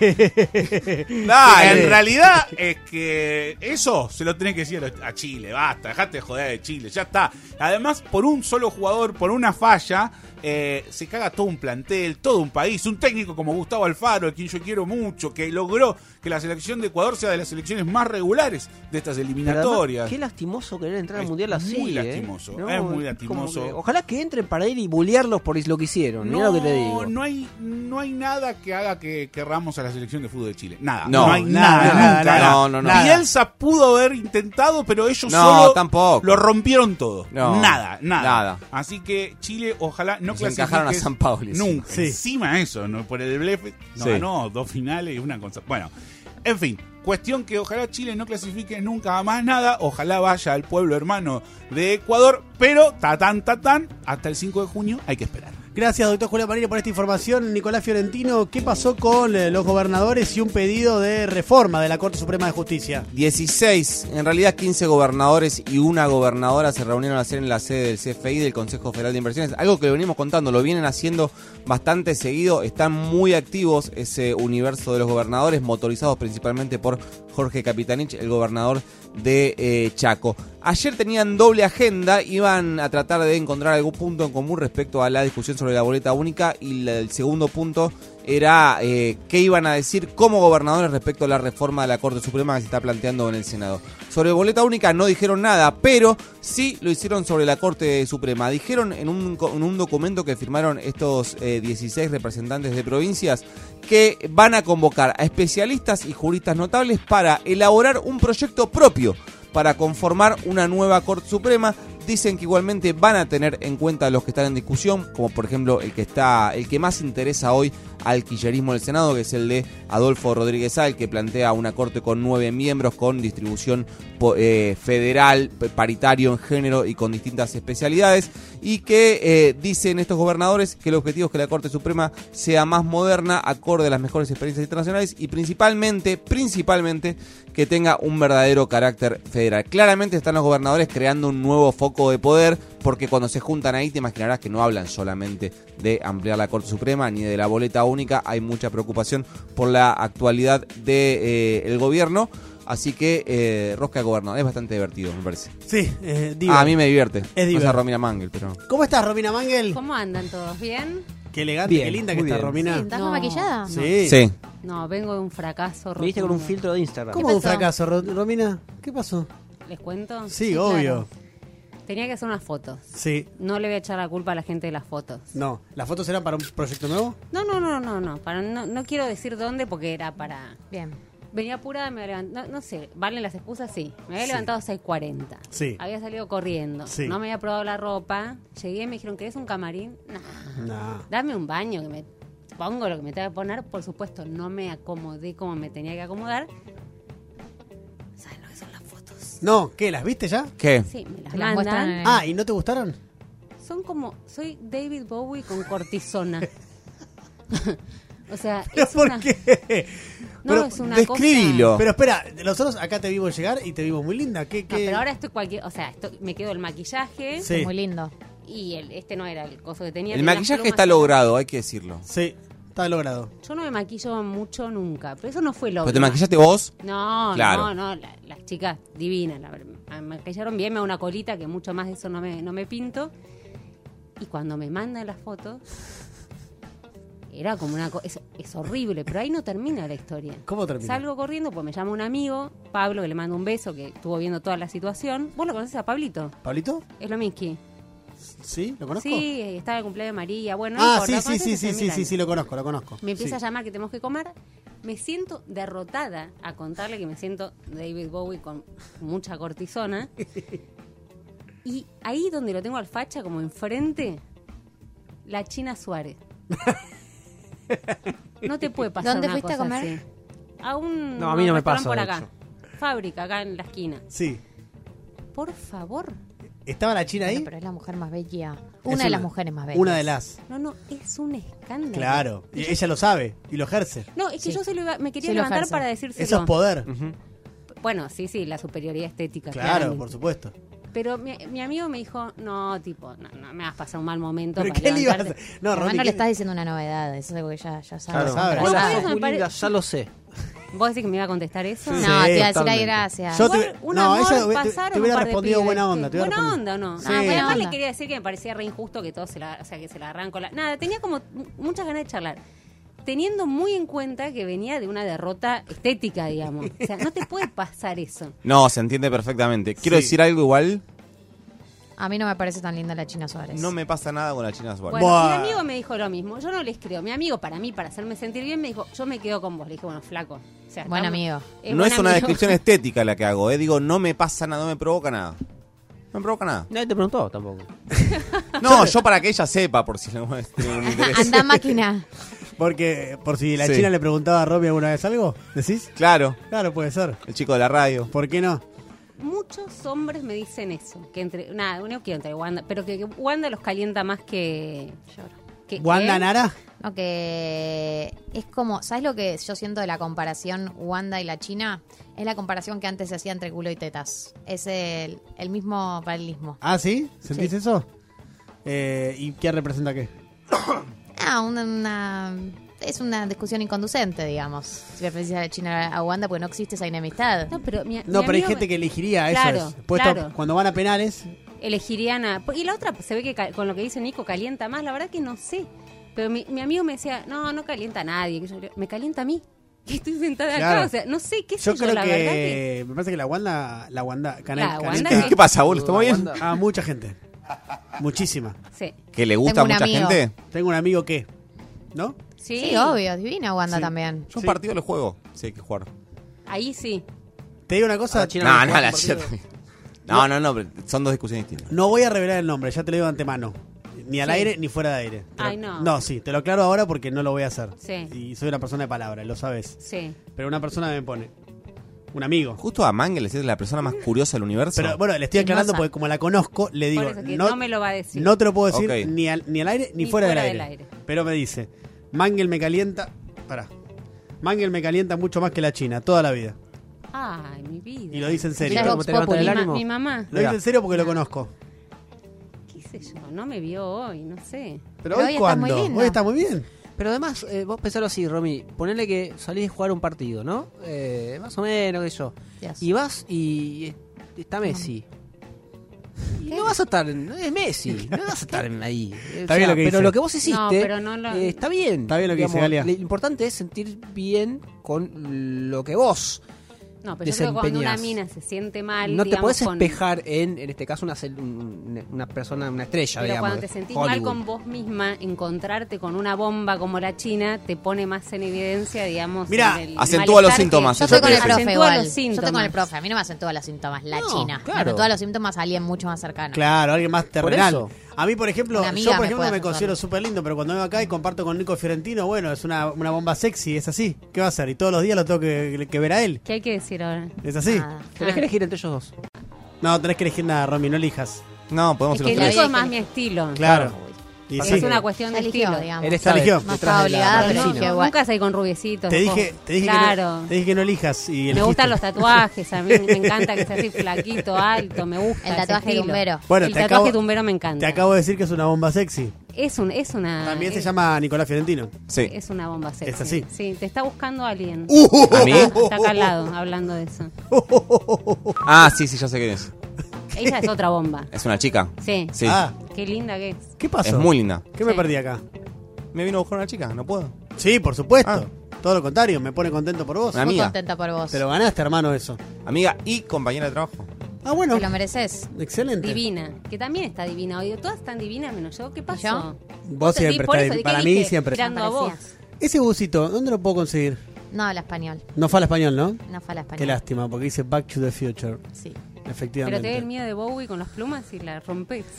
Nah, en realidad es que eso se lo tenés que decir a Chile, basta, dejate de joder de Chile, ya está. Además, por un solo jugador, por una falla, eh, se caga todo un plantel, todo un país, un técnico como Gustavo Alfaro, a quien yo quiero mucho, que logró que la selección de Ecuador sea de las selecciones más regulares de estas además, eliminatorias. Qué lastimoso querer entrar al mundial así. muy ¿eh? lastimoso, No, es muy lastimoso. que- ojalá que entren para ir y bullearlos por lo que hicieron. Mira lo que te digo. No hay, no hay nada que haga que querramos a la selección de fútbol de Chile. Nada. No, No, hay nada, nada. nunca, nada. nada. No, no, no. Bielsa pudo haber intentado, pero ellos No, solo tampoco. lo rompieron todo. No, nada, nada, nada. Así que Chile, ojalá no Nos clasifique. encajaron a San Paoli, Nunca. sí. Encima eso, ¿no? Por el blefe. No Sí. ganó dos finales y una cosa. Bueno, en fin. Cuestión que ojalá Chile no clasifique nunca más nada. Ojalá vaya al pueblo hermano de Ecuador. Pero, tatán, tatán, hasta el 5 de junio hay que esperar. Gracias, doctor Julián Marini, por esta información. Nicolás Fiorentino, ¿qué pasó con eh, los gobernadores y un pedido de reforma de la Corte Suprema de Justicia? 16, en realidad 15 gobernadores y una gobernadora se reunieron ayer en la sede del CFI, del Consejo Federal de Inversiones. Algo que lo venimos contando, lo vienen haciendo bastante seguido. Están muy activos ese universo de los gobernadores, motorizados principalmente por Jorge Capitanich, el gobernador de eh, Chaco. Ayer tenían doble agenda, iban a tratar de encontrar algún punto en común respecto a la discusión sobre la boleta única y el segundo punto era eh, qué iban a decir como gobernadores respecto a la reforma de la Corte Suprema que se está planteando en el Senado. Sobre boleta única no dijeron nada, pero sí lo hicieron sobre la Corte Suprema. Dijeron en un, en un documento que firmaron estos eh, 16 representantes de provincias que van a convocar a especialistas y juristas notables para elaborar un proyecto propio para conformar una nueva Corte Suprema. Dicen que igualmente van a tener en cuenta los que están en discusión, como por ejemplo el que está, el que más interesa hoy al quillerismo del Senado, que es el de Adolfo Rodríguez el que plantea una corte con nueve miembros, con distribución eh, federal, paritario en género y con distintas especialidades, y que eh, dicen estos gobernadores que el objetivo es que la Corte Suprema sea más moderna, acorde a las mejores experiencias internacionales y principalmente, principalmente, que tenga un verdadero carácter federal. Claramente están los gobernadores creando un nuevo foco de poder, porque cuando se juntan ahí te imaginarás que no hablan solamente de ampliar la Corte Suprema ni de la boleta única, hay mucha preocupación por la actualidad del gobierno. Así que eh, Rosca de Gobernador es bastante divertido, me parece. Sí, eh. Ah, a mí me divierte. Es No sé a divertido. Romina Mangel, pero. ¿Cómo estás, Romina Mangel? ¿Cómo andan todos? ¿Bien? Qué elegante, Bien, qué linda que está. Romina. ¿Estás muy maquillada? Sí. Sí. No, vengo de un fracaso. Me viste con un rotundo. filtro de Instagram. ¿Cómo ¿Qué un fracaso, Ro- Romina? ¿Qué pasó? ¿Les cuento? Sí, obvio. claro. Tenía que hacer unas fotos. Sí. No le voy a echar la culpa a la gente de las fotos. No, ¿las fotos eran para un proyecto nuevo? No, no, no, no, no. Para, no, no quiero decir dónde porque era para... Bien. Venía apurada, me había levantado... No, no sé, ¿valen las excusas? Sí. Me había Sí. levantado a 6.40. Sí. Había salido corriendo. Sí. No me había probado la ropa. Llegué y me dijeron, ¿querés un camarín? No. No. Dame un baño que me pongo lo que me tenga que poner. Por supuesto, no me acomodé como me tenía que acomodar. No, ¿qué? ¿Las viste ya? ¿Qué? Sí, me las muestran mandan. Ah, ¿y no te gustaron? Son como, soy David Bowie con cortisona. [LAUGHS] o sea, ¿Pero es por una- qué? No, Pero es una describilo. Pero espera, nosotros acá te vimos llegar y te vimos muy linda. ¿Qué, No, qué? pero ahora estoy cualquier, o sea, estoy- me quedo el maquillaje Sí. Muy lindo. y el, este no era el coso que tenía. El tenía las maquillaje plumas está y- logrado, hay que decirlo. Sí, está logrado. Yo no me maquillo mucho nunca, pero eso no fue lo ¿Pero te maquillaste vos? No, Claro. no, no, la- las chicas divinas, la verdad, me maquillaron bien, me hago una colita que mucho más de eso no me, no me pinto. Y cuando me mandan las fotos, era como una cosa, es, es horrible, pero ahí no termina la historia. ¿Cómo termina? Salgo corriendo, pues me llama un amigo, Pablo, que le mando un beso, que estuvo viendo toda la situación. ¿Vos lo conoces a Pablito? ¿Pablito? Es lo mismo. ¿Sí? ¿Lo conozco? Sí, estaba el cumpleaños de María, bueno. no ah, importa, sí, sí, sí, sí, sí, sí, sí, lo conozco, lo conozco. Me empieza Sí. a llamar que tenemos que comer. Me siento derrotada a contarle que me siento David Bowie con mucha cortisona. [LAUGHS] y ahí donde lo tengo al facha, como enfrente, la China Suárez. No te puede pasar ¿Dónde una fuiste a comer? así. A un No, a mí no me pasa, por acá. Fábrica, acá en la esquina. Sí. Por favor. ¿Estaba la China ahí? Bueno, pero es la mujer más bella. Una de las mujeres más bellas. Una de las. No, no, es un escándalo. Claro. Y ella lo sabe y lo ejerce. No, es que yo se lo iba- me quería levantar para decírselo. Eso es poder. Bueno, sí, sí, la superioridad estética. Claro, claramente. por supuesto. Pero mi, mi amigo me dijo, no, tipo, no, no me vas a pasar un mal momento. ¿Pero para qué le ibas a levantarte". hacer? No, Ronnie, no ¿qué- le estás diciendo una novedad, eso es algo que ya, ya sabes. Claro. Pero- Hola, sos muy linda, ya lo sé. ¿Vos decís que me iba a contestar eso? No, te iba a decir, ay, gracias. Yo te- un no, amor, ella te- te, pasaron te hubiera un par de respondido buena onda. te buena respondido- onda o no. Sí. Ah, además le quería decir que me parecía re injusto que todo se la, o sea, que se la arranco la... Nada, tenía como muchas ganas de charlar. Teniendo muy en cuenta que venía de una derrota estética, digamos. O sea, no te puede pasar eso. No, se entiende perfectamente. Quiero Sí. decir algo igual. A mí no me parece tan linda la China Suárez. No me pasa nada con la China Suárez. Bueno, Buah. mi amigo me dijo lo mismo. Yo no les creo. Mi amigo, para mí, para hacerme sentir bien, me dijo, yo me quedo con vos. Le dije, bueno, flaco. O sea, Buen estamos- amigo. eh, no buen es una amigo. descripción [LAUGHS] estética la que hago, eh. Digo, no me pasa nada, no me provoca nada. No me provoca nada. Nadie te preguntó tampoco. [LAUGHS] No, yo para que ella sepa, por si no [LAUGHS] un interés. Anda máquina. Porque, por si la Sí. China le preguntaba a Robbie alguna vez algo, ¿decís? Claro, Claro, puede ser. el chico de la radio. ¿Por qué no? Muchos hombres me dicen eso. Que entre. Nada, no quiero entre Wanda. Pero que, que Wanda los calienta más que. que ¿Wanda que- Nara? No, que es como, ¿sabes lo que yo siento de la comparación Wanda y la China? Es la comparación que antes se hacía entre culo y tetas. Es el, el mismo paralelismo. ¿Ah, sí? ¿Sentís Sí. eso? Eh, ¿Y qué representa qué? Ah, una, una- es una discusión inconducente, digamos. Si le precisas a China a Wanda, porque no existe esa enemistad. No, pero mi- No, mi pero hay gente que elegiría Claro, eso. es. Puesto claro. Cuando van a penales, elegirían a. Y la otra, pues, se ve que con lo que dice Nico, calienta más. La verdad que no sé. Pero mi, mi amigo me decía, no, no calienta a nadie. yo- me calienta a mí. [LAUGHS] Que estoy sentada Claro. acá. O sea, no sé qué sé yo yo, creo la que, verdad que. Me parece que la Wanda. La Wanda. Canel, La Canel- Wanda Canel- que- ¿Qué pasa, boludo? ¿Estamos bien? A mucha gente. [LAUGHS] Muchísima. Sí. ¿Que le gusta a mucha amigo. gente? Tengo un amigo que. ¿No? Sí, Sí, obvio, divina Wanda Sí. también. Yo un Sí. partido le juego. Sí, hay que jugar. Ahí sí. Te digo una cosa. Ah, China No, no no, la. China- No, no, no, pero son dos discusiones distintas. No voy a revelar el nombre, ya te lo digo de antemano. Ni al Sí. aire ni fuera de aire. Te lo- Ay, no. No, sí, te lo aclaro ahora porque no lo voy a hacer. Sí. Y soy una persona de palabra, lo sabes. Sí. Pero una persona me pone. Un amigo. Justo a Mangel es la persona más curiosa del universo. Pero bueno, le estoy aclarando Chismosa. porque como la conozco, le digo. Por eso que no, me lo va a decir. no te lo puedo decir Ok. ni, al, ni al aire ni, Ni fuera, fuera del, del aire. aire. Pero me dice: Mangel me calienta. Pará. Mangel me calienta mucho más que la China, toda la vida. Ay, mi vida. Y lo dice en serio. ¿Cómo te levanta el. Mi, ma- ánimo? mi mamá, Lo dice en serio porque lo conozco. qué sé yo, no me vio hoy, no sé. Pero, Pero hoy hoy está muy cuándo? lindo. Hoy está muy bien. Pero además, eh, vos pensalo así, Romy. Ponele que salís a jugar un partido, ¿no? Eh, más o menos, qué sé yo. Y vas y eh, está Messi. No vas a estar, es Messi, no vas a estar en ahí. [LAUGHS] O Está bien lo que pero dice. lo que vos hiciste No, pero no lo- eh, está bien. Está bien lo que dice Galia. Lo importante es sentir bien con lo que vos No, pero yo creo que cuando una mina se siente mal, no te digamos, con- espejar en, en este caso, una, una persona, una estrella, Pero digamos. cuando te sentís mal Hollywood. con vos misma, encontrarte con una bomba como la China te pone más en evidencia, digamos. El acentúa los síntomas, Yo estoy con el profe Acentúa igual. los Yo estoy con el profe. A mí no me acentúa los síntomas. La No, China. claro. Me acentúa los síntomas a alguien mucho más cercano. Claro, alguien más terrenal. Eso. A mí, por ejemplo, yo por me ejemplo me asesorar. considero súper lindo, pero cuando vengo acá y comparto con Nico Fiorentino, bueno, es una, una bomba sexy, es así. ¿Qué va a hacer? Y todos los días lo tengo que, que ver a él. ¿Qué hay que decir ahora? ¿Es así? Nada. Tenés que elegir entre ellos dos. No, tenés que elegir nada, Romy, no elijas. No, podemos Es que ir los Nico tres. es más mi estilo. Claro. Y Es una cuestión de eligió, estilo. digamos. Él Ya eligió. Detrás de la- obligada, pero No, nunca salí con rubiecitos. Te dije, te, dije que claro. no, te dije que no elijas y Me gustan los tatuajes, a mí me [LAUGHS] encanta que sea así flaquito, alto, me gusta. El tatuaje tumbero. Bueno, el te tatuaje acabo- tumbero me encanta. Te acabo de decir que es una bomba sexy. Es, un, es una. También se llama Nicolás Fiorentino. Sí. Es una bomba sexy. Es así. Sí, te está buscando alguien. Uh, ¿A mí? Está acá al lado, hablando de eso. [LAUGHS] Ah, sí, sí, ya sé quién es. Ella es otra bomba. Es una chica. Sí. Sí. Ah, Qué linda que es. ¿qué pasó? Es muy linda. ¿Qué me Sí. perdí acá? Me vino a buscar una chica, no puedo. Sí, por supuesto. Ah. Todo lo contrario, me pone contento por vos. Una Muy amiga. contenta por vos. Te lo ganaste, hermano, eso. Amiga y compañera de trabajo. Ah, bueno. Te lo mereces. Excelente. Divina. Que también está divina. Oye, todas están divinas menos yo. ¿Qué pasó? yo? Vos Te siempre por estás eso, divi- ¿de qué Para mí dije? siempre. Mirando a vos. Ese busito, ¿dónde lo puedo conseguir? No habla español. No fue al español, ¿no? No fue al español. Qué lástima, porque dice Back to the Future. Sí. Pero te da el miedo de Bowie con las plumas y la rompes. [LAUGHS]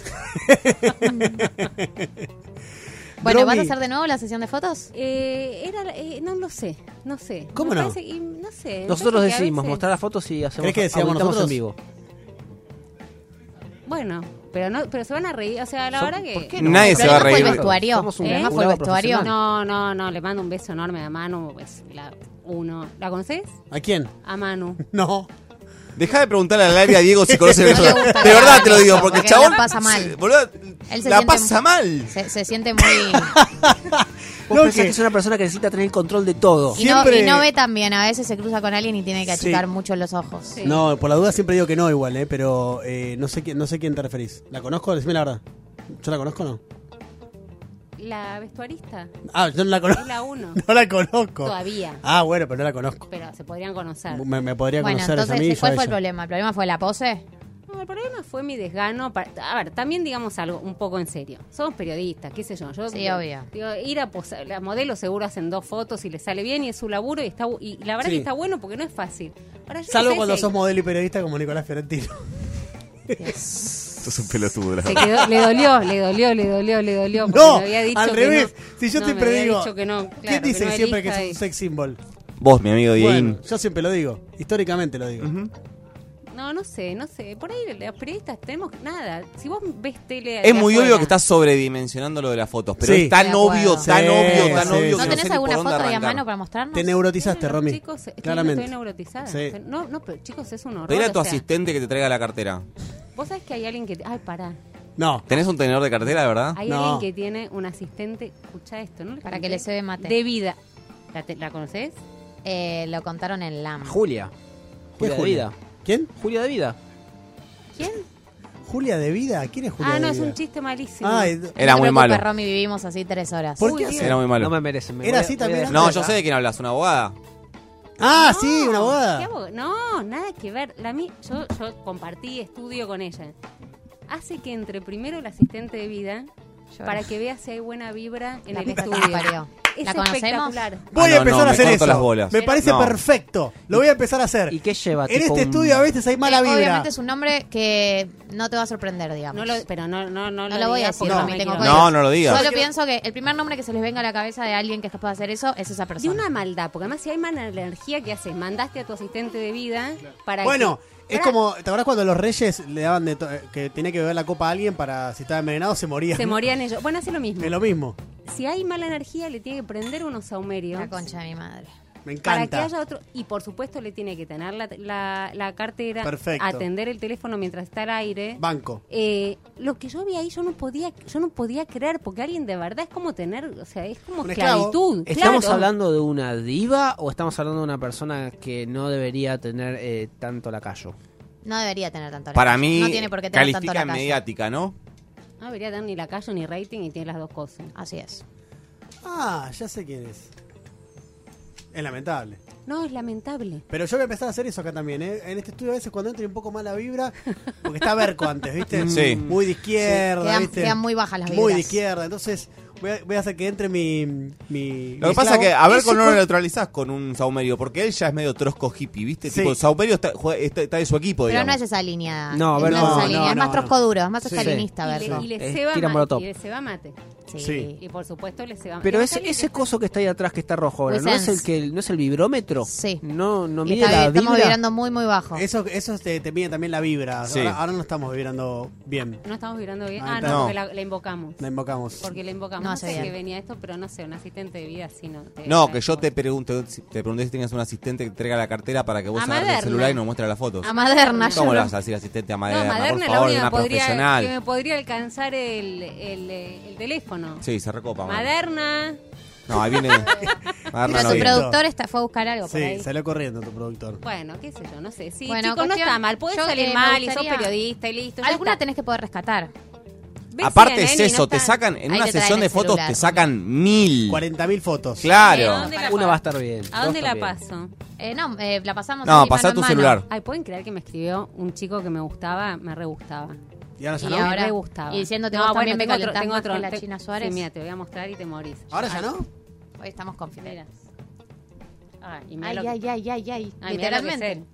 Bueno, ¿vas a hacer de nuevo la sesión de fotos? Eh, era, eh, no lo sé, no sé. ¿Cómo no? parece- y no sé. Nosotros decidimos veces- mostrar las fotos y hacemos ¿Querés que decíamos nosotros? en vivo. Bueno, pero no, pero se van a reír. O sea, la Son- verdad que. ¿por qué no? Nadie se va a fue reír. el vestuario. El fue el vestuario. profesional. No, no, no, le mando un beso enorme a Manu. Es la uno. ¿La conoces? ¿A quién? A Manu. [LAUGHS] No. Deja de preguntarle a Larry a Diego si conoce [LAUGHS] gusta De verdad te lo digo, porque el porque chabón. la pasa mal. se- boludo, Él se la siente- pasa mal. Se, se siente muy... [LAUGHS] Vos No, pensás que- que es una persona que necesita tener el control de todo. Y no, y no ve tan bien. A veces se cruza con alguien y tiene que Sí. achicar mucho los ojos. Sí. No, por la duda siempre digo que no igual, ¿eh? Pero eh, no sé quién, no sé quién te referís. ¿La conozco? Decime la verdad. ¿Yo la conozco o no? La vestuarista. Ah, yo no la Es conozco. la uno. [LAUGHS] No la conozco. Todavía. Ah, bueno, pero no la conozco. Pero se podrían conocer. Me, me podría Bueno, conocer esa a mí. entonces, ¿cuál fue el problema? ¿El problema fue la pose? No, el problema fue mi desgano. para- a ver, también digamos algo un poco en serio. Somos periodistas, qué sé yo. yo Sí, obvio. Digo, ir a posar, la modelo seguro hacen dos fotos y le sale bien y es su laburo y está bu- y la verdad Sí. que está bueno porque no es fácil. Ahora, yo no Salvo sé cuando si- sos modelo y periodista como Nicolás Fiorentino. Sos un pelotudo, la quedó- le dolió, le dolió, le dolió, le dolió. No, me había dicho al revés. no. Si yo No, siempre digo. dicho que no, ¿Quién claro, dice no siempre que es un y- sex symbol? Vos, mi amigo Dieguín. Bueno, yo siempre lo digo. Históricamente lo digo. No, no sé, no sé. Por ahí los periodistas tenemos nada. Si vos ves tele. Es muy afuera- obvio que estás sobredimensionando lo de las fotos, pero Sí. es tan De acuerdo. obvio, tan Sí, obvio, tan sí, obvio sí. ¿No que no tenés sé ni alguna por dónde foto ahí a arrancar. mano para mostrarnos? Te neurotizaste, Romy. Chicos, estoy, Claramente. estoy neurotizada. Sí. No, no, pero chicos, es un horror. Pedile a o tu sea, asistente que te traiga la cartera. Vos sabés que hay alguien que. Ay, pará. No. ¿Tenés un tenedor de cartera, de verdad? Hay No. alguien que tiene un asistente. Escucha esto, ¿no? Para que le se mate. De vida. ¿La, te- la conoces? Eh, lo contaron en LAM. Julia. ¿Qué Julia de Julia? vida. ¿Quién? Julia de vida. ¿Quién? ¿Julia de vida? ¿Quién es Julia Ah, de no, es un chiste malísimo. Ay, Era muy malo. Romy, vivimos así tres horas. ¿Por qué? Era muy malo. No me merecen. me Era voy así también. No, yo sé de quién hablas, una abogada. Ah, No, sí, una ¿qué abogada. abogada? No, nada que ver. La mi- yo, yo compartí estudio con ella. Hace que entre primero el asistente de vida Lloro. para que vea si hay buena vibra en La el estudio. Es ¿La conocemos? Voy a empezar no, a hacer eso. las bolas. Me parece No. perfecto. Lo voy a empezar a hacer. ¿Y qué lleva? En este un- estudio a veces hay mala Eh, vibra. Obviamente es un nombre que no te va a sorprender, digamos. No lo, pero no, no, no, No lo voy a decir, no, me tengo. No, no lo digas. Solo pienso que el primer nombre que se les venga a la cabeza de alguien que es capaz de hacer eso es esa De persona. una maldad, porque además si hay mala energía, ¿qué haces? Mandaste a tu asistente de vida para Bueno, que... es Pará, como, ¿te acuerdas cuando los reyes le daban de to- eh, que tenía que beber la copa a alguien para si estaba envenenado se moría? Se morían ellos. Bueno, hace lo mismo. Es lo mismo. Si hay mala energía, le tiene que prender unos saumerios. La concha de mi madre. Me Para que encanta. haya otro. Y por supuesto, le tiene que tener la, la- la cartera, Perfecto. atender el teléfono mientras está al aire. Banco. Eh, lo que yo vi ahí, yo no podía, yo no podía creer, porque alguien de verdad es como tener, o sea, es como esclavitud. ¿Estamos claro. hablando de una diva o estamos hablando de una persona que no debería tener eh, tanto lacayo? No debería tener tanto la Para mí, No tiene por qué tener tanto califica la calle. mediática, ¿no? No debería tener ni la callo ni rating y tiene las dos cosas. Así es. Ah, ya sé quién es. Es lamentable. No, es lamentable. Pero yo voy a empezar a hacer eso acá también, ¿eh? En este estudio a veces cuando entra y un poco mala vibra, porque está Berco antes, ¿viste? [LAUGHS] Sí. Muy de izquierda, Quedan, ¿viste? quedan muy bajas las Muy de vibras. izquierda, entonces voy a, voy a hacer que entre mi... mi Lo que pasa es que a con no lo neutralizás con un Saumerio, porque él ya es medio trosco hippie, ¿viste? Sí. Tipo, Saumerio está, juega- está, está de su equipo, Pero no es esa línea. No, no, Berco, es esa no, línea. no, es más no, trosco no. duro, es más Sí. escalinista, Y le, Berco. y le Sí. Y por supuesto les va Pero es, ese coso que está ahí atrás que está rojo ahora, ¿no es el que no es el vibrómetro? Sí. No no mide la vibra. Estamos vibrando muy muy bajo. Eso eso te, te mide también la vibra. Ahora, no estamos vibrando bien. No estamos vibrando bien. Ah, no, no. La, invocamos. La invocamos. Porque la invocamos. No sé que venía esto, pero no sé, un asistente de vida sí no. No, que yo te pregunto, te pregunté si tenías un asistente que entrega la cartera para que vos agarres el celular y nos muestres las fotos. A Maderna. ¿Cómo las así asistente a Maderna? Por favor, la una podría, profesional. que me podría alcanzar el, el, el teléfono. Sí, se recopa. Maderna. No, ahí viene. [LAUGHS] Pero tu productor está, fue a buscar algo por Sí, salió corriendo tu productor. Bueno, qué sé yo, no sé. Sí, Bueno, chicos, no está mal. Puede salir eh, mal y sos periodista y listo. Alguna tenés que poder rescatar. Aparte es eso, te sacan, en una sesión de fotos te sacan mil. 40.000 fotos. Claro. Una va a estar bien. ¿A dónde la paso? Eh, no, eh, la pasamos. No, ahí tu celular. Ay, ¿pueden creer que me escribió un chico que me gustaba? Me re gustaba. ¿Y ahora ya no? Me gustaba. Y diciéndote, no, bueno, también otro, tengo otro, la te, China Suárez. Mira, te voy a mostrar y te morís. ¿Ahora ya, no? Hoy estamos confiteras. Ah, ay, ay, ay, ay, ay, Literalmente.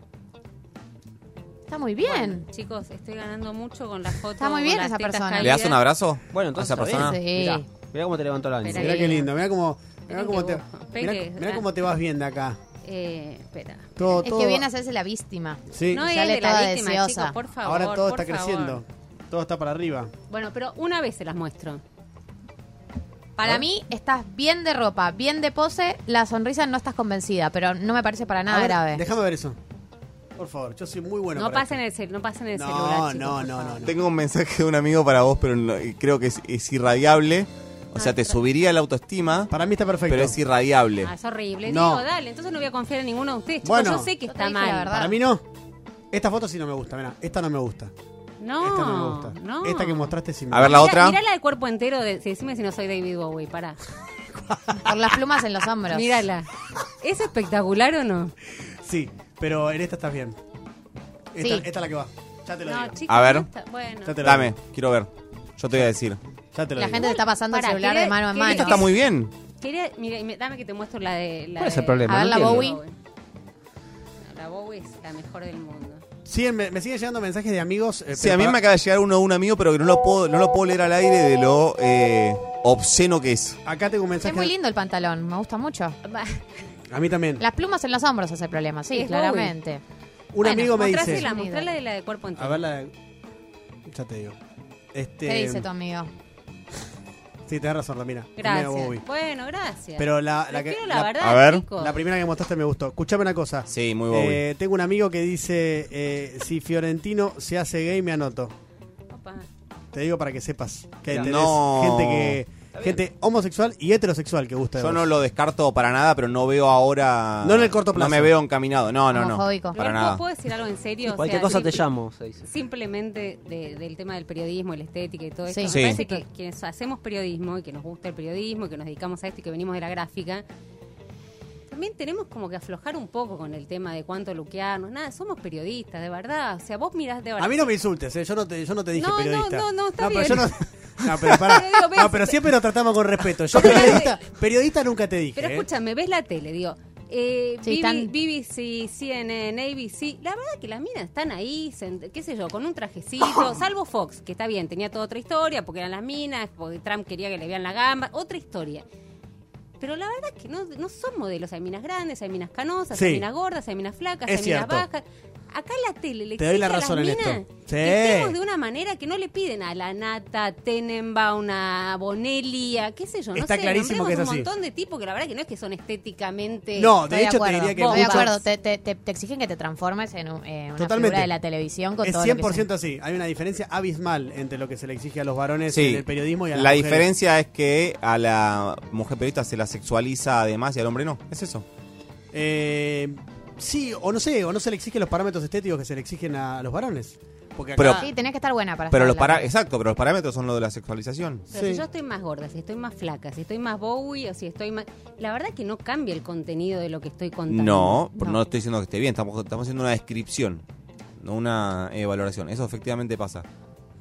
Está muy bien. Chicos, estoy ganando mucho con las fotos. Está muy bien esa persona. ¿Le das un abrazo? Bueno, entonces. ¿A esa persona. Sí. Mirá, mirá, cómo te levantó la mira qué lindo. Mirá cómo, mirá cómo, te, mirá, mirá cómo te vas viendo acá. Eh, espera. Es que viene a hacerse la víctima. Sí. No es de la víctima, chicos, por favor. Ahora todo está creciendo. Todo está para arriba. Bueno, pero una vez se las muestro. Para mí estás bien de ropa, bien de pose, la sonrisa no estás convencida, pero no me parece para nada grave. Déjame ver eso. Por favor, yo soy muy bueno. No para pasen esto. el, no pasen el no, celular. No, no, no, no, Tengo un mensaje de un amigo para vos, pero creo que es, irradiable. O ah, sea, te subiría la autoestima. Para mí está perfecto. Pero es irradiable. Ah, es horrible. No. Digo, dale, entonces no voy a confiar en ninguno de ustedes. Bueno, yo sé que está mal. ¿verdad? Para mí no. Esta foto sí no me gusta, mira, esta no me gusta. No, Esta me gusta. no. Esta que mostraste sin A ver la otra. Mirá la de cuerpo entero. De, sí, decime si no soy David Bowie, pará. [LAUGHS] Por las plumas en los hombros. Mírala. ¿Es espectacular o no? Sí, pero en esta estás bien. Esta, es la que va. Ya te lo digo. A ver. bueno. Dame, quiero ver. Yo te voy a decir. Ya te lo La gente te está pasando Pará, el celular de mano en querés- mano. Esta está muy bien. Mira, dame que te muestro la de. La ¿Cuál es el problema? A ver, la. Bowie encanta. Bowie es la mejor del mundo. Sí, me, me siguen llegando mensajes de amigos. Eh, sí, a mí me acaba de llegar uno un amigo, pero que no lo puedo, no lo puedo leer al aire de lo eh, obsceno que es. Acá tengo un mensaje. Es muy lindo el pantalón, me gusta mucho. a mí también. Las plumas en los hombros es el problema, sí, claramente. Un amigo me dice. La, de la de cuerpo entero. A ver la de... Ya digo. Este... ¿Qué dice tu amigo? Sí, tenés razón, Romina. Gracias. Bueno, gracias. Pero la, la que. La, La primera que mostraste me gustó. Escuchame una cosa. Sí, muy Bowie. Eh, tengo un amigo que dice: eh, Si Fiorentino se hace gay, me anoto. Opa. Te digo para que sepas que tenés No. gente que gente homosexual y heterosexual que gusta. de Yo no lo descarto para nada, pero no veo ahora. No en el corto plazo. No me veo encaminado. No, no, no. Para Pero, nada. ¿Puedo decir algo en serio? Cualquier cosa te llamo. Simplemente de- del tema del periodismo, la estética y todo esto. Sí. Me parece que quienes hacemos periodismo y que nos gusta el periodismo y que nos dedicamos a esto y que venimos de la gráfica, también tenemos como que aflojar un poco con el tema de cuánto luquearnos, nada, somos periodistas, de verdad. O sea, vos mirás de verdad. A mí no me insultes, eh, yo, no te, yo no te dije no, periodista. No, no, no, está bien. No... pero, para... [LAUGHS] no, pero siempre nos tratamos con respeto. Yo [LAUGHS] periodista, periodista nunca te dije. Pero eh. escúchame, ves la tele, digo, eh, sí, BBC, CNN, ABC, la verdad que las minas están ahí, qué sé yo, con un trajecito, [LAUGHS] salvo Fox, que está bien, tenía toda otra historia, porque eran las minas, porque Trump quería que le vean la gamba, otra historia. Pero la verdad es que no, no son modelos. Hay minas grandes, hay minas canosas, hay minas gordas, hay minas flacas, hay minas bajas acá la tele le Te doy la razón a las minas esto. Sí. Que estemos de una manera que no le piden a la Nata, Tenenbaum, a Bonelli, a qué sé yo, no Está sé, clarísimo que es así. un montón de tipos que la verdad que no es que son estéticamente No, de hecho te diría que muchos... de acuerdo, te, exigen que te transformes en una Totalmente. figura de la televisión con es 100% así, hay una diferencia abismal entre lo que se le exige a los varones en el periodismo y a las La diferencia es que a la mujer periodista se la sexualiza además y al hombre no, es eso. Eh, Sí, o no sé, o no se le exigen los parámetros estéticos que se le exigen a los varones. Porque acá... Pero- Sí, tenés que estar buena para Pero los para, exacto, pero los parámetros son lo de la sexualización. Pero si yo estoy más gorda, si estoy más flaca, si estoy más Bowie o si estoy más... La verdad es que no cambia el contenido de lo que estoy contando. No, pero no estoy diciendo que esté bien, estamos, estamos haciendo una descripción, no una eh, valoración. Eso efectivamente pasa.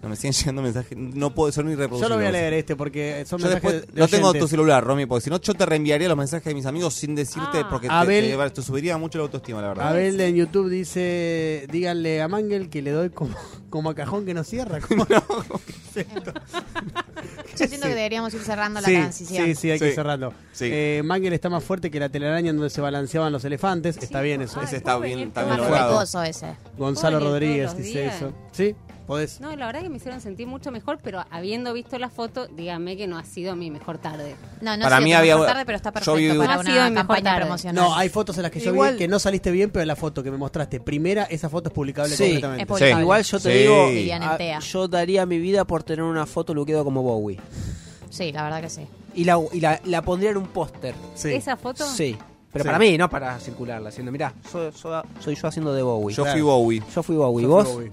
Me siguen [LAUGHS] llegando mensajes. No puedo, son irreproducibles. Yo no voy a leer este porque son mensajes. De no tengo tu celular, Romy, porque si no, yo te reenviaría los mensajes de mis amigos sin decirte, ah, porque Abel, te, te, subiría mucho la autoestima, la verdad. Abel en YouTube dice: díganle a Mangel que le doy como, como a cajón que no cierra. Como, [LAUGHS] [LAUGHS] no. Yo siento que deberíamos ir cerrando la transición. Sí, sí, hay que ir cerrando. Sí. Eh, Mangel está más fuerte que la telaraña en donde se balanceaban los elefantes. Está bien eso. Ese está bien, está bien logrado. ese. Gonzalo Rodríguez dice eso. Sí, ¿Podés? No, la verdad que me hicieron sentir mucho mejor, pero habiendo visto la foto, dígame que no ha sido mi mejor tarde. No, no Para sé mí había- mejor tarde, pero está yo perfecto vi- para Ha sido una mi mejor campaña tarde. promocional. No, hay fotos en las que yo Igual- vi que no saliste bien, pero la foto que me mostraste primera, esa foto es publicable Sí, completamente. es publicable. Igual yo te Sí. digo, Lilian a- Entea. yo daría mi vida por tener una foto luqueado como Bowie. Sí, la verdad que sí. Y la, y la, la pondría en un póster. Sí. ¿Esa foto? Sí. Pero Sí. para mí, no para circularla. Haciendo, mirá, soy, soy- soy yo haciendo de Bowie. Yo fui. Bowie. Yo fui Bowie. Yo ¿Vos? fui Bowie.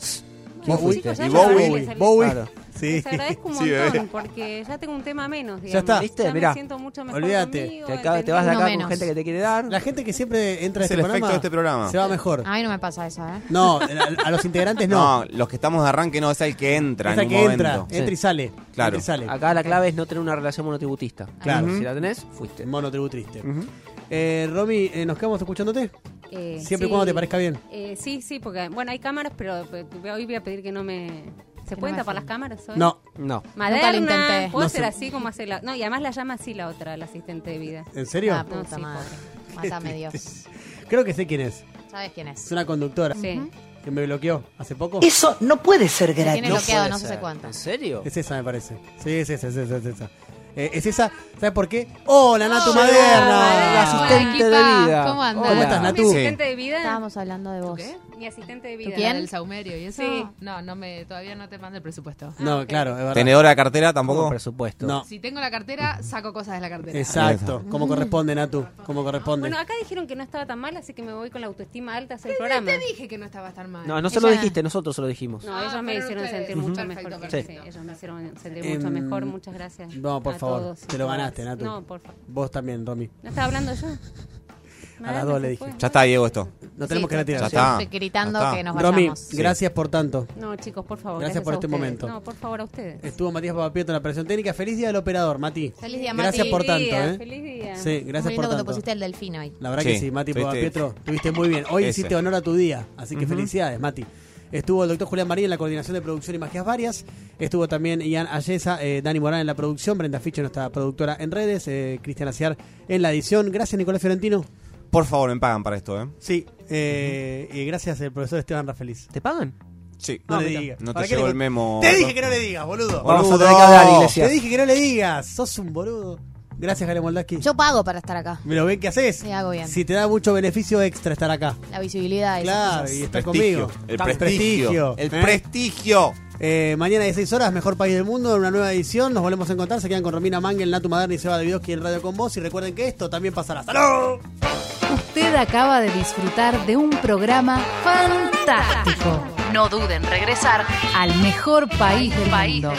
¿Quién Bowie. fuiste? Ya Y Bowie. Bowie. Claro. Sí. Les agradezco un Sí, montón bebé. porque ya tengo un tema menos. Ya Digamos. está. ¿Viste? me Mirá. siento mucho mejor Olvídate. conmigo, Te, acá- te vas de Uno acá menos. con gente que te quiere dar. La gente que siempre entra a Es este el efecto programa, de este programa. se va mejor. A mí no me pasa eso, ¿eh? No, a, a los integrantes no. No, los que estamos de arranque no, es el que entra Esa en un que entra, momento. entra y sale. Claro. Entra y sale. Acá la clave es no tener una relación monotributista. Claro. Si la tenés, fuiste. Monotribu triste. Ujú. Eh, Romy, eh, ¿nos quedamos escuchándote? Eh, Siempre y sí. cuando te parezca bien. Eh, sí, sí, porque bueno, hay cámaras, pero eh, hoy voy a pedir que no me... ¿Se no pueden me tapar las cámaras hoy? No. No. Maderna, Nunca lo intenté. ¿Puedo No ser sé. así como hace la...? No, y además la llama así la otra, la asistente de vida. ¿En serio? Ah, No, puta sí, madre. [LAUGHS] Mátame Dios. Creo que sé quién es. ¿Sabes quién Es es? una conductora Sí. que me bloqueó hace poco. Eso no puede ser gratis. tiene bloqueado no sé cuánto. ¿En serio? Es esa, me parece. Sí, es esa, es esa, es esa. Eh, es esa, ¿sabes por qué? ¡Hola, Natu Hola, Maderna! La asistente Hola, de vida. ¿Cómo andás? ¿Cómo estás, Mi Natu? asistente de vida. Estábamos hablando de vos. ¿Qué? Mi asistente de vida. ¿Tú quién? ¿Del saumerio y eso? Sí. No, no me, todavía no te mandé el presupuesto. No, claro, es verdad. Tenedora de cartera ¿Cómo tampoco. presupuesto? No, Si tengo la cartera, saco cosas de la cartera. exacto. Como corresponde, Natu. Como corresponde. Bueno, acá dijeron que no estaba tan mal, así que me voy con la autoestima alta a hacer el programa. te dije que no estaba tan mal. No, no se lo Ella- dijiste, nosotros se lo dijimos. No, Ah, ellos me fueron hicieron ustedes. sentir mucho Perfecto, mejor. que- perfecto. sí, ellos me hicieron sentir Em, mucho mejor. Muchas gracias. No, por a favor. todos y Te lo todas. ganaste, Natu. No, por favor. Vos también, Romy. ¿No estaba hablando yo? A las dos le dije. Ya está, Diego, esto. No tenemos que Ya retirar. está. Estoy gritando Ya está. que nos Romy, vayamos. gracias por tanto. No, chicos, por favor. Gracias por a este ustedes. momento. No, por favor, a ustedes. Estuvo Matías Papapietro en la operación técnica. Feliz día del operador, Mati. Feliz día, Gracias Mati. por Feliz tanto, día, ¿eh? feliz día. Sí, gracias Muy lindo por que te tanto. pusiste el delfín hoy. La verdad que Sí, sí, Mati tuviste- Papapietro, tuviste muy bien. Hoy Ese. hiciste honor a tu día, así que felicidades, Mati. Estuvo el doctor Julián Marín en la coordinación de producción y magias varias. Estuvo también Ian Ayesa, eh, Dani Morán en la producción, Brenda Ficho, nuestra productora en redes, eh, Cristian Aciar en la edición. Gracias, Nicolás Fiorentino. Por favor, me pagan para esto, ¿eh? Sí, eh, y gracias al profesor Esteban Rafeliz. ¿Te pagan? Sí. No le mira. digas. No te ¿Para qué llegó le- el memo. Te dije que no le digas, boludo. Vamos a tener que hablar, Iglesias. Te dije que no le digas. Sos un boludo. Gracias, Jale Moldaski. Yo pago para estar acá. ¿Me lo ven que haces? Sí, hago bien. Si te da mucho beneficio extra estar acá. La visibilidad y esas Claro, cosas. y estar Prestigio. conmigo. El prestigio. El ¿eh? prestigio. Eh, mañana de 6 horas, Mejor País del Mundo, en una nueva edición. Nos volvemos a encontrar. Se quedan con Romina Mangel, Natu Maderna y Seba de Videoski en Radio con Vos. Y recuerden que esto también pasará. ¡Salud! Usted acaba de disfrutar de un programa fantástico. No duden en regresar al mejor país del mundo.